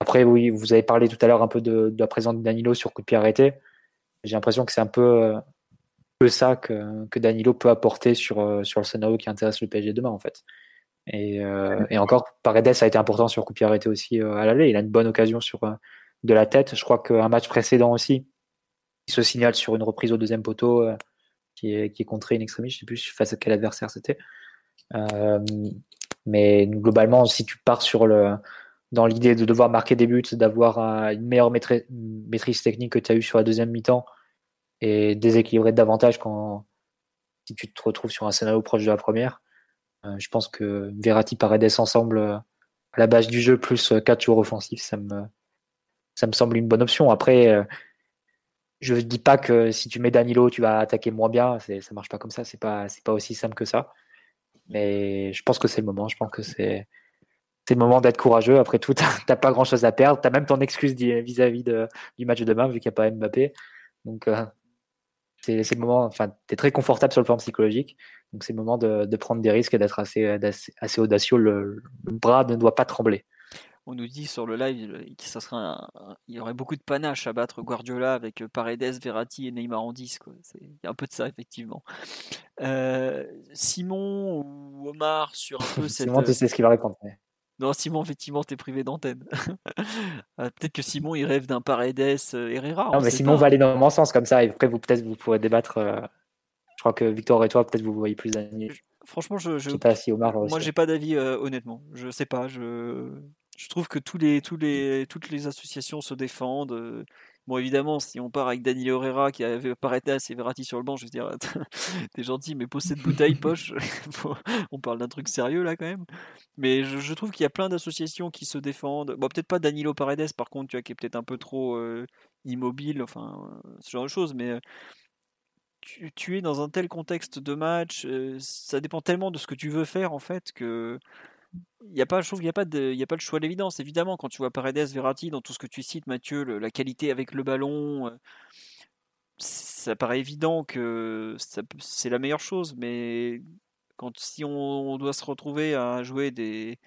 après, oui, vous avez parlé tout à l'heure un peu de, de, la présence de Danilo sur coup de pied arrêté. J'ai l'impression que c'est un peu, peu ça que, que, Danilo peut apporter sur, sur le scénario qui intéresse le PSG demain, en fait. Et, et encore, Paredes a été important sur coup de arrêté aussi à l'aller. Il a une bonne occasion sur de la tête. Je crois qu'un match précédent aussi, se signale sur une reprise au deuxième poteau euh, qui, est, qui est contré in extremis. Je sais plus face à quel adversaire c'était. Euh, mais globalement, si tu pars sur le, dans l'idée de devoir marquer des buts, d'avoir une meilleure maîtrise technique que tu as eu sur la deuxième mi-temps et déséquilibrer davantage quand si tu te retrouves sur un scénario proche de la première, euh, je pense que Verratti Paredes ensemble à la base du jeu plus quatre joueurs offensifs, ça me, ça me semble une bonne option. Après, je ne dis pas que si tu mets Danilo, tu vas attaquer moins bien. Ça ne marche pas comme ça. C'est pas, pas aussi simple que ça. Mais je pense que c'est le moment. Je pense que c'est, le moment d'être courageux. Après tout, tu n'as pas grand chose à perdre. Tu as même ton excuse vis-à-vis du match de demain, vu qu'il n'y a pas Mbappé. Donc, euh, c'est, le moment. Enfin, tu es très confortable sur le plan psychologique. Donc, c'est le moment de, prendre des risques et d'être assez, audacieux. le, bras ne doit pas trembler on nous dit sur le live qu'il ça serait il y aurait beaucoup de panache à battre Guardiola avec euh, Paredes, Verratti et Neymar en 10. Il y a un peu de ça, effectivement. Euh, Simon ou Omar sur un peu cette. Simon, tu sais ce qu'il va répondre. Non, Simon, effectivement, t'es privé d'antenne. Peut-être que Simon, il rêve d'un Paredes euh, Herrera. Non, mais Simon va aller dans mon sens comme ça. Et après, vous peut-être vous pourrez débattre. Euh, je crois que Victor et toi, peut-être vous voyez plus Daniel. Franchement, je, je, sais pas si Omar. Moi, j'ai pas d'avis honnêtement. Je sais pas. Je, je trouve que tous les, tous les, toutes les associations se défendent. Bon, évidemment, si on part avec Daniel Herrera qui avait Paredes et Verratti sur le banc, je veux dire, t'es gentil, mais pose cette bouteille, poche. on parle d'un truc sérieux là quand même. Mais je, trouve qu'il y a plein d'associations qui se défendent. Bon, peut-être pas Danilo Paredes, par contre, tu vois, qui est peut-être un peu trop euh, immobile, enfin, ce genre de choses, mais. Euh, tu, es dans un tel contexte de match, ça dépend tellement de ce que tu veux faire en fait que il y a pas, je trouve qu'il n'y a, pas de, y a pas le choix d'évidence. Évidemment, quand tu vois Paredes, Verratti, dans tout ce que tu cites, Mathieu, la qualité avec le ballon, euh, ça paraît évident que c'est la meilleure chose. Mais quand si on, doit se retrouver à jouer des,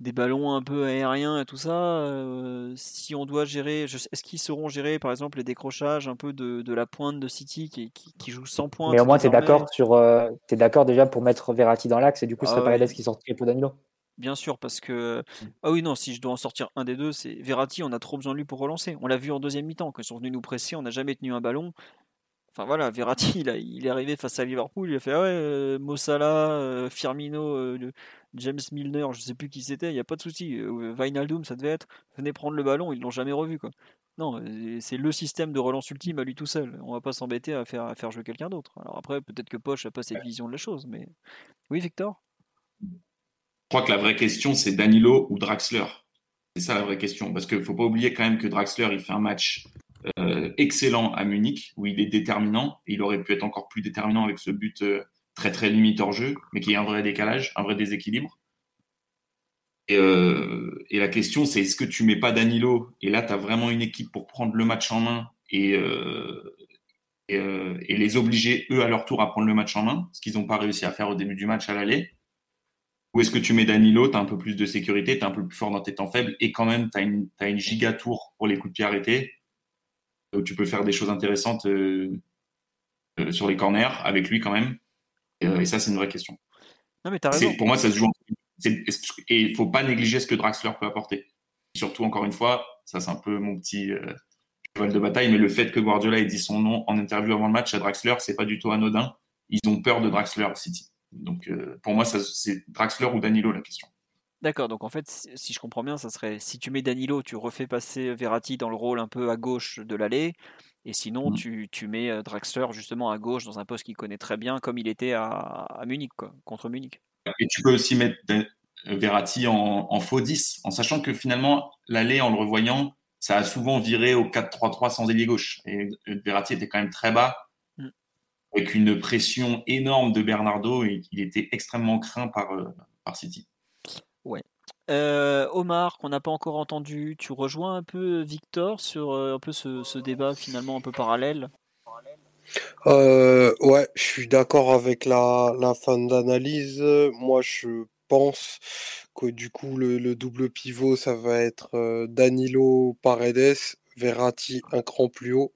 des ballons un peu aériens et tout ça, euh, si on doit gérer, est-ce qu'ils seront gérés par exemple les décrochages un peu de, la pointe de City qui, qui, joue sans pointe Mais au moins tu es d'accord sur, euh, es d'accord déjà pour mettre Verratti dans l'axe et du coup ce serait ah Paredes qui sortirait pour Danilo. Bien sûr, parce que. Mmh. Ah oui, non, si je dois en sortir un des deux, c'est Verratti, on a trop besoin de lui pour relancer. On l'a vu en deuxième mi-temps, quand ils sont venus nous presser, on n'a jamais tenu un ballon. Enfin voilà, Verratti, il, il est arrivé face à Liverpool, il a fait ah ouais, euh, Mossala, euh, Firmino, euh, James Milner, je sais plus qui c'était, il n'y a pas de souci. Vinaldum, ça devait être, venez prendre le ballon, ils l'ont jamais revu quoi. Non, c'est le système de relance ultime à lui tout seul. On va pas s'embêter à faire, à faire jouer quelqu'un d'autre. Alors après, peut-être que Poche n'a pas cette vision de la chose, mais. Oui, Victor? Crois que la vraie question, c'est Danilo ou Draxler. C'est ça la vraie question. Parce qu'il ne faut pas oublier quand même que Draxler, il fait un match euh, excellent à Munich, où il est déterminant. Il aurait pu être encore plus déterminant avec ce but euh, très très limite hors jeu, mais qui est un vrai décalage, un vrai déséquilibre. Et, euh, et la question, c'est est-ce que tu mets pas Danilo? Et là, tu as vraiment une équipe pour prendre le match en main et, et, et, les obliger, eux, à leur tour, à prendre le match en main, ce qu'ils n'ont pas réussi à faire au début du match à l'aller. Ou est-ce que tu mets Danilo, tu as un peu plus de sécurité, tu es un peu plus fort dans tes temps faibles et quand même tu as une, as une giga tour pour les coups de pied arrêtés où tu peux faire des choses intéressantes euh, euh, sur les corners avec lui quand même. Et, euh, ça, c'est une vraie question. Non, mais as raison. Pour moi, ça se joue. Et il faut pas négliger ce que Draxler peut apporter. surtout, encore une fois, ça c'est un peu mon petit cheval de bataille, mais le fait que Guardiola ait dit son nom en interview avant le match à Draxler, c'est pas du tout anodin. Ils ont peur de Draxler City. Donc euh, pour moi, c'est Draxler ou Danilo la question. D'accord, donc en fait, si je comprends bien, ça serait si tu mets Danilo, tu refais passer Verratti dans le rôle un peu à gauche de l'allée, et sinon mm. tu, tu, mets euh, Draxler justement à gauche dans un poste qu'il connaît très bien, comme il était à, à Munich, quoi, contre Munich. Et tu peux aussi mettre Verratti en, en faux 10, en sachant que finalement, l'allée, en le revoyant, ça a souvent viré au 4-3-3 sans ailier gauche. Et Verratti était quand même très bas avec une pression énorme de Bernardo et qu'il était extrêmement craint par, euh, par City. Ouais. Euh, Omar, qu'on n'a pas encore entendu, tu rejoins un peu Victor sur euh, un peu ce, ce, débat finalement un peu parallèle? Ouais, je suis d'accord avec la, la fin d'analyse. Moi, je pense que du coup, le, le, double pivot, ça va être Danilo Paredes, Verratti un cran plus haut.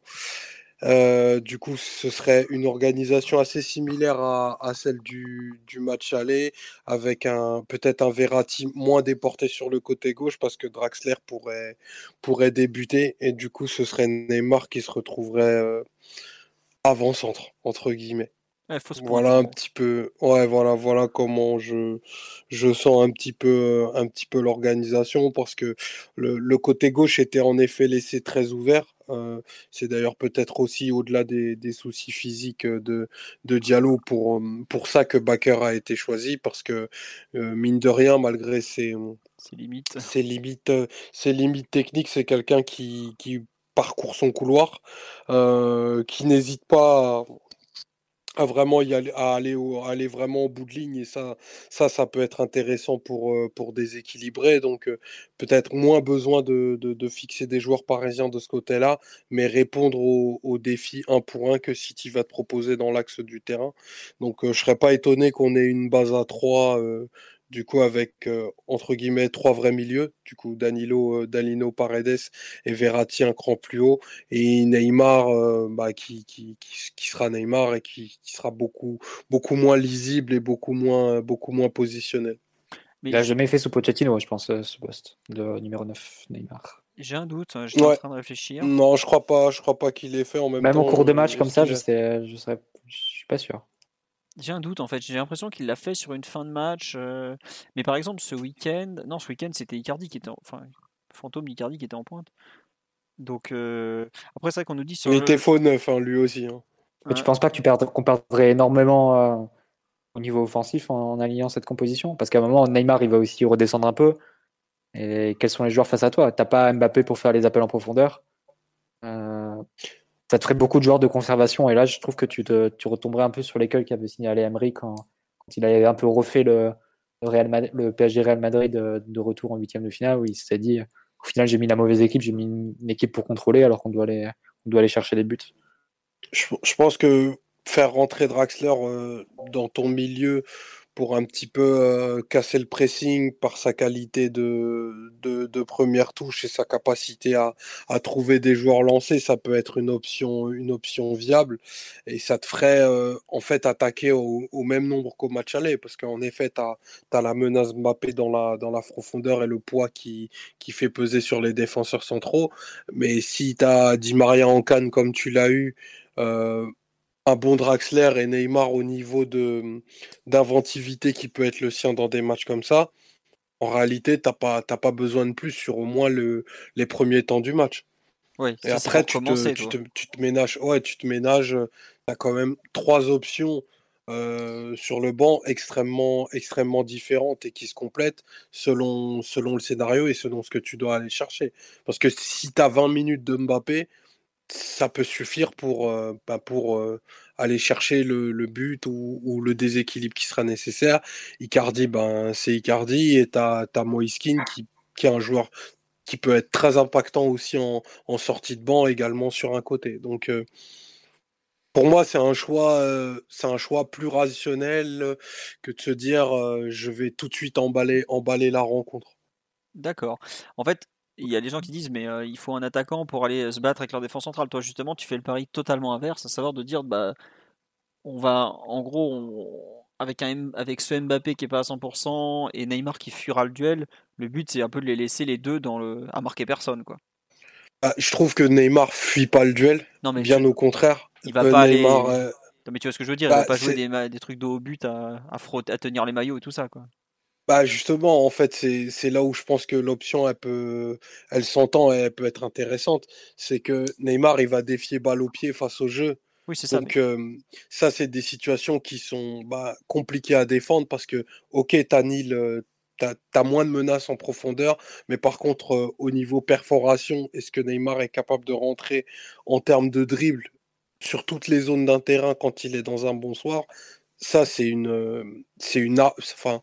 Euh, du coup, ce serait une organisation assez similaire à, celle du, match aller, avec peut-être un Verratti moins déporté sur le côté gauche parce que Draxler pourrait, pourrait débuter et du coup, ce serait Neymar qui se retrouverait euh, avant-centre, entre guillemets. Voilà un petit peu, ouais, voilà, voilà comment je, je sens un petit peu, un petit peu l'organisation parce que le, le côté gauche était en effet laissé très ouvert euh, c'est d'ailleurs peut-être aussi au-delà des, soucis physiques de, de Diallo pour, pour ça que Baker a été choisi, parce que euh, mine de rien, malgré ses, limites, ses limites, ses limites techniques, c'est quelqu'un qui, qui parcourt son couloir, euh, qui n'hésite pas à vraiment y aller, à aller, aller vraiment au bout de ligne et ça, ça, ça peut être intéressant pour, euh, pour déséquilibrer. Donc euh, peut-être moins besoin de, de, fixer des joueurs parisiens de ce côté-là, mais répondre aux, défis un pour un que City va te proposer dans l'axe du terrain. Donc euh, je serais pas étonné qu'on ait une base à 3 du coup avec entre guillemets trois vrais milieux, du coup Danilo, Danilo Paredes et Verratti un cran plus haut et Neymar bah, qui, qui, qui, sera Neymar et qui, qui, sera beaucoup beaucoup moins lisible et beaucoup moins beaucoup moins positionnel. Il n'a jamais fait sous Pochettino, je pense, ce poste de numéro 9, Neymar. J'ai un doute, hein, j'étais en train de réfléchir. Non, je crois pas, je crois pas qu'il ait fait en même, même temps. Même au cours de match comme ça, je sais, je serais, je suis pas sûr. J'ai un doute en fait. J'ai l'impression qu'il l'a fait sur une fin de match. Euh, mais par exemple, ce week-end, non, ce week-end c'était Icardi qui était, en... enfin, fantôme Icardi qui était en pointe. Donc euh, après, c'est vrai qu'on nous dit. Sur Il était faux neuf, hein, lui aussi. Hein. Mais tu penses pas que tu perdrais, qu'on perdrait énormément euh, au niveau offensif en, en, alignant cette composition? Parce qu'à un moment, Neymar il va aussi redescendre un peu. Et quels sont les joueurs face à toi? T'as pas Mbappé pour faire les appels en profondeur. Euh, ça te ferait beaucoup de joueurs de conservation. Et là, je trouve que tu, te, retomberais un peu sur l'écueil qu'avait signalé Emery quand, il avait un peu refait le, Real le PSG Real Madrid de, de, retour en huitième de finale, où il s'est dit au final, j'ai mis la mauvaise équipe, j'ai mis une, équipe pour contrôler, alors qu'on doit aller, on doit aller chercher des buts. Je, je pense que faire rentrer Draxler euh, dans ton milieu pour un petit peu euh, casser le pressing par sa qualité de, de, première touche et sa capacité à, à, trouver des joueurs lancés, ça peut être une option, une option viable. Et ça te ferait euh, en fait attaquer au, même nombre qu'au match aller, parce qu'en effet, tu as, as, la menace Mbappé dans la, dans la profondeur et le poids qui, qui fait peser sur les défenseurs centraux. Mais si tu as Di Maria en canne comme tu l'as eu, euh, un bon Draxler et Neymar au niveau de d'inventivité qui peut être le sien dans des matchs comme ça, en réalité, tu n'as pas, pas besoin de plus sur au moins le, les premiers temps du match. Oui, et après, tu te, tu, te, tu te, ménages, ouais, tu te ménages, tu as quand même trois options euh, sur le banc extrêmement, extrêmement différentes et qui se complètent selon, selon le scénario et selon ce que tu dois aller chercher. Parce que si tu as 20 minutes de Mbappé, ça peut suffire pour, euh, bah, pour euh, aller chercher le, le but ou, ou, le déséquilibre qui sera nécessaire. Icardi, ben, c'est Icardi et tu as, as Moiskin qui, qui est un joueur qui peut être très impactant aussi en, en sortie de banc également sur un côté. Donc euh, pour moi, c'est un choix, c'est un choix plus rationnel que de se dire je vais tout de suite emballer, emballer la rencontre. D'accord. En fait, il y a des gens qui disent mais euh, il faut un attaquant pour aller se battre avec leur défense centrale. Toi justement tu fais le pari totalement inverse, à savoir de dire bah on va en gros on, avec un avec ce Mbappé qui est pas à 100% et Neymar qui fuira le duel, le but c'est un peu de les laisser les deux dans le à marquer personne quoi. Ah, je trouve que Neymar fuit pas le duel. Non mais bien au contraire. Il va pas Neymar, aller. Euh, non mais tu vois ce que je veux dire, bah, il va pas jouer des, des, trucs de haut but à, à, frotter, à tenir les maillots et tout ça quoi. Bah justement, en fait, c'est là où je pense que l'option, elle peut, elle s'entend et elle peut être intéressante. C'est que Neymar, il va défier balle au pied face au jeu. Oui, c'est ça. Donc ça, c'est des situations qui sont bah, compliquées à défendre parce que, ok, t'as Nil, t'as as moins de menaces en profondeur, mais par contre, au niveau perforation, est-ce que Neymar est capable de rentrer en termes de dribble sur toutes les zones d'un terrain quand il est dans un bon soir Ça, c'est une, c'est une, enfin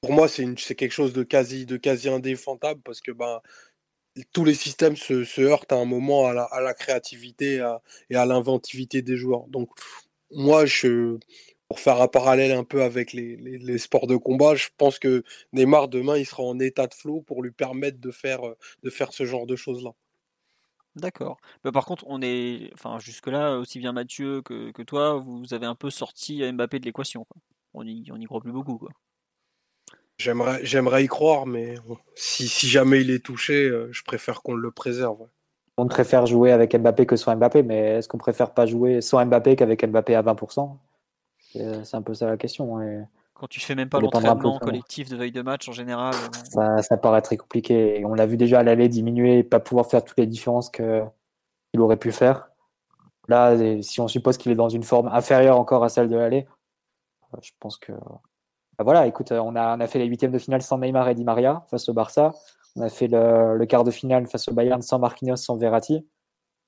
pour moi, c'est quelque chose de quasi, de quasi indéfendable parce que ben, tous les systèmes se, heurtent à un moment à la, à la créativité et à l'inventivité des joueurs. Donc, moi, je, pour faire un parallèle un peu avec les, les, sports de combat, je pense que Neymar, demain, il sera en état de flow pour lui permettre de faire, de faire ce genre de choses-là. D'accord. Mais par contre, on est, enfin, jusque-là, aussi bien Mathieu que, que, toi, vous avez un peu sorti Mbappé de l'équation. On n'y on y croit plus beaucoup. Quoi. J'aimerais, j'aimerais y croire, mais si, si, jamais il est touché, euh, je préfère qu'on le préserve. On préfère jouer avec Mbappé que sans Mbappé, mais est-ce qu'on préfère pas jouer sans Mbappé qu'avec Mbappé à 20% C'est un peu ça la question. Et Quand tu fais même pas l'entraînement collectif de veille de match en général. Euh, ça, ça paraît très compliqué. on l'a vu déjà à l'aller diminuer, pas pouvoir faire toutes les différences qu'il aurait pu faire. Là, si on suppose qu'il est dans une forme inférieure encore à celle de l'aller, je pense que bah voilà, écoute, euh, on a, on a fait les huitièmes de finale sans Neymar et Di Maria face au Barça. On a fait le, le quart de finale face au Bayern sans Marquinhos, sans Verratti.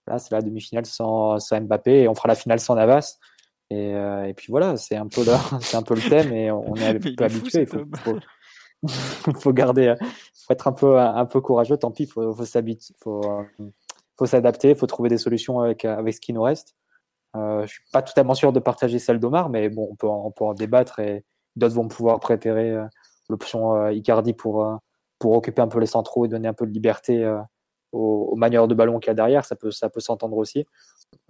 Là, c'est la demi-finale sans, sans, Mbappé et on fera la finale sans Navas. Et, euh, et puis voilà, c'est un peu le, c'est un peu le thème et on est un peu habitué. Il faut, faut, faut, garder, faut être un peu, un peu courageux. Tant pis, faut, faut s'habituer, faut, faut s'adapter, faut trouver des solutions avec, avec ce qui nous reste. Euh, je suis pas totalement sûr de partager celle d'Omar, mais bon, on peut, on peut en débattre et, D'autres vont pouvoir préférer euh, l'option euh, Icardi pour, euh, pour occuper un peu les centraux et donner un peu de liberté aux, aux manières de ballon qu'il y a derrière. Ça peut, ça peut s'entendre aussi.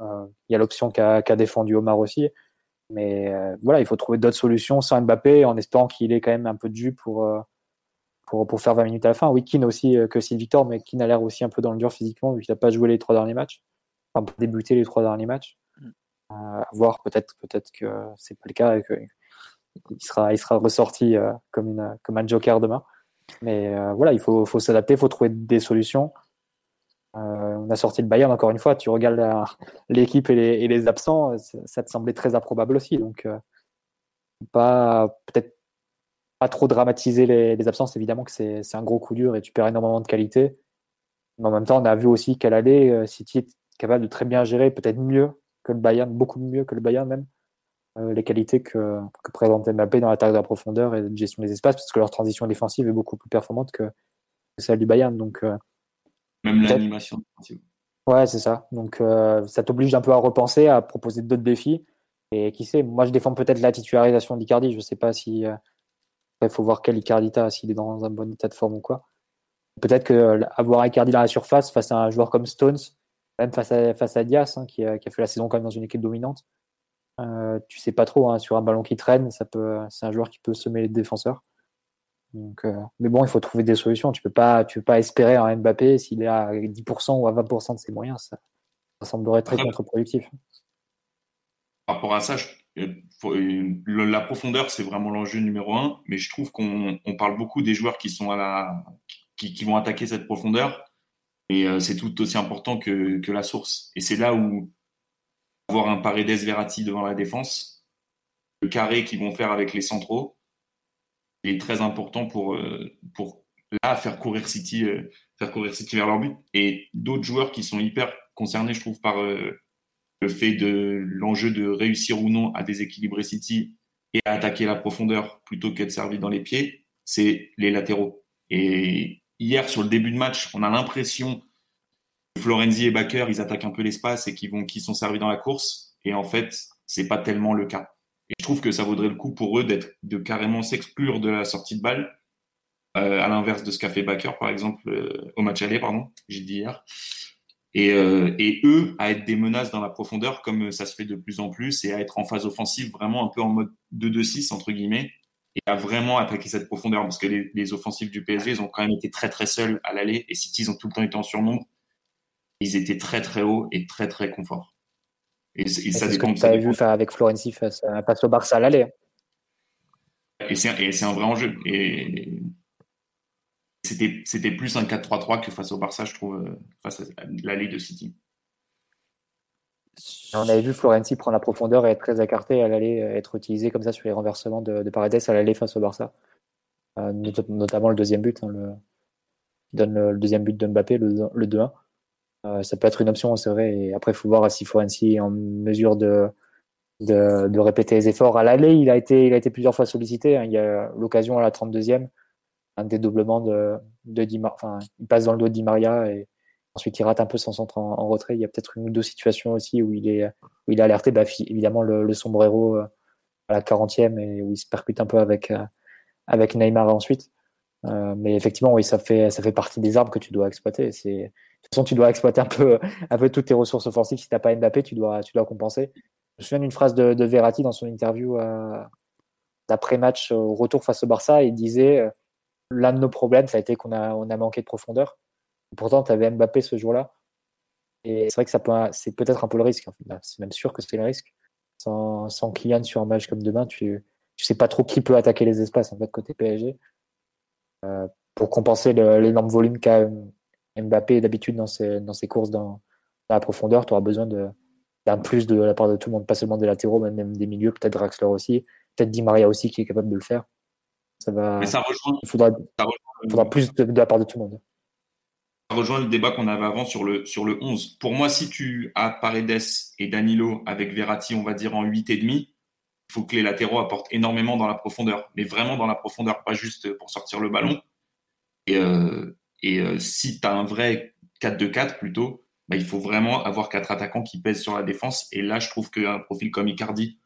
Il y a l'option qu'a qu défendu Omar aussi. Mais voilà, il faut trouver d'autres solutions sans Mbappé en espérant qu'il ait quand même un peu de jus pour, pour, pour faire 20 minutes à la fin. Oui, Keane aussi que c'est Victor, mais Keane a l'air aussi un peu dans le dur physiquement vu qu'il n'a pas joué les trois derniers matchs, enfin pas débuté les trois derniers matchs. Mm. voir peut-être peut-être que c'est pas le cas et qu'il sera, il sera ressorti comme, une, comme un joker demain. Mais voilà, il faut, faut s'adapter, il faut trouver des solutions. Euh, on a sorti le Bayern encore une fois. Tu regardes l'équipe et, les, absents, ça, te semblait très improbable aussi. Donc, euh, pas peut-être pas trop dramatiser les, absences. Évidemment que c'est un gros coup dur et tu perds énormément de qualité. Mais en même temps, on a vu aussi l'aller, euh, City est capable de très bien gérer, peut-être mieux que le Bayern, beaucoup mieux que le Bayern même, les qualités que, que présente Mbappé dans l'attaque de la profondeur et de gestion des espaces, parce que leur transition défensive est beaucoup plus performante que, celle du Bayern. Donc, même l'animation. Ouais, c'est ça. Donc euh, ça t'oblige un peu à repenser, à proposer d'autres défis. Et qui sait, moi je défends peut-être la titularisation d'Icardi. Je ne sais pas si. Euh, il faut voir quel Icardi t'as, s'il est dans un bon état de forme ou quoi. Peut-être que euh, avoir Icardi dans la surface face à un joueur comme Stones, même face à, face à Diaz, hein, qui, qui, a, fait la saison quand même dans une équipe dominante, euh, tu sais pas trop, hein, sur un ballon qui traîne, ça peut, c'est un joueur qui peut semer les défenseurs. Donc, euh, mais bon, il faut trouver des solutions. Tu peux pas, tu peux pas espérer un Mbappé s'il est à 10% ou à 20% de ses moyens. Ça, semblerait très contre-productif. Par rapport à ça, euh, la profondeur, c'est vraiment l'enjeu numéro un. Mais je trouve qu'on parle beaucoup des joueurs qui sont à la, qui, qui vont attaquer cette profondeur. Et c'est tout aussi important que, que la source. Et c'est là où avoir un Paredes Verratti devant la défense, le carré qu'ils vont faire avec les centraux, est très important pour, euh, pour là faire courir City, euh, faire courir City vers leur but. Et d'autres joueurs qui sont hyper concernés, je trouve, par euh, le fait de l'enjeu de réussir ou non à déséquilibrer City et à attaquer la profondeur plutôt qu'être servi dans les pieds, c'est les latéraux. Et hier, sur le début de match, on a l'impression que Florenzi et Baker, ils attaquent un peu l'espace et qu'ils vont, qu'ils sont servis dans la course. Et en fait, c'est pas tellement le cas. Et je trouve que ça vaudrait le coup pour eux d'être, de carrément s'exclure de la sortie de balle, euh, à l'inverse de ce qu'a fait Baker, par exemple, euh, au match aller, pardon, j'ai dit hier. Et, euh, et, eux, à être des menaces dans la profondeur, comme ça se fait de plus en plus, et à être en phase offensive, vraiment un peu en mode 2-2-6, entre guillemets, et à vraiment attaquer cette profondeur, parce que les, les offensifs du PSG, ils ont quand même été très très seuls à l'aller, et City, ils ont tout le temps été en surnombre. Ils étaient très très hauts et très très confort. Et, ça dépend. Ce que tu vu faire avec Florenzi face, face au Barça à l'aller. Et c'est un vrai enjeu. Et c'était plus un 4-3-3 que face au Barça, je trouve, euh, face à l'aller de City. On avait vu Florenzi prendre la profondeur et être très écarté à l'aller, euh, être utilisé comme ça sur les renversements de, de Paredes à l'aller face au Barça. Euh, notamment le deuxième but, hein, le, donne le, deuxième but de Mbappé, le, le 2-1. Euh, ça peut être une option, c'est vrai. Après, il faut voir si Forensi est en mesure de, de, répéter les efforts. À l'aller, il, a été, il a été plusieurs fois sollicité. Hein. Il y a l'occasion à la 32e, un dédoublement de, de Di Enfin, il passe dans le dos de Di Maria et ensuite il rate un peu son centre en, retrait. Il y a peut-être une ou deux situations aussi où il est, où il est alerté. Bah, évidemment, le, le sombrero euh, à la 40e et où il se percute un peu avec, euh, avec Neymar ensuite. Euh, mais effectivement, oui, ça fait, ça fait partie des armes que tu dois exploiter. De toute façon, tu dois exploiter un peu, un peu toutes tes ressources offensives. Si tu n'as pas Mbappé, tu dois, tu dois compenser. Je me souviens d'une phrase de, de, Verratti dans son interview d'après-match au retour face au Barça. Il disait euh, L'un de nos problèmes, ça a été qu'on a, on a manqué de profondeur. Pourtant, tu avais Mbappé ce jour-là. Et c'est vrai que peut, c'est peut-être un peu le risque. C'est même sûr que c'est le risque. Sans, sans Kylian sur un match comme demain, tu ne sais pas trop qui peut attaquer les espaces en fait, côté PSG. Euh, pour compenser l'énorme volume qu'a Mbappé d'habitude dans ses, dans ses courses dans, la profondeur, tu auras besoin d'un plus de la part de tout le monde, pas seulement des latéraux, mais même des milieux, peut-être Draxler aussi, peut-être Di Maria aussi qui est capable de le faire. Ça va. Mais ça rejoint, il faudra, il faudra plus de, la part de tout le monde. Ça rejoint le débat qu'on avait avant sur le, sur le 11. Pour moi, si tu as Paredes et Danilo avec Verratti, on va dire en 8,5, il faut que les latéraux apportent énormément dans la profondeur, mais vraiment dans la profondeur, pas juste pour sortir le ballon. Et, euh, euh, si tu as un vrai 4-2-4 plutôt, bah, il faut vraiment avoir quatre attaquants qui pèsent sur la défense. Et là, je trouve qu'un profil comme Icardi,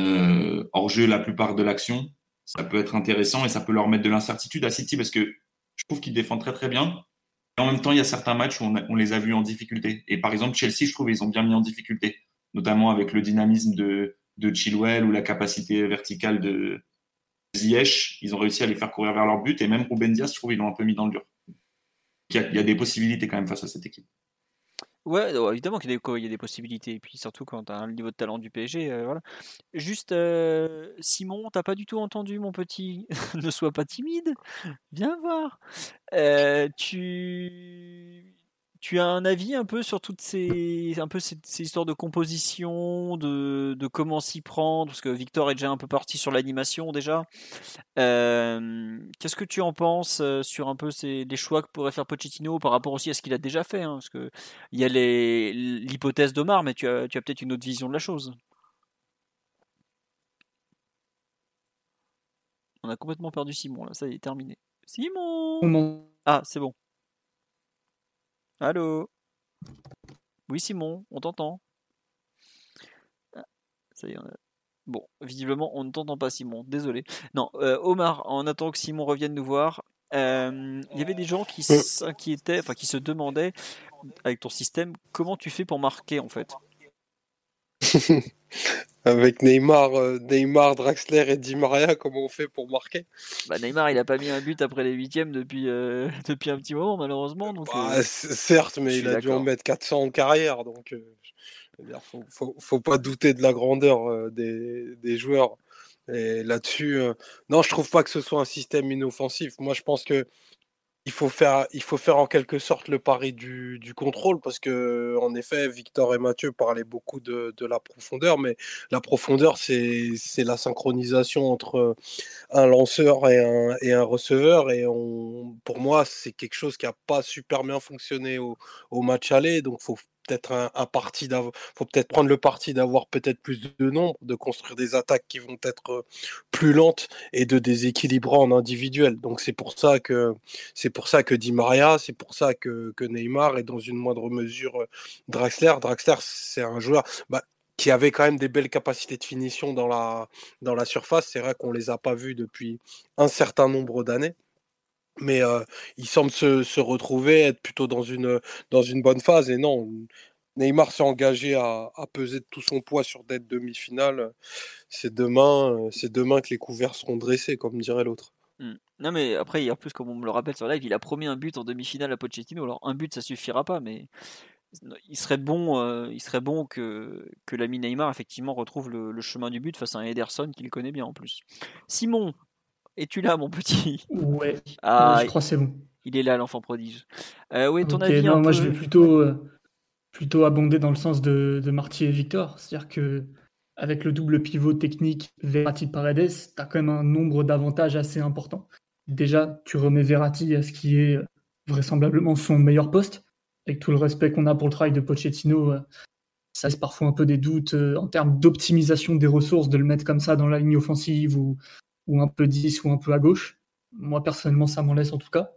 euh, hors jeu la plupart de l'action, ça peut être intéressant et ça peut leur mettre de l'incertitude à City parce que je trouve qu'ils défendent très très bien. Et en même temps, il y a certains matchs où on, les a vus en difficulté. Et par exemple, Chelsea, je trouve, ils ont bien mis en difficulté, notamment avec le dynamisme de, de Chilwell ou la capacité verticale de, Ziyech, ils ont réussi à les faire courir vers leur but. Et même Ruben Diaz, je trouve, ils l'ont un peu mis dans le dur. Il y, a, des possibilités quand même face à cette équipe. Ouais, évidemment qu'il y, a des possibilités. Et puis surtout quand tu as un niveau de talent du PSG. Euh, voilà. Juste, euh, Simon, t'as pas du tout entendu, mon petit? ne sois pas timide. Viens voir. Euh, tu tu as un avis un peu sur toutes ces, un peu ces, histoires de composition, de, de comment s'y prendre, parce que Victor est déjà un peu parti sur l'animation déjà. Euh, qu'est-ce que tu en penses euh, sur un peu ces, les choix que pourrait faire Pochettino par rapport aussi à ce qu'il a déjà fait hein, Parce que il y a l'hypothèse d'Omar, mais tu as, tu as peut-être une autre vision de la chose. On a complètement perdu Simon là, ça y est terminé. Simon Ah, c'est bon. Allô? Oui, Simon, on t'entend. Ah, ça y est, Bon, visiblement, on ne t'entend pas, Simon. Désolé. Non, euh, Omar, en attendant que Simon revienne nous voir, euh, il y avait des gens qui euh. s'inquiétaient, enfin qui se demandaient, avec ton système, comment tu fais pour marquer en fait? Avec Neymar, euh, Neymar, Draxler et Di Maria, comment on fait pour marquer? Bah, Neymar, il a pas mis un but après les huitièmes depuis, euh, depuis un petit moment, malheureusement. Donc, bah, euh, certes, mais il a dû en mettre 400 en carrière, donc il faut, faut, faut, pas douter de la grandeur des, des joueurs. Et là-dessus, non, je trouve pas que ce soit un système inoffensif. Moi, je pense que il faut faire, il faut faire en quelque sorte le pari du, du contrôle parce que, en effet, Victor et Mathieu parlaient beaucoup de, de la profondeur, mais la profondeur, c'est la synchronisation entre un lanceur et un, et un receveur. Et on, pour moi, c'est quelque chose qui n'a pas super bien fonctionné au, au match aller. Donc, faut peut-être faut peut-être prendre le parti d'avoir peut-être plus de nombre, de construire des attaques qui vont être plus lentes et de déséquilibrer en individuel. Donc c'est pour ça que c'est pour ça que Di Maria, c'est pour ça que, que, Neymar et dans une moindre mesure Draxler. Draxler, c'est un joueur bah, qui avait quand même des belles capacités de finition dans la, dans la surface. C'est vrai qu'on les a pas vus depuis un certain nombre d'années mais il semble se, retrouver, être plutôt dans une, dans une bonne phase. Et non, Neymar s'est engagé à, peser tout son poids sur d'être demi-finale. C'est demain, c'est demain que les couverts seront dressés, comme dirait l'autre. Mmh. Non, mais après, en plus, comme on me le rappelle sur live, il a promis un but en demi-finale à Pochettino. Alors, un but, ça suffira pas, mais il serait bon, il serait bon que, que l'ami Neymar, effectivement, retrouve le, le, chemin du but face à un Ederson qu'il connaît bien en plus. Simon, es-tu là, mon petit Ouais. Ah, je crois que c'est bon. Il est là, l'enfant prodige. Euh, oui, ton avis non, Moi, je vais plutôt, euh, plutôt abonder dans le sens de, de Marty et Victor. C'est-à-dire que avec le double pivot technique Verratti-Paredes, tu as quand même un nombre d'avantages assez important. Déjà, tu remets Verratti à ce qui est vraisemblablement son meilleur poste. Avec tout le respect qu'on a pour le travail de Pochettino, euh, ça laisse parfois un peu des doutes en termes d'optimisation des ressources, de le mettre comme ça dans la ligne offensive ou, ou un peu 10 ou un peu à gauche. Moi, personnellement, ça m'en laisse en tout cas.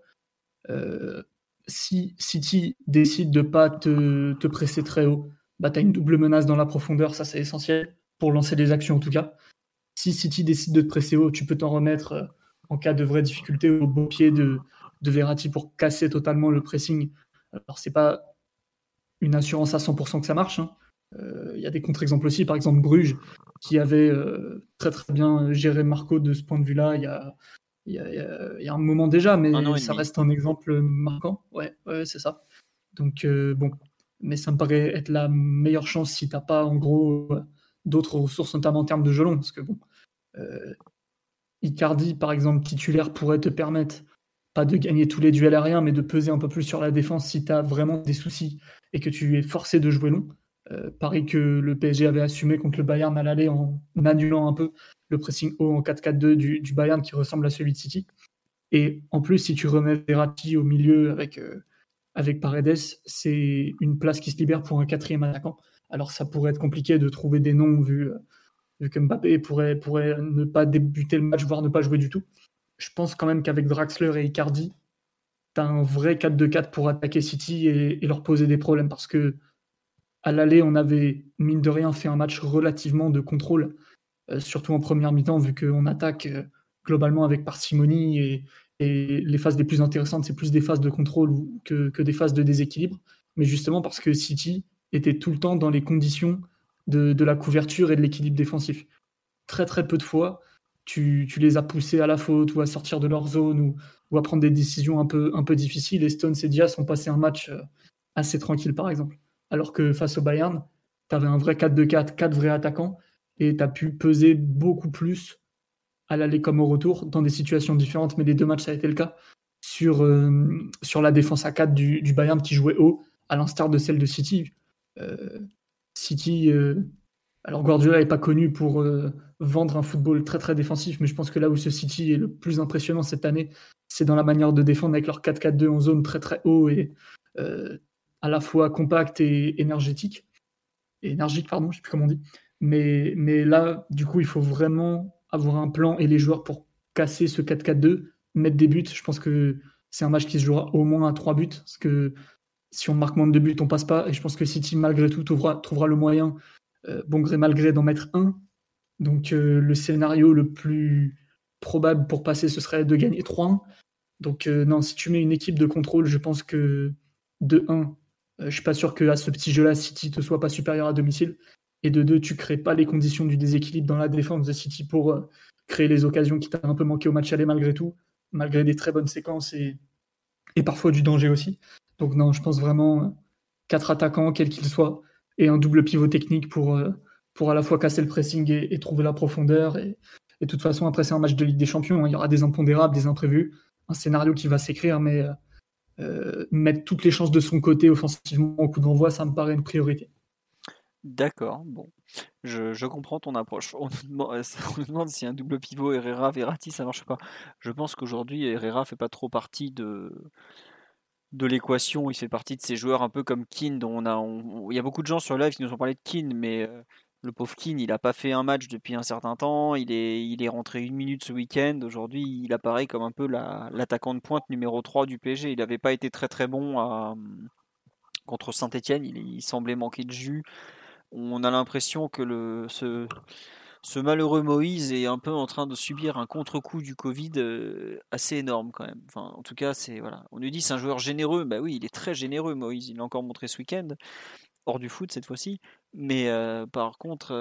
Euh, si City décide de pas te, presser très haut, bah, tu as une double menace dans la profondeur, ça c'est essentiel pour lancer des actions en tout cas. Si City décide de te presser haut, tu peux t'en remettre euh, en cas de vraie difficulté au bon pied de, de Verratti pour casser totalement le pressing. Alors c'est pas une assurance à 100% que ça marche. Hein. Euh, il y a des contre-exemples aussi, par exemple Bruges, qui avait euh, très très bien géré Marco de ce point de vue-là il y a, il y, a, il y a un moment déjà, mais ça reste un exemple marquant. Ouais, ouais c'est ça. Donc euh, bon, mais ça me paraît être la meilleure chance si t'as pas en gros d'autres ressources, notamment en termes de gelon, parce que bon, Icardi par exemple titulaire pourrait te permettre pas de gagner tous les duels aériens, mais de peser un peu plus sur la défense si tu as vraiment des soucis et que tu es forcé de jouer long. Euh, pareil que le PSG avait assumé contre le Bayern à l'aller en annulant un peu le pressing haut en 4-4-2 du, Bayern qui ressemble à celui de City. Et en plus, si tu remets Verratti au milieu avec, euh, avec Paredes, c'est une place qui se libère pour un quatrième attaquant. Alors ça pourrait être compliqué de trouver des noms vu, euh, que Mbappé pourrait, pourrait ne pas débuter le match, voire ne pas jouer du tout. Je pense quand même qu'avec Draxler et Icardi, tu as un vrai 4-2-4 pour attaquer City et, et, leur poser des problèmes parce que à l'aller, on avait, mine de rien, fait un match relativement de contrôle, euh, surtout en première mi-temps, vu qu'on attaque euh, globalement avec parcimonie et, les phases les plus intéressantes, c'est plus des phases de contrôle que, des phases de déséquilibre. Mais justement parce que City était tout le temps dans les conditions de, la couverture et de l'équilibre défensif. Très très peu de fois, tu, les as poussés à la faute ou à sortir de leur zone ou, à prendre des décisions un peu, un peu difficiles. Et Stones et Diaz ont passé un match euh, assez tranquille, par exemple. Alors que face au Bayern, tu avais un vrai 4-2-4, 4 vrais attaquants, et tu as pu peser beaucoup plus à l'aller comme au retour dans des situations différentes. Mais les deux matchs, ça a été le cas sur, euh, la défense à 4 du, Bayern qui jouait haut, à l'instar de celle de City. Euh, City, alors Guardiola n'est pas connu pour vendre un football très très défensif, mais je pense que là où ce City est le plus impressionnant cette année, c'est dans la manière de défendre avec leur 4-4-2 en zone très très haut et euh, à la fois compact et énergétique. Énergique, pardon, je sais plus comment on dit. Mais, mais là, du coup, il faut vraiment avoir un plan et les joueurs pour casser ce 4-4-2, mettre des buts. Je pense que c'est un match qui se jouera au moins à 3 buts, parce que si on marque moins de buts, on passe pas. Et je pense que City, malgré tout, trouvera, le moyen, euh, bon gré mal gré, d'en mettre un donc euh, le scénario le plus probable pour passer, ce serait de gagner 3-1. Donc euh, non, si tu mets une équipe de contrôle, je pense que de 1, euh, je suis pas sûr que à ce petit jeu-là, City te soit pas supérieur à domicile. Et de 2, tu crées pas les conditions du déséquilibre dans la défense de City pour créer les occasions qui t'ont un peu manqué au match aller malgré tout, malgré des très bonnes séquences et, et parfois du danger aussi. Donc non, je pense vraiment quatre attaquants, quels qu'ils soient, et un double pivot technique pour, pour à la fois casser le pressing et, trouver la profondeur. Et, de toute façon, après, c'est un match de Ligue des Champions. Hein. Il y aura des impondérables, des imprévus, un scénario qui va s'écrire, mais euh, mettre toutes les chances de son côté offensivement au coup d'envoi, ça me paraît une priorité. D'accord, bon. Je, comprends ton approche. On nous, demande, si un double pivot Herrera Verratti ça marche pas. Je pense qu'aujourd'hui Herrera fait pas trop partie de de l'équation. Il fait partie de ces joueurs un peu comme Keane on a. il y a beaucoup de gens sur live qui nous ont parlé de Keane, mais euh, le pauvre il n'a pas fait un match depuis un certain temps. Il est, il est rentré une minute ce week-end. Aujourd'hui, il apparaît comme un peu l'attaquant de pointe numéro 3 du PSG. Il n'avait pas été très très bon à, contre Saint-Etienne. Il, semblait manquer de jus. On a l'impression que le, ce, ce malheureux Moïse est un peu en train de subir un contre-coup du Covid euh, assez énorme quand même. Enfin, en tout cas, c'est voilà. On nous dit c'est un joueur généreux. Bah oui, il est très généreux, Moïse. Il l'a encore montré ce week-end hors du foot cette fois-ci. Mais par contre,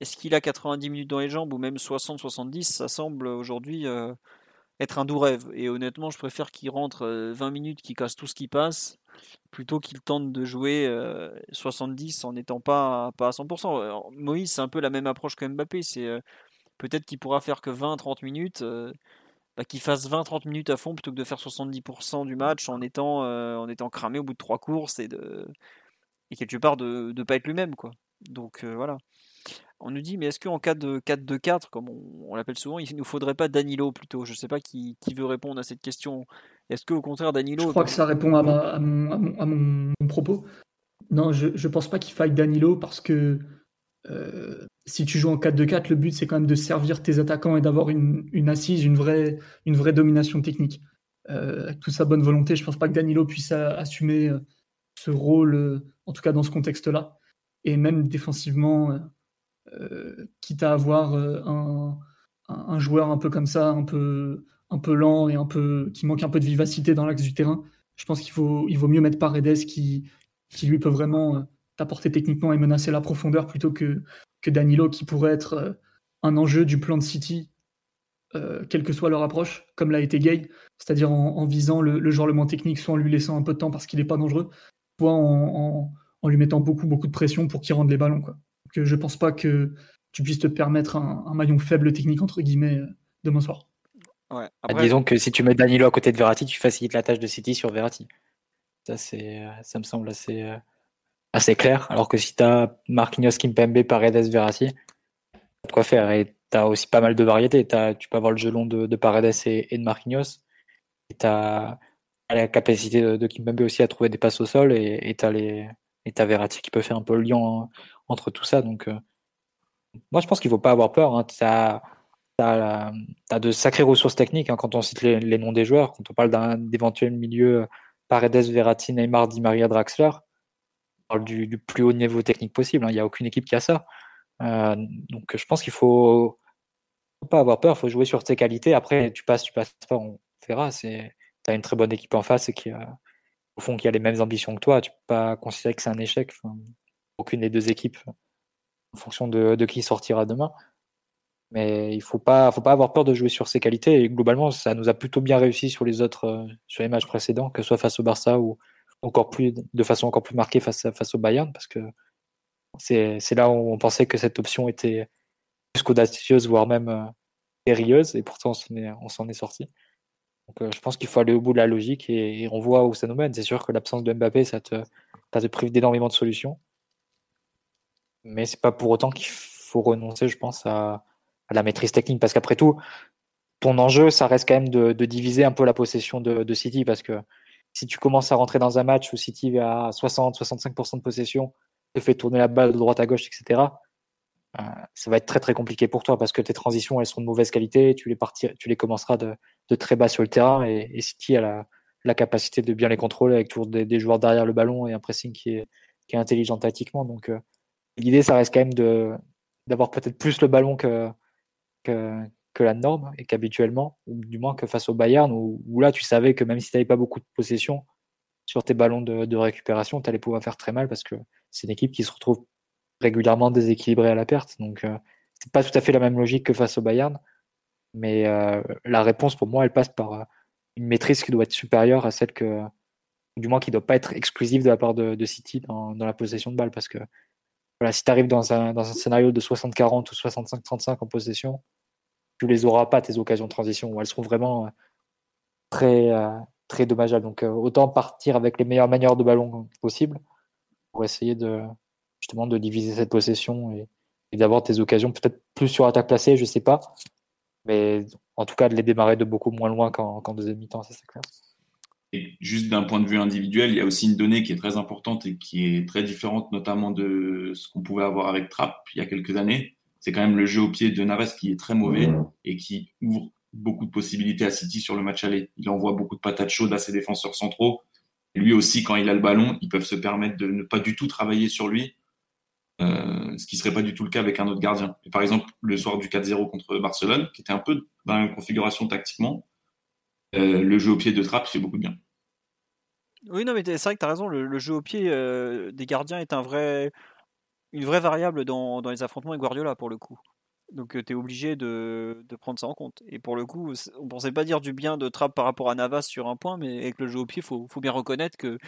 est-ce qu'il a 90 minutes dans les jambes ou même 60-70 Ça semble aujourd'hui être un doux rêve. Et honnêtement, je préfère qu'il rentre 20 minutes, qu'il casse tout ce qui passe, plutôt qu'il tente de jouer 70 en n'étant pas, pas à 100%. Moïse, c'est un peu la même approche que Mbappé. C'est peut-être qu'il pourra faire que 20-30 minutes. Bah, qu'il fasse 20-30 minutes à fond plutôt que de faire 70% du match en étant, en étant cramé au bout de trois courses et de, et quelque part de ne pas être lui-même. quoi. Donc euh, voilà. On nous dit, mais est-ce qu'en cas de 4-2-4, comme on, l'appelle souvent, il ne nous faudrait pas Danilo plutôt? Je ne sais pas qui, qui, veut répondre à cette question. Est-ce qu'au contraire, Danilo. Je crois que ça répond à, à, mon, propos. Non, je ne pense pas qu'il faille Danilo parce que euh, si tu joues en 4-2-4, le but c'est quand même de servir tes attaquants et d'avoir une, une, assise, une vraie, une vraie domination technique. Euh, avec toute sa bonne volonté, je ne pense pas que Danilo puisse assumer ce rôle en tout cas dans ce contexte-là. Et même défensivement, euh, euh, quitte à avoir euh, un, un, joueur un peu comme ça, un peu, un peu lent et un peu, qui manque un peu de vivacité dans l'axe du terrain, je pense qu'il faut, il vaut mieux mettre Paredes qui, qui lui peut vraiment t'apporter techniquement et menacer la profondeur plutôt que, que Danilo qui pourrait être un enjeu du plan de City, quelle que soit leur approche, comme l'a été Gay, c'est-à-dire en, visant le, le, joueur le moins technique, soit en lui laissant un peu de temps parce qu'il n'est pas dangereux, en, lui mettant beaucoup, beaucoup de pression pour qu'il rende les ballons. Quoi. Donc, je pense pas que tu puisses te permettre un, maillon faible technique, entre guillemets, euh, demain soir. Ouais, bah, disons que si tu mets Danilo à côté de Verratti, tu facilites la tâche de City sur Verratti. Ça, c'est, ça me semble assez, euh, assez clair. Alors que si tu as Marquinhos, Kimpembe, Paredes, Verratti, tu quoi faire. Et tu as aussi pas mal de variétés. tu peux avoir le jeu long de, de Paredes et, et, de Marquinhos. Et tu as la capacité de, de, Kimpembe aussi à trouver des passes au sol et tu as, les, et Verratti qui peut faire un peu le lien entre tout ça. Donc, euh, moi, je pense qu'il ne faut pas avoir peur. Hein. Tu as, as, de sacrées ressources techniques hein, quand on cite les, noms des joueurs. Quand on parle d'un éventuel milieu euh, Paredes, Verratti, Neymar, Di Maria, Draxler, on parle du, plus haut niveau technique possible. Hein. Il n'y a aucune équipe qui a ça. Euh, donc, je pense qu'il ne faut pas avoir peur. Il faut jouer sur tes qualités. Après, tu passes, tu passes pas, on verra. C'est tu as une très bonne équipe en face et qui a, au fond, qui a les mêmes ambitions que toi. Tu peux pas considérer que c'est un échec. aucune des deux équipes, en fonction de, qui sortira demain. Mais il faut pas, faut pas avoir peur de jouer sur ses qualités. Et globalement, ça nous a plutôt bien réussi sur les autres, euh, sur les matchs précédents, que ce soit face au Barça ou encore plus, de façon encore plus marquée face, face au Bayern, parce que c'est là où on pensait que cette option était plus qu'audacieuse, voire même euh, périlleuse, et pourtant on s'en est, est, sorti. Donc, euh, je pense qu'il faut aller au bout de la logique et, on voit où ça nous mène. C'est sûr que l'absence de Mbappé, ça te, ça te prive d'énormément de solutions. Mais c'est pas pour autant qu'il faut renoncer, je pense, à, la maîtrise technique. Parce qu'après tout, ton enjeu, ça reste quand même de, diviser un peu la possession de, City. Parce que si tu commences à rentrer dans un match où City à 60-65% de possession, te fait tourner la balle de droite à gauche, etc., ça va être très très compliqué pour toi parce que tes transitions, elles sont de mauvaise qualité. Tu les, partir, tu les commenceras de, très bas sur le terrain et, City a la, capacité de bien les contrôler avec toujours des, joueurs derrière le ballon et un pressing qui est, intelligent tactiquement. Donc, euh, l'idée, ça reste quand même de d'avoir peut-être plus le ballon que, la norme et qu'habituellement, ou du moins que face au Bayern, où, là tu savais que même si tu n'avais pas beaucoup de possession sur tes ballons de, récupération, tu allais pouvoir faire très mal parce que c'est une équipe qui se retrouve régulièrement déséquilibrée à la perte. Donc euh, c'est pas tout à fait la même logique que face au Bayern, mais euh, la réponse pour moi, elle passe par euh, une maîtrise qui doit être supérieure à celle que, du moins qui ne doit pas être exclusive de la part de, City dans, la possession de balle parce que voilà, si tu arrives dans un, dans un scénario de 60-40 ou 65-35 en possession, tu les auras pas tes occasions de transition, ou elles seront vraiment euh, très, très dommageables. Donc autant partir avec les meilleures manières de ballon possible pour essayer de justement de diviser cette possession et, d'avoir tes occasions peut-être plus sur attaque placée, je sais pas. Mais en tout cas de les démarrer de beaucoup moins loin qu'en deuxième mi-temps, ça c'est clair. Et juste d'un point de vue individuel, il y a aussi une donnée qui est très importante et qui est très différente notamment de ce qu'on pouvait avoir avec Trapp il y a quelques années. C'est quand même le jeu au pied de Navas qui est très mauvais et qui ouvre beaucoup de possibilités à City sur le match aller. Il envoie beaucoup de patates chaudes à ses défenseurs centraux. Et lui aussi, quand il a le ballon, ils peuvent se permettre de ne pas du tout travailler sur lui, euh, ce qui serait pas du tout le cas avec un autre gardien. Par exemple, le soir du 4-0 contre Barcelone, qui était un peu dans la configuration tactiquement, euh, le jeu au pied de Trapp fait beaucoup de bien. Oui, non, mais c'est vrai que tu as raison, le, jeu au pied euh, des gardiens est une vraie variable dans, les affrontements avec Guardiola pour le coup. Donc tu es obligé de, prendre ça en compte. Et pour le coup, on pensait pas dire du bien de Trapp par rapport à Navas sur un point, mais avec le jeu au pied, il faut, bien reconnaître que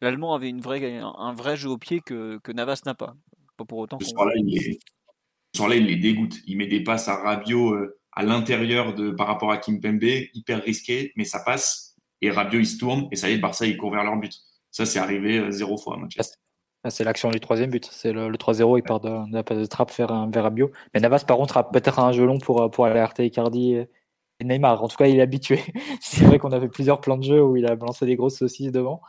l'Allemand avait un, vrai jeu au pied que Navas n'a pas. Pas pour autant. Ce soir-là, il, les dégoûte. Il met des passes à Rabiot euh, à l'intérieur de par rapport à Kimpembe, hyper risqué, mais ça passe. Et Rabiot, il se tourne, et ça y est, Barça, il court vers leur but. Ça, c'est arrivé euh, zéro fois à Manchester. Ah, c'est l'action du troisième but. C'est le, 3-0, il part de, la passe de trappe vers, vers Rabiot. Mais Navas, par contre, a peut-être un jeu long pour, pour alerter Icardi et Neymar. En tout cas, il est habitué. c'est vrai qu'on a fait plusieurs plans de jeu où il a lancé des grosses saucisses devant.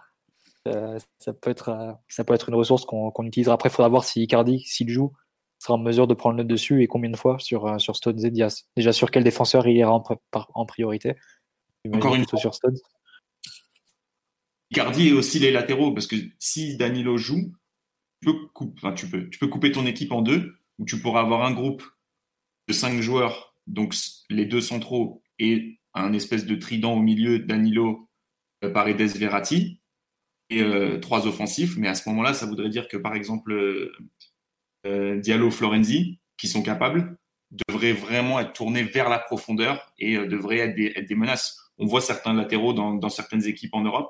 Euh, ça, peut être, ça peut être une ressource qu'on utilisera. Après, il faudra voir si Icardi, s'il joue, sera en mesure de prendre le dessus et combien de fois sur, euh, sur Stones et Diaz Déjà, sur quel défenseur il ira en, priorité? Encore une fois. sur Stones. Icardi et aussi les latéraux, parce que si Danilo joue, tu peux, couper, tu, peux, tu peux couper ton équipe en deux, ou tu pourras avoir un groupe de cinq joueurs, donc les deux centraux et un espèce de trident au milieu, Danilo, euh, Paredes, Verratti, et euh, trois offensifs. Mais à ce moment-là, ça voudrait dire que, par exemple, euh, Diallo, Florenzi, qui sont capables, devraient vraiment être tournés vers la profondeur et euh, devraient être des, menaces. On voit certains latéraux dans, certaines équipes en Europe.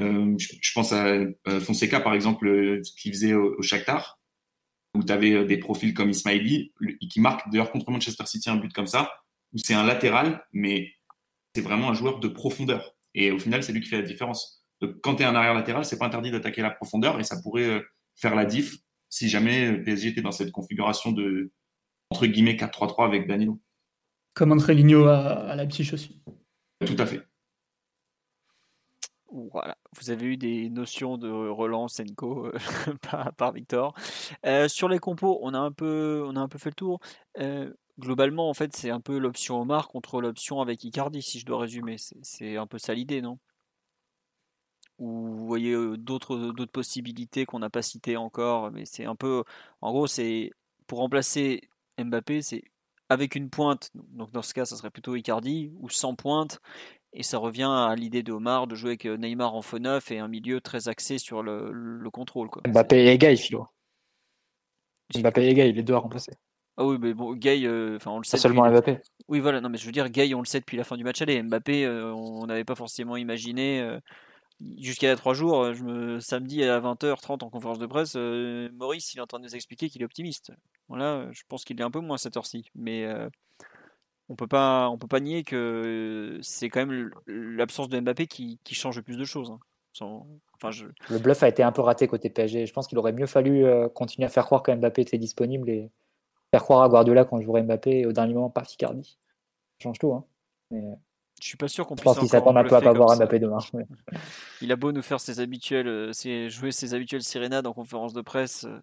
Euh, je, pense à Fonseca, par exemple, qui faisait au, au Shakhtar, où tu avais des profils comme Ismaili, qui marque d'ailleurs contre Manchester City un but comme ça, où c'est un latéral, mais c'est vraiment un joueur de profondeur. Et au final, c'est lui qui fait la différence. Donc, quand tu es un arrière latéral, c'est pas interdit d'attaquer la profondeur et ça pourrait faire la diff si jamais PSG était dans cette configuration de entre guillemets 4-3-3 avec Danilo. Comme André Ligno à, à Leipzig aussi. Tout à fait. Voilà, vous avez eu des notions de relance Enco euh, par, Victor. Euh, sur les compos, on a un peu, on a un peu fait le tour. Euh, globalement, en fait, c'est un peu l'option Omar contre l'option avec Icardi, si je dois résumer. C'est un peu ça l'idée, non? Ou vous voyez d'autres d'autres possibilités qu'on n'a pas citées encore, mais c'est un peu, en gros, c'est pour remplacer Mbappé, c'est avec une pointe, donc dans ce cas, ça serait plutôt Icardi, ou sans pointe, et ça revient à l'idée de Omar de jouer avec Neymar en faux neuf et un milieu très axé sur le, le contrôle. Quoi. Mbappé et Gay, Philo. Mbappé et Gay, les deux à remplacer. Ah oui, mais bon, Gay, euh, enfin on le sait. Pas seulement depuis- Mbappé. Oui, voilà, non, mais je veux dire, Gay, on le sait depuis la fin du match aller. Mbappé, euh, on n'avait pas forcément imaginé. euh, Jusqu'à il y a trois jours, je me, samedi à 20h30 en conférence de presse, euh, Maurice il est en train de nous expliquer qu'il est optimiste. Voilà, euh, je pense qu'il est un peu moins cette heure-ci. Mais euh, on peut pas, on peut pas nier que c'est quand même l'absence de Mbappé qui, change le plus de choses. hein. Le bluff a été un peu raté côté PSG. Je pense qu'il aurait mieux fallu continuer à faire croire que Mbappé était disponible et faire croire à Guardiola quand jouerait Mbappé au dernier moment, pas Icardi. Ça change tout. Hein. Je suis pas sûr qu'on je puisse pense qu'il encore s'attend un peu à pas comme voir ça. Mbappé demain. Ouais. Il a beau nous faire ses habituels, euh, ses- jouer ses habituelles sérénades en conférence de presse. euh,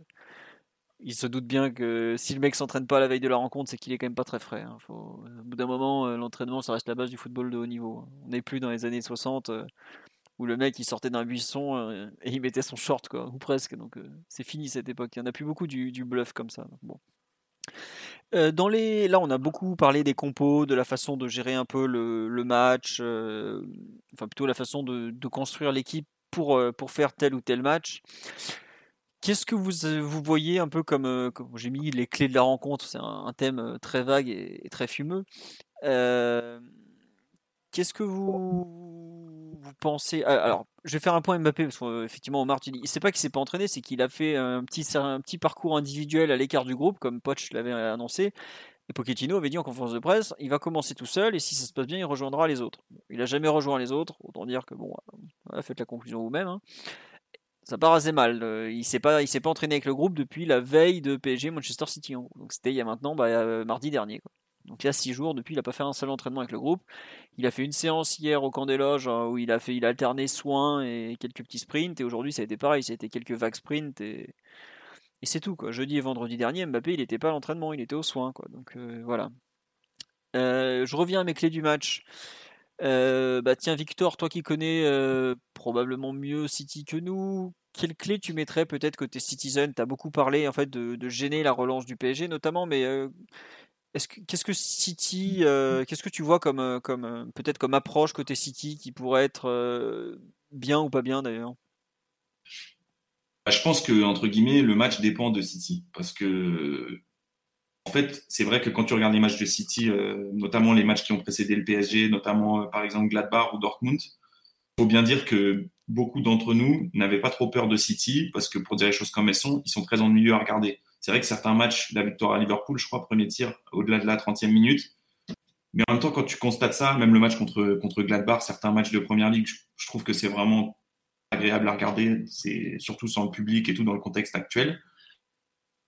il se doute bien que si le mec s'entraîne pas la veille de la rencontre, c'est qu'il est quand même pas très frais. hein. Faut, au bout d'un moment, euh, l'entraînement, ça reste la base du football de haut niveau. hein. On n'est plus dans les années 60 euh, où le mec il sortait d'un buisson et il mettait son short, quoi, ou presque. Donc c'est fini cette époque. Il y en a plus beaucoup du, du bluff comme ça. bon. Euh, dans les... Là, on a beaucoup parlé des compos, de la façon de gérer un peu le, le match, euh, enfin plutôt la façon de, de construire l'équipe pour, euh, pour faire tel ou tel match. Qu'est-ce que vous, vous voyez un peu comme, comme- j'ai mis les clés de la rencontre, c'est un, thème très vague et, très fumeux. Qu'est-ce que vous, vous pensez Ah, Alors, je vais faire un point Mbappé parce qu'effectivement, Omar, tu dis, c'est pas qu'il s'est pas entraîné, c'est qu'il a fait un petit, parcours individuel à l'écart du groupe, comme Poch l'avait annoncé. Et Pochettino avait dit en conférence de presse, il va commencer tout seul et si ça se passe bien, il rejoindra les autres. Il a jamais rejoint les autres, autant dire que bon, euh, faites la conclusion vous-même. hein. Ça part assez mal. euh, Il s'est pas, s'est pas entraîné avec le groupe depuis la veille de PSG Manchester City. gros. Donc c'était il y a maintenant bah, euh, mardi dernier. Donc il y a six jours depuis, il n'a pas fait un seul entraînement avec le groupe. Il a fait une séance hier au camp des loges hein, où il a fait, il a alterné soins et quelques petits sprints. Et aujourd'hui, ça a été pareil, ça a été quelques vagues sprints et, et c'est tout. Jeudi et vendredi dernier, Mbappé, il n'était pas à l'entraînement, il était aux soins. Donc euh, voilà. Euh, je reviens à mes clés du match. Euh, bah tiens Victor, toi qui connais probablement mieux City que nous, quelle clé tu mettrais peut-être côté Citizen? Tu as beaucoup parlé en fait de, de gêner la relance du PSG notamment, mais euh, est-ce que qu'est-ce que City, euh, qu'est-ce que tu vois comme euh, comme euh, peut-être comme approche côté City qui pourrait être euh, bien ou pas bien d'ailleurs? Bah, je pense que entre guillemets le match dépend de City. Parce que en fait c'est vrai que quand tu regardes les matchs de City, euh, notamment les matchs qui ont précédé le PSG, notamment par exemple Gladbach ou Dortmund, faut bien dire que beaucoup d'entre nous n'avaient pas trop peur de City parce que pour dire les choses comme elles sont, ils sont très ennuyeux à regarder. C'est vrai que certains matchs, la victoire à Liverpool, je crois, premier tir, au-delà de la 30e minute. Mais en même temps, quand tu constates ça, même le match contre, contre Gladbach, certains matchs de première ligue, je, trouve que c'est vraiment agréable à regarder. C'est surtout sans le public et tout dans le contexte actuel.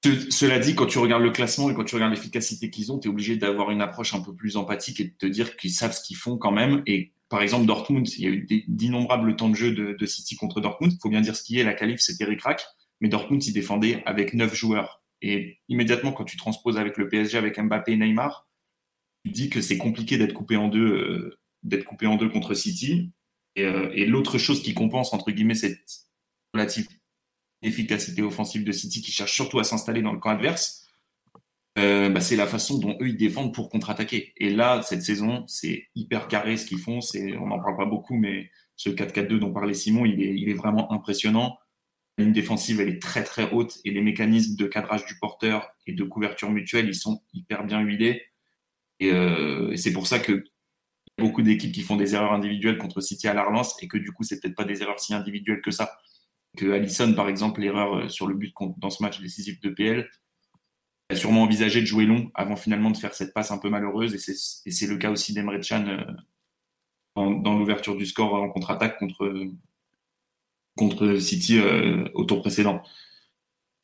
Ce- cela dit, quand tu regardes le classement et quand tu regardes l'efficacité qu'ils ont, tu es obligé d'avoir une approche un peu plus empathique et de te dire qu'ils savent ce qu'ils font quand même. Et par exemple, Dortmund, il y a eu d'innombrables temps de jeu de, City contre Dortmund. Il faut bien dire ce qui est, la qualif, c'était ric-rac. Mais Dortmund, ils défendaient avec neuf joueurs. Et immédiatement, quand tu transposes avec le PSG, avec Mbappé et Neymar, tu dis que c'est compliqué d'être coupé en deux, euh, d'être coupé en deux contre City. Et, euh, et l'autre chose qui compense, entre guillemets, cette relative efficacité offensive de City qui cherche surtout à s'installer dans le camp adverse, euh, bah, c'est la façon dont eux ils défendent pour contre-attaquer. Et là, cette saison, c'est hyper carré ce qu'ils font. On n'en parle pas beaucoup, mais ce 4-4-2 dont parlait Simon, il est vraiment impressionnant. Ligne défensive, elle est très très haute et les mécanismes de cadrage du porteur et de couverture mutuelle, ils sont hyper bien huilés. Et, euh, c'est pour ça que beaucoup d'équipes qui font des erreurs individuelles contre City à la relance et que du coup, c'est peut-être pas des erreurs si individuelles que ça. Que Allison, par exemple, l'erreur euh, sur le but dans ce match décisif de PL, a sûrement envisagé de jouer long avant finalement de faire cette passe un peu malheureuse. Et c'est, le cas aussi d'Emre Can euh, dans l'ouverture du score en contre-attaque contre, contre City euh, au tour précédent.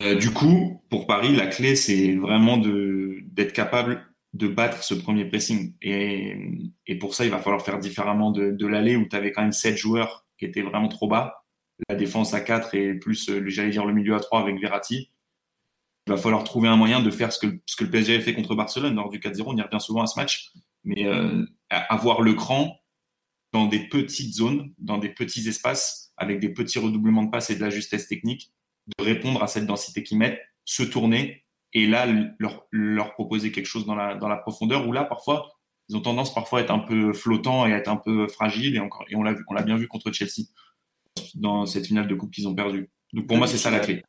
Euh, du coup, pour Paris, la clé, c'est vraiment d'être capable de battre ce premier pressing. Et, pour ça, il va falloir faire différemment de, de l'aller où tu avais quand même 7 joueurs qui étaient vraiment trop bas. La défense à 4 et plus, euh, j'allais dire, le milieu à 3 avec Verratti. Il va falloir trouver un moyen de faire ce que, le PSG avait fait contre Barcelone lors du 4-0. On y revient souvent à ce match. Mais avoir le cran dans des petites zones, dans des petits espaces, avec des petits redoublements de passes et de la justesse technique, de répondre à cette densité qu'ils mettent, se tourner et là leur, proposer quelque chose dans la, profondeur où là parfois ils ont tendance parfois à être un peu flottants et à être un peu fragiles et, on l'a bien vu contre Chelsea dans cette finale de coupe qu'ils ont perdue. Donc pour moi c'est ça la clé.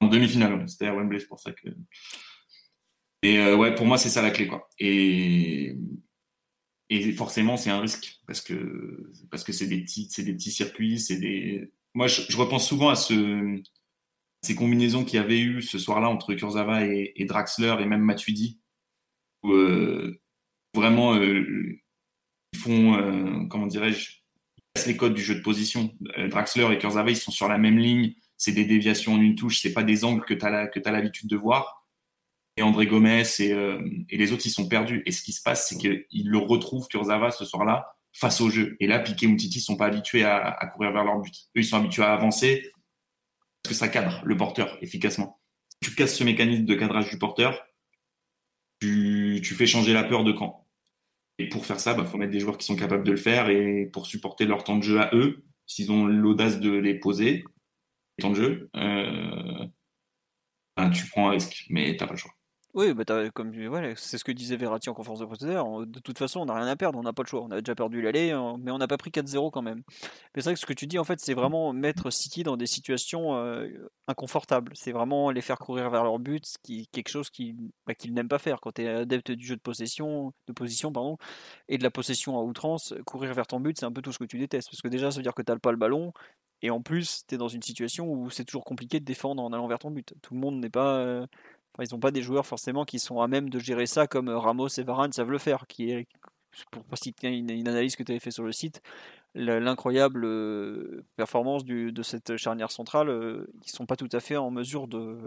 En demi-finale, c'était à Wembley, c'est pour ça que. Et ouais, pour moi, c'est ça la clé, quoi. Et, et forcément, c'est un risque parce que parce que c'est des petits, c'est des petits circuits, c'est des. Moi, je, repense souvent à ce, ces combinaisons qu'il y avait eu ce soir-là entre Kurzawa et, Draxler et même Matuidi, où vraiment ils font, comment dirais-je, les codes du jeu de position. Euh, Draxler et Kurzawa, ils sont sur la même ligne. C'est des déviations en une touche. C'est pas des angles que tu as l'habitude de voir. Et André Gomez euh, et, les autres, ils sont perdus. Et ce qui se passe, c'est qu'ils le retrouvent, Kurzawa, ce soir-là, face au jeu. Et là, Piqué ou Titi sont pas habitués à, courir vers leur but. Eux, ils sont habitués à avancer parce que ça cadre le porteur efficacement. Si tu casses ce mécanisme de cadrage du porteur, tu, tu fais changer la peur de camp. Et pour faire ça, il bah, faut mettre des joueurs qui sont capables de le faire et pour supporter leur temps de jeu à eux, s'ils ont l'audace de les poser, les temps de jeu, euh, ben, tu prends un risque, mais t'as pas le choix. Oui, bah comme c'est ce que disait Verratti en conférence de presse. De toute façon, on n'a rien à perdre, on n'a pas le choix. On a déjà perdu l'aller, hein, mais on n'a pas pris 4-0 quand même. Mais c'est vrai que ce que tu dis, en fait, c'est vraiment mettre City dans des situations euh, inconfortables. C'est vraiment les faire courir vers leur but, qui quelque chose bah, qu'ils n'aiment pas faire. Quand tu es adepte du jeu de possession, de position pardon, et de la possession à outrance, courir vers ton but, c'est un peu tout ce que tu détestes. Parce que déjà, ça veut dire que tu n'as pas le ballon, et en plus, tu es dans une situation où c'est toujours compliqué de défendre en allant vers ton but. Tout le monde n'est pas. Euh, ils n'ont pas des joueurs forcément qui sont à même de gérer ça comme euh, Ramos et Varane savent le faire. Qui est, pour citer une, une analyse que tu avais fait sur le site, l'incroyable euh, performance de cette charnière centrale, euh, ils ne sont pas tout à fait en mesure de,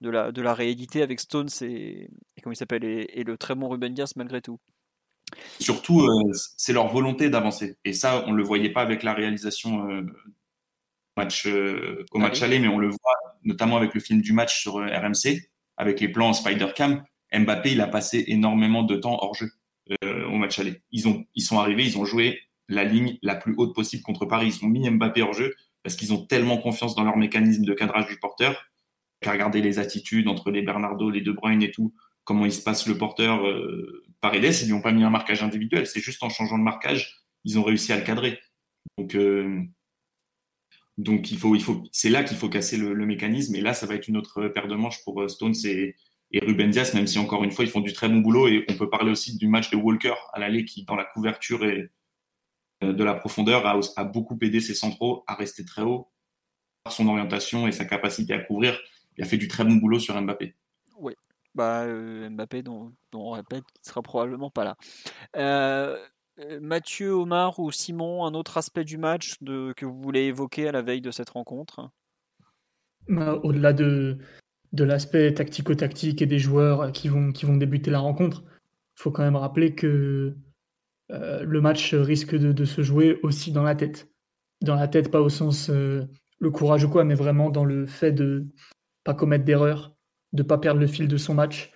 de, la, de la rééditer avec Stones et, comment il s'appelle et, le très bon Ruben Dias malgré tout. Surtout, c'est leur volonté d'avancer. Et ça, on ne le voyait pas avec la réalisation match, au match aller, mais on le voit notamment avec le film du match sur RMC avec les plans Spider-Cam, Mbappé, il a passé énormément de temps hors jeu euh, au match aller. Ils, ont, ils sont arrivés, ils ont joué la ligne la plus haute possible contre Paris. Ils ont mis Mbappé hors jeu parce qu'ils ont tellement confiance dans leur mécanisme de cadrage du porteur qu'à regarder les attitudes entre les Bernardo, les De Bruyne et tout, comment il se passe le porteur euh, Paredes, ils lui ont pas mis un marquage individuel. C'est juste en changeant de marquage, ils ont réussi à le cadrer. Donc, euh, donc il faut, il faut, c'est là qu'il faut casser le, mécanisme. Et là, ça va être une autre paire de manches pour euh, Stones et, et Ruben même si encore une fois, ils font du très bon boulot. Et on peut parler aussi du match de Walker à l'aller qui, dans la couverture et euh, de la profondeur, a, beaucoup aidé ses centraux à rester très haut par son orientation et sa capacité à couvrir. Il a fait du très bon boulot sur Mbappé. Oui, bah, euh, Mbappé, dont, on répète, il sera probablement pas là. Mathieu, Omar ou Simon, un autre aspect du match de, que vous voulez évoquer à la veille de cette rencontre? Bah, Au-delà de, de l'aspect tactico-tactique et des joueurs qui vont, qui vont débuter la rencontre, il faut quand même rappeler que euh, le match risque de, se jouer aussi dans la tête. Dans la tête, pas au sens euh, le courage ou quoi, mais vraiment dans le fait de pas commettre d'erreurs, de pas perdre le fil de son match,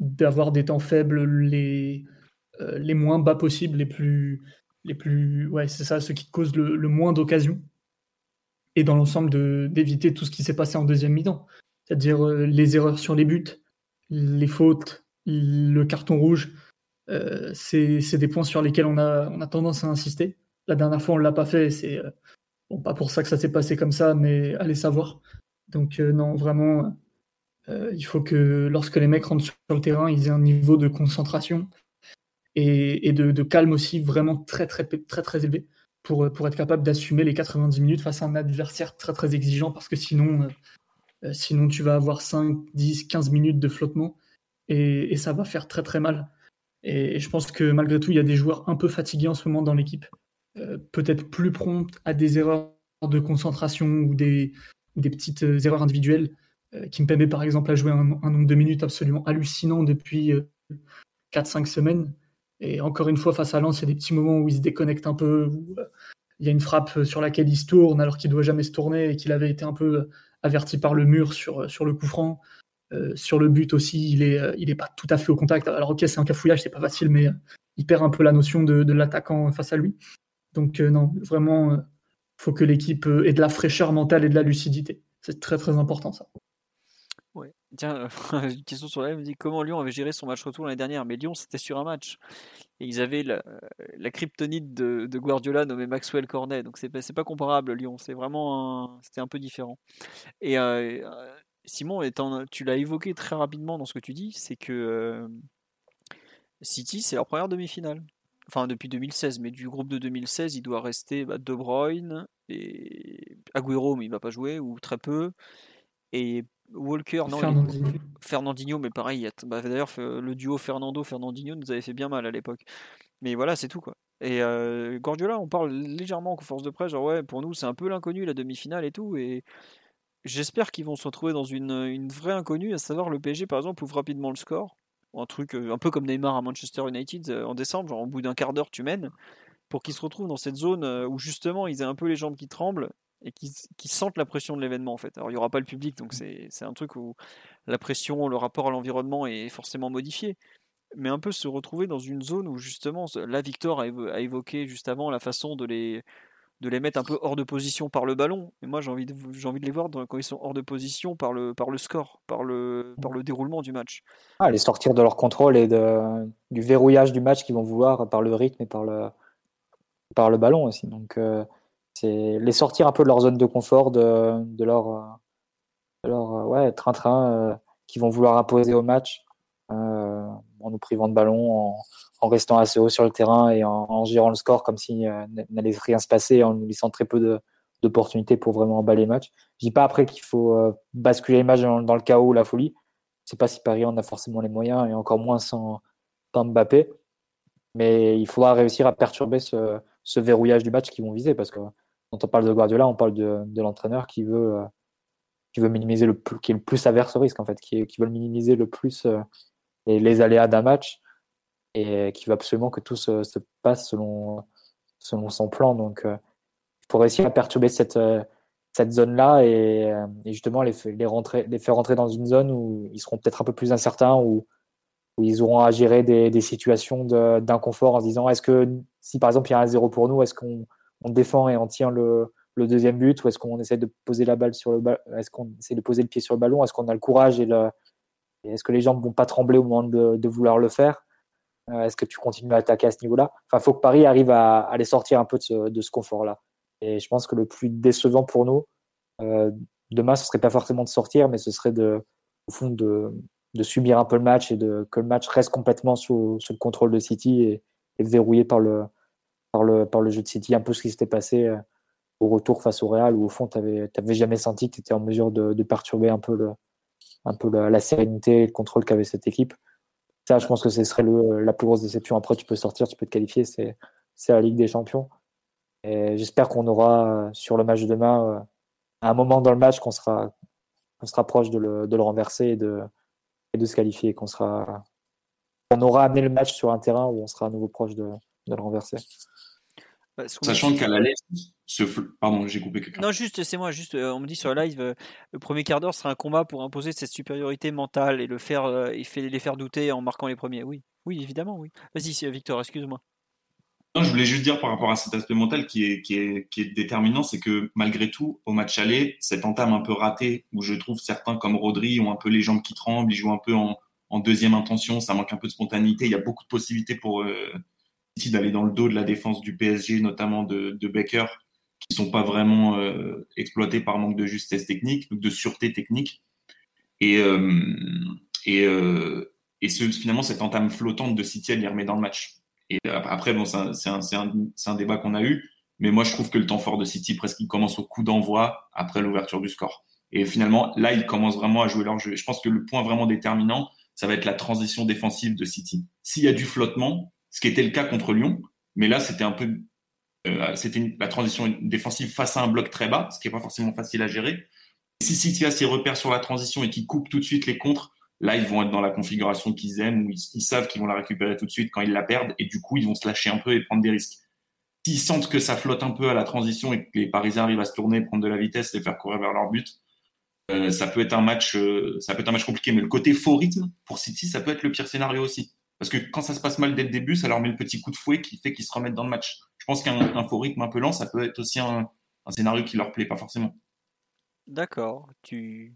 d'avoir des temps faibles, les, euh, les moins bas possibles, les plus, les plus, ouais, c'est ça, ceux qui causent le, moins d'occasions. Et dans l'ensemble, d'éviter tout ce qui s'est passé en deuxième mi-temps, c'est-à-dire euh, les erreurs sur les buts, les fautes, le carton rouge. Euh, c'est des points sur lesquels on a, on a tendance à insister. La dernière fois, on ne l'a pas fait. C'est bon, pas pour ça que ça s'est passé comme ça, mais allez savoir. Donc non, vraiment, il faut que lorsque les mecs rentrent sur le terrain, ils aient un niveau de concentration et, de, calme aussi vraiment très très très très élevé pour, pour être capable d'assumer les 90 minutes face à un adversaire très très exigeant parce que sinon, euh, euh, sinon tu vas avoir 5, 10, 15 minutes de flottement et, ça va faire très très mal. Et, je pense que malgré tout, il y a des joueurs un peu fatigués en ce moment dans l'équipe, euh, peut-être plus prompts à des erreurs de concentration ou des, des petites erreurs individuelles. Kimpembe, par exemple, a joué un, un, nombre de minutes absolument hallucinant depuis 4-5 semaines. Et encore une fois, face à Lens, il y a des petits moments où il se déconnecte un peu, où euh, il y a une frappe sur laquelle il se tourne alors qu'il ne doit jamais se tourner et qu'il avait été un peu euh, averti par le mur sur, euh, sur le coup franc. sur le but aussi, il n'est il est pas tout à fait au contact. Alors ok, c'est un cafouillage, c'est pas facile, mais il perd un peu la notion de, de l'attaquant face à lui. Donc non, vraiment, il faut que l'équipe ait de la fraîcheur mentale et de la lucidité. C'est très très important ça. Tiens, une question sur la me dit comment Lyon avait géré son match retour l'année dernière? Mais Lyon, c'était sur un match. Et ils avaient la, la kryptonite de, Guardiola nommé Maxwell Cornet. Donc c'est pas, pas comparable, Lyon. C'est vraiment c'était un peu différent. Et euh, Simon, étant, tu l'as évoqué très rapidement dans ce que tu dis, c'est que euh, City, c'est leur première demi-finale. Enfin, depuis 2016, mais du groupe de 2016, il doit rester bah, De Bruyne et Agüero, mais il va pas jouer, ou très peu. Et Walker, non. Fernandinho. Fernandinho, mais pareil. Bah, D'ailleurs, le duo Fernando-Fernandinho nous avait fait bien mal à l'époque. Mais voilà, c'est tout, quoi. Et euh, Guardiola, on parle légèrement en force de presse, genre ouais, pour nous, c'est un peu l'inconnu, la demi-finale et tout. Et j'espère qu'ils vont se retrouver dans une, une vraie inconnue, à savoir le PSG, par exemple, ouvre rapidement le score un truc euh, un peu comme Neymar à Manchester United euh, en décembre, genre au bout d'un quart d'heure tu mènes, pour qu'ils se retrouvent dans cette zone euh, où justement ils aient un peu les jambes qui tremblent et qui, sentent la pression de l'événement en fait. Alors il n'y aura pas le public, donc c'est un truc où la pression, le rapport à l'environnement est forcément modifié. Mais un peu se retrouver dans une zone où justement, la Victor a évoqué juste avant la façon de les, de les mettre un peu hors de position par le ballon. Et moi, j'ai envie, de, j'ai envie de les voir quand ils sont hors de position par le, par le score, par le, par le déroulement du match. Ah, les sortir de leur contrôle et de, du verrouillage du match qu'ils vont vouloir par le rythme et par le, par le ballon aussi. Donc, euh, c'est les sortir un peu de leur zone de confort, de, de leur, de leur ouais, train-train euh, qu'ils vont vouloir imposer au match euh, en nous privant de ballon, en, en restant assez haut sur le terrain et en, gérant le score comme euh, n'allait rien se passer, en nous laissant très peu d'opportunités pour vraiment emballer le match. Je dis pas après qu'il faut euh, basculer les matchs dans, le chaos ou la folie. Je sais pas si Paris en a forcément les moyens et encore moins sans, Mbappé. Mais il faudra réussir à perturber ce, verrouillage du match qu'ils vont viser parce que quand on parle de Guardiola, on parle de, l'entraîneur qui veut, euh, qui veut minimiser le plus, qui est le plus averse au risque en fait, qui, veut minimiser le plus les, les aléas d'un match et qui veut absolument que tout se, se passe selon, selon son plan. Donc, euh, faut réussir à perturber cette, euh, cette zone-là et, euh, justement les, les, faire rentrer dans une zone où ils seront peut-être un peu plus incertains, où, où ils auront à gérer des, des situations d'inconfort en se disant est-ce que si par exemple il y a un zéro pour nous, est-ce qu'on on défend et on tient le, deuxième but ou est-ce qu'on essaie de poser la balle sur le est-ce qu'on essaie de poser le pied sur le ballon, est-ce qu'on a le courage et est-ce que les jambes vont pas trembler au moment de, vouloir le faire euh, est-ce que tu continues à attaquer à ce niveau-là? Enfin, il faut que Paris arrive à, les sortir un peu de ce, confort-là. Et je pense que le plus décevant pour nous, euh, demain, ce serait pas forcément de sortir, mais ce serait de, subir un peu le match et que le match reste complètement sous, le contrôle de City et, verrouillé par le, par, le, par le jeu de City. Un peu ce qui s'était passé euh, au retour face au Real, où au fond, tu n'avais jamais senti que tu étais en mesure de, perturber un peu, le, un peu la, la sérénité et le contrôle qu'avait cette équipe. Ça, je pense que ce serait le, la plus grosse déception. Après, tu peux sortir, tu peux te qualifier, c'est la Ligue des Champions. Et j'espère qu'on aura euh, sur le match de demain euh, un moment dans le match qu'on sera, proche de le, de le renverser et de, et de se qualifier, qu'on sera, aura amené le match sur un terrain où on sera à nouveau proche de, de le renverser. Bah, Sachant qu'à la ce pardon, j'ai coupé quelqu'un. Non, juste, c'est moi, juste, euh, on me dit sur la live, euh, le premier quart d'heure sera un combat pour imposer cette supériorité mentale et le faire, euh, et fait, les faire douter en marquant les premiers. Oui, oui, évidemment, oui. Vas-y, Victor, excuse-moi. Non, je voulais juste dire par rapport à cet aspect mental qui est, qui est, qui est déterminant, c'est que malgré tout, au match aller, cette entame un peu ratée, où je trouve certains comme Rodri ont un peu les jambes qui tremblent, ils jouent un peu en, en deuxième intention, ça manque un peu de spontanéité, il y a beaucoup de possibilités pour d'aller dans le dos de la défense du PSG, notamment de, de Becker, qui sont pas vraiment euh, exploités par manque de justesse technique, de sûreté technique. Et, euh, euh, finalement, cette entame flottante de City, elle les remet dans le match. Et après, bon, c'est un, débat qu'on a eu, mais moi, je trouve que le temps fort de City, presque, il commence au coup d'envoi après l'ouverture du score. Et finalement, là, ils commencent vraiment à jouer leur jeu. Je pense que le point vraiment déterminant, ça va être la transition défensive de City. S'il y a du flottement, ce qui était le cas contre Lyon. Mais là, c'était un peu, euh, c'était la transition défensive face à un bloc très bas, ce qui n'est pas forcément facile à gérer. Si City a ses repères sur la transition et qui coupe tout de suite les contres, là, ils vont être dans la configuration qu'ils aiment, où ils, savent qu'ils vont la récupérer tout de suite quand ils la perdent, et du coup, ils vont se lâcher un peu et prendre des risques. S'ils sentent que ça flotte un peu à la transition et que les Parisiens arrivent à se tourner, prendre de la vitesse et faire courir vers leur but, euh, ça peut être un match, euh, ça peut être un match compliqué. Mais le côté faux rythme pour City, ça peut être le pire scénario aussi. Parce que quand ça se passe mal dès le début, ça leur met le petit coup de fouet qui fait qu'ils se remettent dans le match. Je pense qu'un faux rythme un peu lent, ça peut être aussi un, scénario qui leur plaît pas forcément. D'accord. Tu...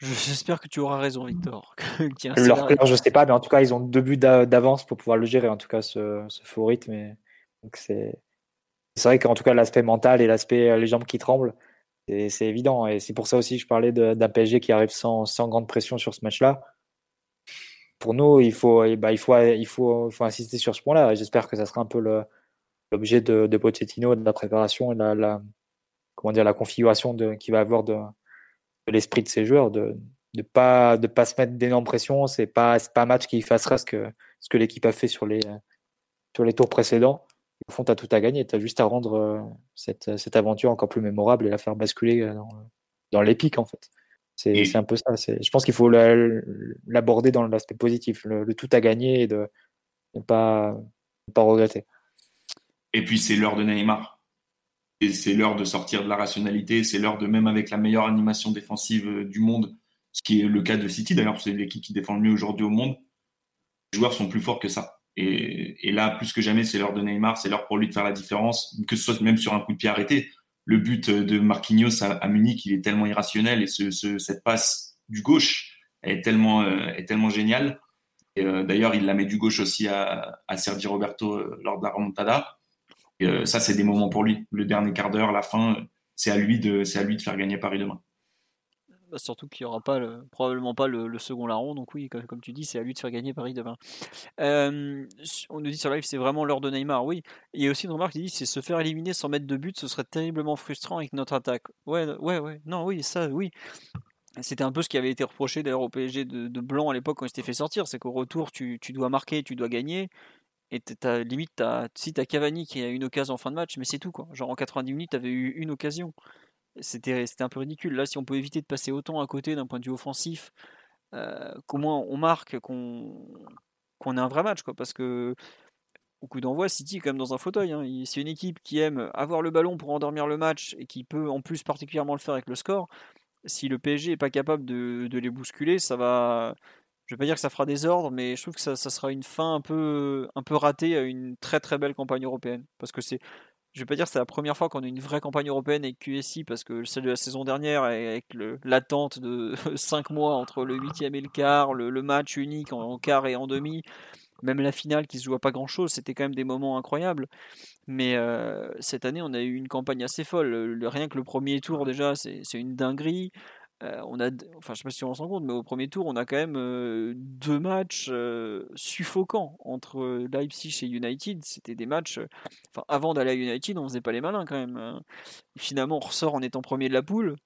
J'espère que tu auras raison, Victor. leur plaire, je sais pas, mais en tout cas, ils ont deux buts d'avance pour pouvoir le gérer, en tout cas, ce, faux rythme. Donc c'est vrai qu'en tout cas, l'aspect mental et l'aspect euh, les jambes qui tremblent, C'est évident. Et c'est pour ça aussi que je parlais d'un PSG qui arrive sans, sans, grande pression sur ce match-là. Pour nous, il faut, bah, il faut, il faut, insister sur ce point-là. J'espère que ça sera un peu l'objet de, de de la préparation et la, la comment dire, la configuration qu'il va avoir de, l'esprit de ses joueurs, de ne pas, de pas se mettre d'énormes pressions. Ce n'est pas, pas un match qui effacera ce que, ce que l'équipe a fait sur les, tours précédents au fond, tu as tout à gagner. Tu as juste à rendre euh, cette, cette, aventure encore plus mémorable et la faire basculer euh, dans, dans l'épique, en fait. C'est un peu ça. Je pense qu'il faut l'aborder dans l'aspect positif, le, tout à gagner et de ne pas, pas regretter. Et puis, c'est l'heure de Neymar. Et c'est l'heure de sortir de la rationalité. C'est l'heure de, même avec la meilleure animation défensive euh, du monde, ce qui est le cas de City d'ailleurs, c'est l'équipe qui défend le mieux aujourd'hui au monde. Les joueurs sont plus forts que ça. Et, là, plus que jamais, c'est l'heure de Neymar, c'est l'heure pour lui de faire la différence, que ce soit même sur un coup de pied arrêté. Le but de Marquinhos à, Munich, il est tellement irrationnel et ce, cette passe du gauche est tellement, euh, géniale. Euh, d'ailleurs, il la met du gauche aussi à, à Sergi Roberto euh, lors de la remontada. Et, ça, c'est des moments pour lui. Le dernier quart d'heure, la fin, c'est à c'est à lui de faire gagner Paris demain. Bah, surtout qu'il n'y aura pas probablement pas le, second larron, donc oui, comme, tu dis, c'est à lui de faire gagner Paris demain. on nous dit sur live, c'est vraiment l'heure de Neymar, oui. Il y a aussi une remarque qui dit, c'est se faire éliminer sans mettre de but, ce serait terriblement frustrant avec notre attaque. Ouais, ouais, ouais, non, oui, ça, oui. C'était un peu ce qui avait été reproché d'ailleurs au PSG de, Blanc à l'époque quand il s'était fait sortir, c'est qu'au retour, tu, dois marquer, tu dois gagner. Et as, limite, as, si t'as Cavani qui a une occasion en fin de match, mais c'est tout quoi. Genre en 90 minutes, t'avais eu une occasion c'était un peu ridicule. Là, si on peut éviter de passer autant à côté d'un point de vue offensif, euh, qu'au moins on marque, qu'on qu'on ait un vrai match. Quoi, parce que au coup d'envoi, City est quand même dans un fauteuil. Hein. C'est une équipe qui aime avoir le ballon pour endormir le match et qui peut en plus particulièrement le faire avec le score. Si le PSG n'est pas capable de, les bousculer, ça va. Je vais pas dire que ça fera des ordres, mais je trouve que ça, ça, sera une fin un peu, un peu ratée à une très très belle campagne européenne. Parce que c'est je vais pas dire que c'est la première fois qu'on a une vraie campagne européenne avec QSI parce que celle de la saison dernière avec l'attente de 5 mois entre le 8 et le quart, le, match unique en, quart et en demi, même la finale qui se joue pas grand chose, c'était quand même des moments incroyables. Mais euh, cette année, on a eu une campagne assez folle. Le, rien que le premier tour déjà, c'est une dinguerie. Euh, on a, enfin, je sais pas si on s'en compte, mais au premier tour, on a quand même euh, deux matchs euh, suffocants entre Leipzig et United. C'était des matchs. Enfin, avant d'aller à United, on faisait pas les malins quand même. Hein. Finalement, on ressort en étant premier de la poule.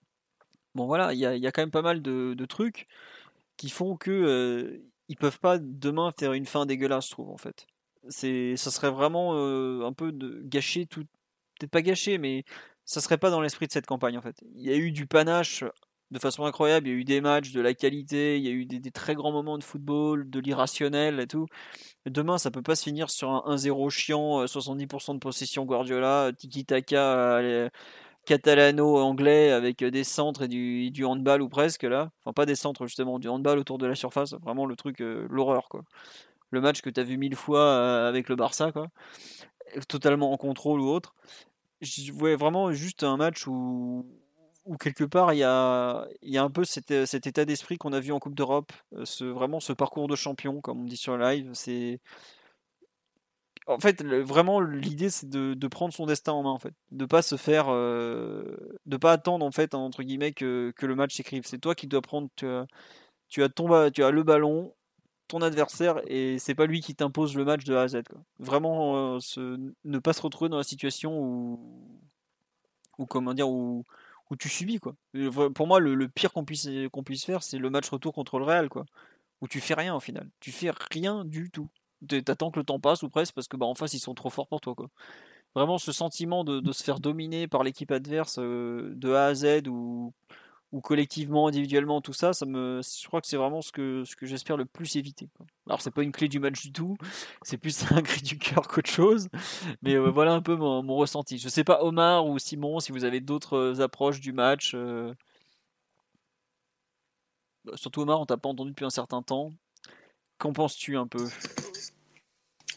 Bon, voilà, il y a, quand même pas mal de, trucs qui font que ils peuvent pas demain faire une fin dégueulasse, je trouve, en fait. C'est, ça serait vraiment un peu de gâcher tout. Peut-être pas gâcher, mais ça serait pas dans l'esprit de cette campagne en fait. Il y a eu du panache de façon incroyable. Il y a eu des matchs, de la qualité, il y a eu des, très grands moments de football, de l'irrationnel et tout. Demain, ça peut pas se finir sur un 1-0 chiant, 70% euh, de possession Guardiola, tiki-taka euh, catalano-anglais avec euh, des centres et du, handball ou presque là. Enfin, pas des centres justement, du handball autour de la surface. Vraiment le truc, l'horreur quoi. Le match que tu as vu mille fois avec le Barça quoi. Totalement en contrôle ou autre. Je voyais vraiment juste un match où où quelque part il y a, y a un peu cet, euh, cet état d'esprit qu'on a vu en Coupe d'Europe, euh, ce, vraiment ce parcours de champion, comme on dit sur le live. C'est en fait vraiment l'idée c'est de, de, prendre son destin en main en fait, de pas se faire, euh, de pas attendre en fait entre guillemets que, que le match s'écrive. C'est toi qui dois prendre, tu as, le ballon, ton adversaire et c'est pas lui qui t'impose le match de A à Z. Vraiment ne pas se retrouver dans la situation où, ou comment dire où où tu subis quoi. Pour moi, le, pire qu'on puisse, qu'on puisse faire, c'est le match retour contre le Real quoi, où tu fais rien au final. Tu fais rien du tout. T'attends que le temps passe ou presque parce que bah en face ils sont trop forts pour toi quoi. Vraiment ce sentiment de, se faire dominer par l'équipe adverse euh, de A à Z ou ou collectivement, individuellement, tout ça, ça me, je crois que c'est vraiment ce que, ce que j'espère le plus éviter. Alors c'est pas une clé du match du tout, c'est plus un cri du cœur qu'autre chose, mais euh, voilà un peu mon, ressenti. Je sais pas Omar ou Simon si vous avez d'autres euh, approches du match. Euh. Bah, surtout Omar, on t'a pas entendu depuis un certain temps. Qu'en penses-tu un peu?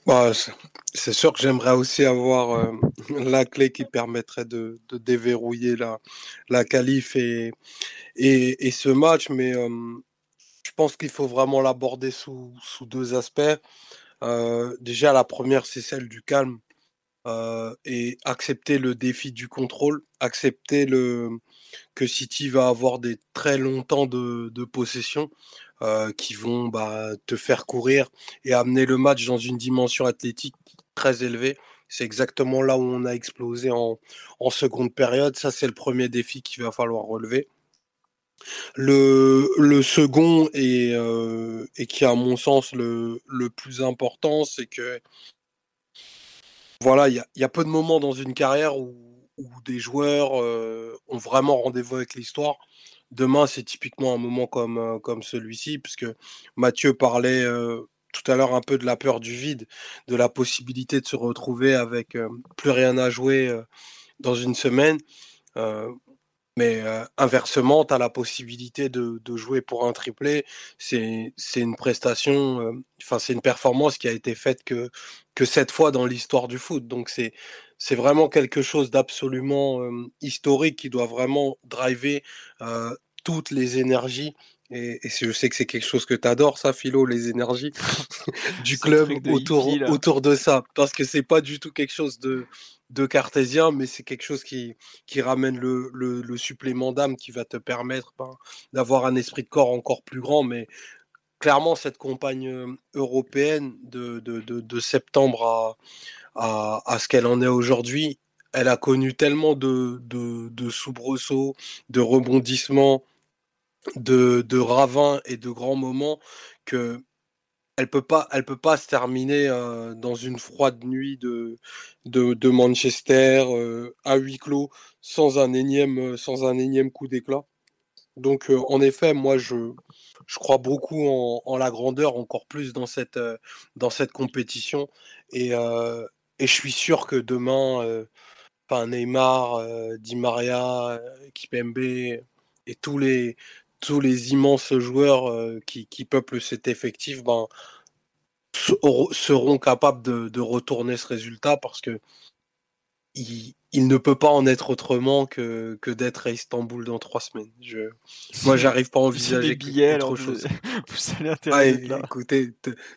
Bah, c'est sûr que j'aimerais aussi avoir euh, la clé qui permettrait de, déverrouiller la, la qualif et, et, ce match, mais je pense qu'il faut vraiment l'aborder sous, sous, deux aspects. Euh, déjà, la première, c'est celle du calme euh, et accepter le défi du contrôle, accepter le, que City va avoir des très longs temps de, de possession qui vont bah, te faire courir et amener le match dans une dimension athlétique très élevée. C'est exactement là où on a explosé en, en seconde période. Ça, c'est le premier défi qu'il va falloir relever. Le, le second et, et qui, à mon sens, le, le plus important, c'est que voilà, il y a, peu de moments dans une carrière où, où des joueurs ont vraiment rendez-vous avec l'histoire. Demain, c'est typiquement un moment comme, comme celui-ci, puisque Mathieu parlait tout à l'heure un peu de la peur du vide, de la possibilité de se retrouver avec plus rien à jouer dans une semaine. Mais inversement, tu as la possibilité de, jouer pour un triplé. C'est une prestation, enfin, c'est une performance qui a été faite que, que cette fois dans l'histoire du foot. Donc, c'est vraiment quelque chose d'absolument historique qui doit vraiment driver toutes les énergies et, et, je sais que c'est quelque chose que tu adores, ça, Philo, les énergies du club autour, autour de ça. Parce que c'est pas du tout quelque chose de, de cartésien, mais c'est quelque chose qui, qui ramène le, le, supplément d'âme qui va te permettre ben, d'avoir un esprit de corps encore plus grand. Mais clairement, cette campagne européenne de, de, de, septembre à, à, à ce qu'elle en est aujourd'hui, elle a connu tellement de, de, de soubresauts, de rebondissements, de, de ravins et de grands moments que elle peut pas, elle peut pas se terminer euh, dans une froide nuit de, de, Manchester euh, à huis clos sans un énième, euh, sans un énième coup d'éclat. Donc, en effet, moi, je, je crois beaucoup en, en, la grandeur, encore plus dans cette, dans cette compétition. Et, et je suis sûr que demain, Neymar, Di Maria, Kipembe et tous les, tous les immenses joueurs qui, qui, peuplent cet effectif ben, seront capables de, de, retourner ce résultat parce que il, il, ne peut pas en être autrement que, que d'être à Istanbul dans trois semaines. Je, moi, j'arrive pas à envisager billets, autre chose. Vous, allez là. Écoutez,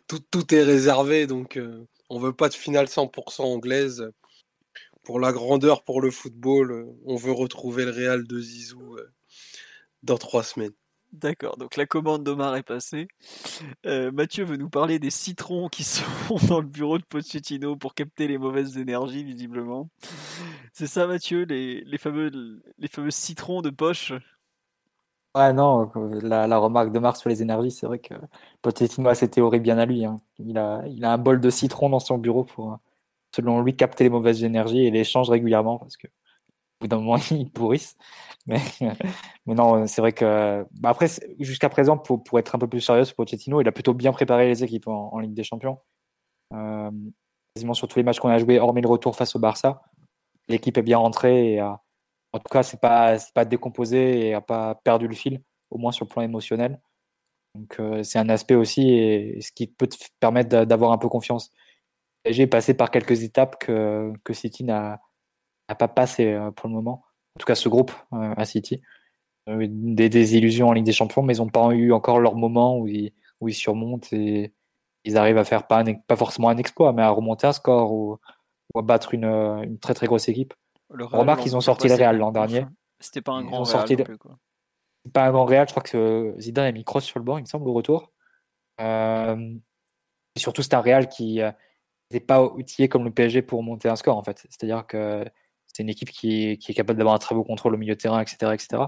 tout, tout, est réservé, donc euh, on veut pas de finale 100% anglaise. Pour la grandeur, pour le football, on veut retrouver le Real de Zizou dans trois semaines. D'accord, donc la commande d'Omar est passée. Euh, Mathieu veut nous parler des citrons qui sont dans le bureau de Pochettino pour capter les mauvaises énergies, visiblement. C'est ça, Mathieu, les, les, fameux, les fameux citrons de poche? Ouais, non, la, la remarque de Marc sur les énergies, c'est vrai que Pochettino a ses théories bien à lui. Hein. Il, a, il a un bol de citron dans son bureau pour, selon lui, capter les mauvaises énergies et les change régulièrement parce que bout d'un moment, ils pourrissent. Mais, non, c'est vrai que. Bah après, jusqu'à présent, pour, pour, être un peu plus sérieux, Pochettino, il a plutôt bien préparé les équipes en, Ligue des Champions. Euh, quasiment sur tous les matchs qu'on a joués, hormis le retour face au Barça, l'équipe est bien rentrée. Et, en tout cas, c'est pas, pas décomposé et n'a pas perdu le fil, au moins sur le plan émotionnel. Donc, euh, c'est un aspect aussi, et, ce qui peut te permettre d'avoir un peu confiance. J'ai passé par quelques étapes que, que City pas passé euh, pour le moment. En tout cas, ce groupe euh, à City. Euh, des désillusions en Ligue des Champions, mais ils n'ont pas eu encore leur moment où ils, où ils surmontent et ils arrivent à faire pas, pas forcément un exploit, mais à remonter un score ou, à battre une, une, très très grosse équipe. Le Remarque, ils ont sorti le Real l'an dernier. C'était pas un grand Real. Sorti Pas un grand Real, je crois que Zidane a mis cross sur le bord, il me semble, au retour. Euh... Et surtout, c'est un Real qui n'est pas outillé comme le PSG pour monter un score, en fait. C'est-à-dire que c'est une équipe qui, est capable d'avoir un très beau contrôle au milieu de terrain, etc. etc.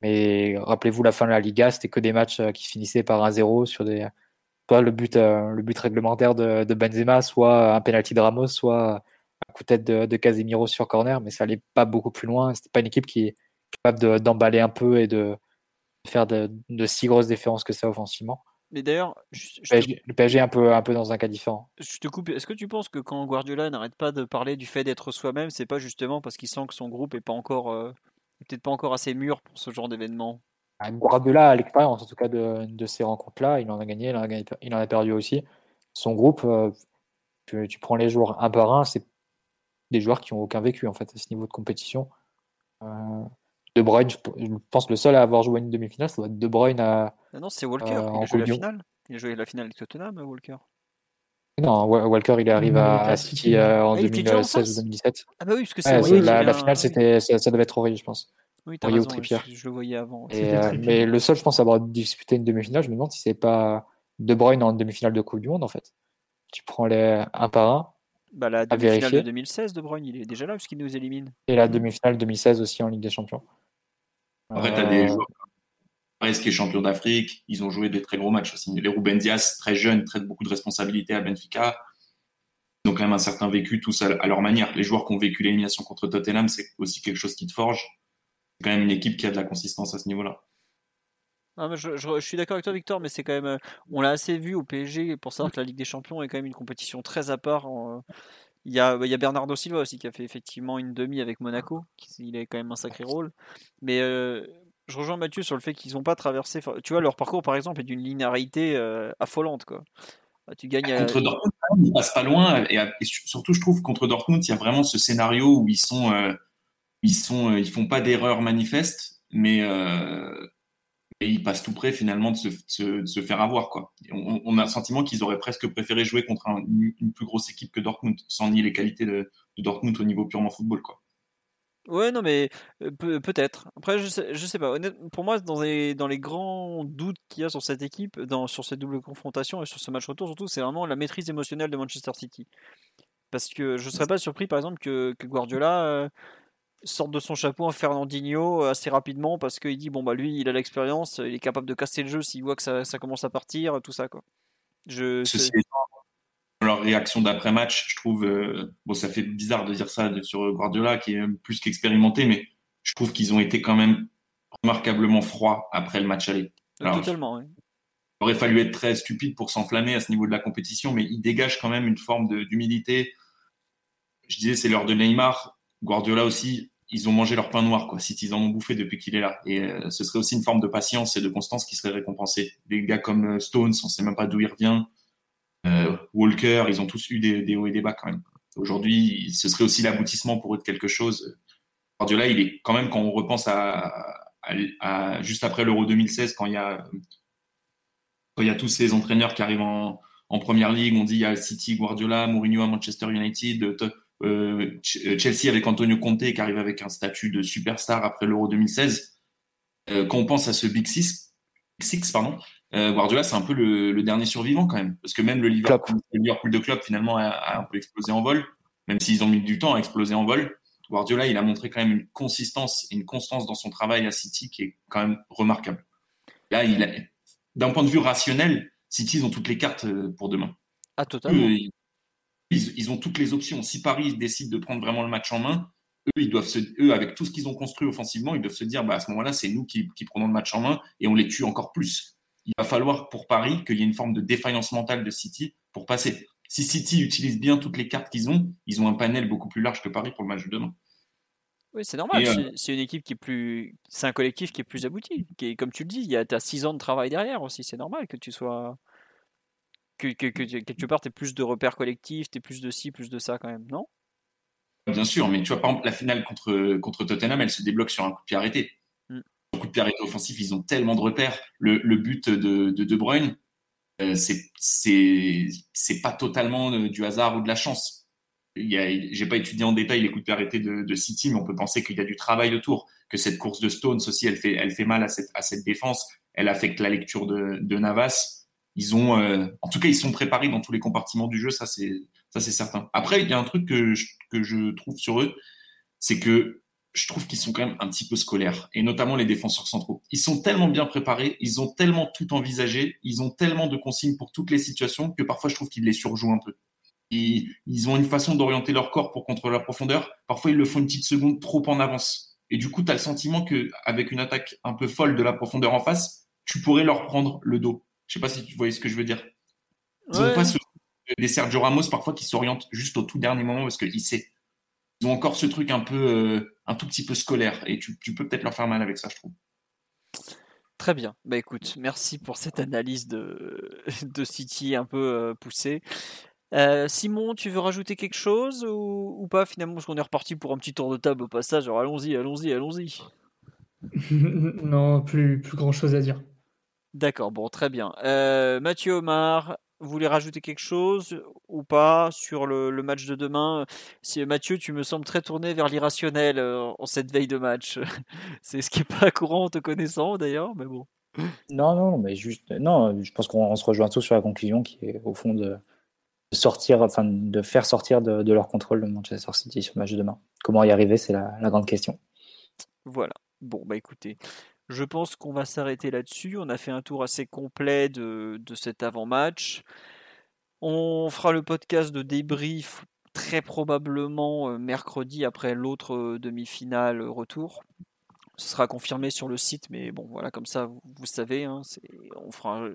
Mais rappelez-vous, la fin de la Liga, c'était que des matchs euh, qui finissaient par 1-0 sur des, soit le but, euh, le but réglementaire de, Benzema, soit un penalty de Ramos, soit un coup de tête de, Casemiro sur corner, mais ça allait pas beaucoup plus loin. C'était pas une équipe qui est capable d'emballer un peu et de faire de, si grosses différences que ça offensivement. Mais d'ailleurs, le PSG est un peu, un peu dans un cas différent. Je te coupe. Est-ce que tu penses que quand Guardiola n'arrête pas de parler du fait d'être soi-même, c'est pas justement parce qu'il sent que son groupe est pas encore, euh, peut-être pas encore assez mûr pour ce genre d'événement? Ah, Guardiola a l'expérience en tout cas de, de ces rencontres-là. Il en a gagné, il en a, gagné, il en a perdu aussi. Son groupe, euh, tu, prends les joueurs un par un, c'est des joueurs qui ont aucun vécu en fait à ce niveau de compétition. Euh, de Bruyne, je pense le seul à avoir joué une demi-finale, ça doit être De Bruyne à. Ah non, c'est Walker. Euh, il a joué la finale. Il a joué la finale avec Tottenham, Walker. Non, Walker, il arrive à, City euh, en 2016 ou 2017. Ah bah oui, parce que c'est la, la, finale, c'était, ça, devait être horrible, je pense. Oui, t'as raison, je, je, le voyais avant. mais le seul, je pense, avoir disputé une demi-finale, je me demande si c'est pas De Bruyne en demi-finale de Coupe du Monde, en fait. Tu prends les un par un. Bah, la demi-finale de 2016 De Bruyne, il est déjà là puisqu'il nous élimine. Et la demi-finale 2016 aussi en Ligue des Champions. Après, tu as des joueurs Presque qui est champion d'Afrique. Ils ont joué des très gros matchs aussi. Les Ruben Diaz, très jeunes, très beaucoup de responsabilités à Benfica. Ils ont quand même un certain vécu tous à, leur manière. Les joueurs qui ont vécu l'élimination contre Tottenham, c'est aussi quelque chose qui te forge. C'est quand même une équipe qui a de la consistance à ce niveau-là. je, suis d'accord avec toi, Victor, mais c'est quand même. Euh, on l'a assez vu au PSG pour savoir que la Ligue des Champions est quand même une compétition très à part. Il, y a, il y a Bernardo Silva aussi qui a fait effectivement une demi avec Monaco. Il a quand même un sacré rôle. Mais euh, je rejoins Mathieu sur le fait qu'ils n'ont pas traversé. Tu vois, leur parcours, par exemple, est d'une linéarité euh, affolante. Quoi. Bah, tu gagnes. Contre Dortmund, ils passent pas loin. Et, surtout, je trouve contre Dortmund, il y a vraiment ce scénario où ils sont, euh, ils sont, ils font pas d'erreur manifeste, mais et ils passent tout près finalement de se, faire avoir. Quoi. On, a le sentiment qu'ils auraient presque préféré jouer contre une plus grosse équipe que Dortmund, sans nier les qualités de, de Dortmund au niveau purement football. Quoi. Ouais, non, mais peut-être. Après, je sais, je sais pas. Honnêtement, pour moi, dans les, dans les grands doutes qu'il y a sur cette équipe, dans, sur cette double confrontation et sur ce match retour, surtout, c'est vraiment la maîtrise émotionnelle de Manchester City. Parce que je ne serais pas surpris, par exemple, que, que Guardiola sorte de son chapeau un Fernandinho assez rapidement parce qu'il dit bon, bah lui, il a l'expérience, il est capable de casser le jeu s'il voit que ça, ça, commence à partir, tout ça, quoi. Je, leur réaction d'après-match, je trouve, euh, bon, ça fait bizarre de dire ça sur Guardiola, qui est plus qu'expérimenté, mais je trouve qu'ils ont été quand même remarquablement froids après le match aller. Totalement, oui. Il aurait fallu être très stupide pour s'enflammer à ce niveau de la compétition, mais il dégage quand même une forme d'humilité. Je disais, c'est l'heure de Neymar. Guardiola aussi, ils ont mangé leur pain noir, quoi. Si ils en ont bouffé depuis qu'il est là. Et euh, ce serait aussi une forme de patience et de constance qui serait récompensée. Des gars comme euh, Stones, on sait même pas d'où il revient. Euh, Walker, ils ont tous eu des, hauts et des bas quand même. Aujourd'hui, ce serait aussi l'aboutissement pour eux de quelque chose. Guardiola, il est quand même, quand on repense à, juste après l'Euro 2016, quand il y a quand il y a tous ces entraîneurs qui arrivent en, première ligue, on dit il y a City, Guardiola, Mourinho à Manchester United, euh, euh, Chelsea avec Antonio Conte qui arrive avec un statut de superstar après l'Euro 2016. quand on pense à ce Big Six, Six pardon, euh, Guardiola, c'est un peu le, dernier survivant quand même. Parce que même le Liverpool, le Liverpool de club, finalement, a, un peu explosé en vol. Même s'ils ont mis du temps à exploser en vol. Guardiola, il a montré quand même une consistance et une constance dans son travail à City qui est quand même remarquable. Là, il d'un point de vue rationnel, City, ils ont toutes les cartes euh, pour demain. Ah, totalement. ils, ont toutes les options. Si Paris décide de prendre vraiment le match en main, eux, ils doivent se, eux, avec tout ce qu'ils ont construit offensivement, ils doivent se dire, bah, à ce moment-là, c'est nous qui, qui prenons le match en main et on les tue encore plus il va falloir pour Paris qu'il y ait une forme de défaillance mentale de City pour passer. Si City utilise bien toutes les cartes qu'ils ont, ils ont un panel beaucoup plus large que Paris pour le match de demain. Oui, c'est normal. Euh, c'est une équipe qui est plus. C'est un collectif qui est plus abouti. Qui est, comme tu le dis, il y a as six ans de travail derrière aussi. C'est normal que tu sois. Que, que, que quelque part, tu plus de repères collectifs, tu plus de ci, plus de ça quand même, non? Bien sûr, mais tu vois, par exemple, la finale contre, contre Tottenham, elle se débloque sur un coup de pied arrêté coup de pied arrêté offensif, ils ont tellement de repères. Le, but de De, de Bruyne, euh, c'est pas totalement euh, du hasard ou de la chance. J'ai pas étudié en détail les coups de pied arrêtés de, City, mais on peut penser qu'il y a du travail autour, que cette course de Stones aussi, elle fait, elle fait mal à cette, à cette défense, elle affecte la lecture de, de Navas. Ils ont, euh, en tout cas, ils sont préparés dans tous les compartiments du jeu, ça c'est, ça c'est certain. Après, il y a un truc que que je trouve sur eux, c'est que je trouve qu'ils sont quand même un petit peu scolaires, et notamment les défenseurs centraux. Ils sont tellement bien préparés, ils ont tellement tout envisagé, ils ont tellement de consignes pour toutes les situations que parfois je trouve qu'ils les surjouent un peu. Ils, ils ont une façon d'orienter leur corps pour contrôler la profondeur. Parfois, ils le font une petite seconde trop en avance. Et du coup, tu as le sentiment qu'avec une attaque un peu folle de la profondeur en face, tu pourrais leur prendre le dos. Je sais pas si tu voyez ce que je veux dire. Ils n'ont pas ce, des Sergio Ramos parfois qui s'orientent juste au tout dernier moment parce qu'il sait ils ont encore ce truc un peu, euh, un tout petit peu scolaire. Et tu, peux peut-être leur faire mal avec ça, je trouve. Très bien. Bah écoute, merci pour cette analyse de, de City un peu euh, poussée. Euh, Simon, tu veux rajouter quelque chose ou, pas finalement? Parce qu'on est reparti pour un petit tour de table au passage. Alors allons-y, allons-y, allons-y. non, plus, plus grand chose à dire. D'accord, bon, très bien. Mathieu Omar, vous voulez rajouter quelque chose ou pas sur le, match de demain? Si, Mathieu, tu me sembles très tourné vers l'irrationnel en cette veille de match. C'est ce qui est pas courant en te connaissant d'ailleurs, mais bon. Non, non, mais juste, non, je pense qu'on se rejoint tous sur la conclusion qui est au fond de sortir, enfin de faire sortir de, leur contrôle le Manchester City sur le match de demain. Comment y arriver, c'est la, grande question. Voilà. Bon, bah écoutez, je pense qu'on va s'arrêter là-dessus. On a fait un tour assez complet de, cet avant-match. On fera le podcast de débrief très probablement euh, mercredi après l'autre euh, demi-finale retour. Ce sera confirmé sur le site, mais bon, voilà, comme ça, vous, savez, hein, on fera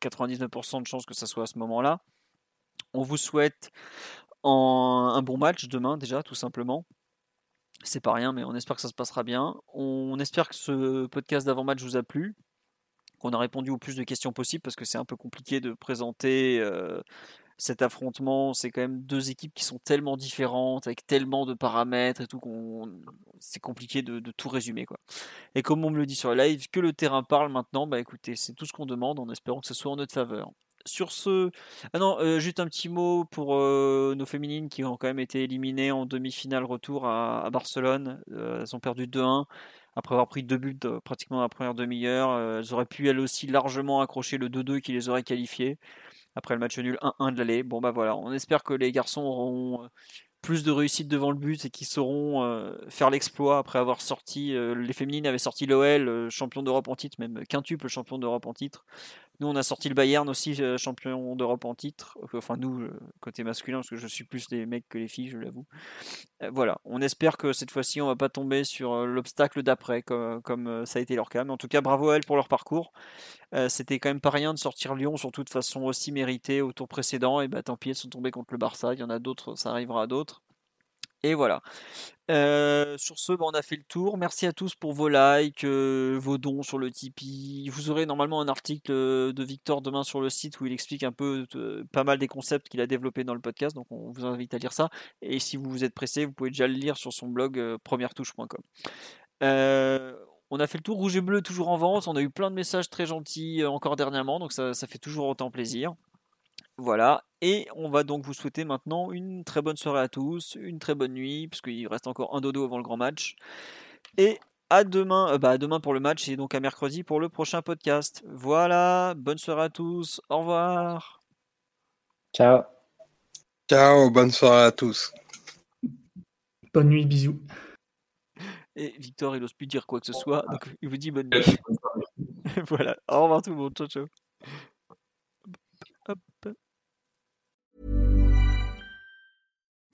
99% de chances que ça soit à ce moment-là. On vous souhaite un bon match demain déjà, tout simplement. C'est pas rien, mais on espère que ça se passera bien. On espère que ce podcast d'avant-match vous a plu, qu'on a répondu au plus de questions possibles, parce que c'est un peu compliqué de présenter euh, cet affrontement. C'est quand même deux équipes qui sont tellement différentes, avec tellement de paramètres et tout, qu'on c'est compliqué de, tout résumer. Quoi. Et comme on me le dit sur le live, que le terrain parle maintenant, bah écoutez, c'est tout ce qu'on demande en espérant que ce soit en notre faveur sur ce. Ah non, euh, juste un petit mot pour euh, nos féminines qui ont quand même été éliminées en demi-finale retour à, Barcelone. Euh, elles ont perdu 2-1 après avoir pris deux buts pratiquement dans la première demi-heure. elles auraient pu elles aussi largement accrocher le 2-2 qui les aurait qualifiées après le match nul 1-1 de l'aller. Bon bah voilà, on espère que les garçons auront plus de réussite devant le but et qu'ils sauront faire l'exploit après avoir sorti. les féminines avaient sorti l'OL, champion d'Europe en titre, même quintuple champion d'Europe en titre. Nous, on a sorti le Bayern aussi, euh, champion d'Europe en titre. Enfin, nous, euh, côté masculin, parce que je suis plus des mecs que les filles, je l'avoue. Euh, voilà, on espère que cette fois-ci, on va pas tomber sur l'obstacle d'après, comme, ça a été leur cas. Mais en tout cas, bravo à elles pour leur parcours. C'était quand même pas rien de sortir Lyon, surtout de façon aussi méritée au tour précédent. Et bah, tant pis, elles sont tombées contre le Barça. Il y en a d'autres, ça arrivera à d'autres. Et voilà. Euh, sur ce, bah, on a fait le tour. Merci à tous pour vos likes, euh, vos dons sur le Tipeee. Vous aurez normalement un article euh, de Victor demain sur le site où il explique un peu pas mal des concepts qu'il a développés dans le podcast. Donc on vous invite à lire ça. Et si vous vous êtes pressé, vous pouvez déjà le lire sur son blog première-touche.com. on a fait le tour. Rouge et bleu toujours en vente. On a eu plein de messages très gentils encore dernièrement. Donc ça fait toujours autant plaisir. Voilà, et on va donc vous souhaiter maintenant une très bonne soirée à tous, une très bonne nuit, puisqu'il reste encore un dodo avant le grand match. Et à demain, euh, bah demain pour le match et donc à mercredi pour le prochain podcast. Voilà, bonne soirée à tous, au revoir. Ciao. Ciao, bonne soirée à tous. Bonne nuit, bisous. Et Victor, il n'ose plus dire quoi que ce soit, donc il vous dit bonne nuit. voilà, au revoir tout le monde, ciao ciao.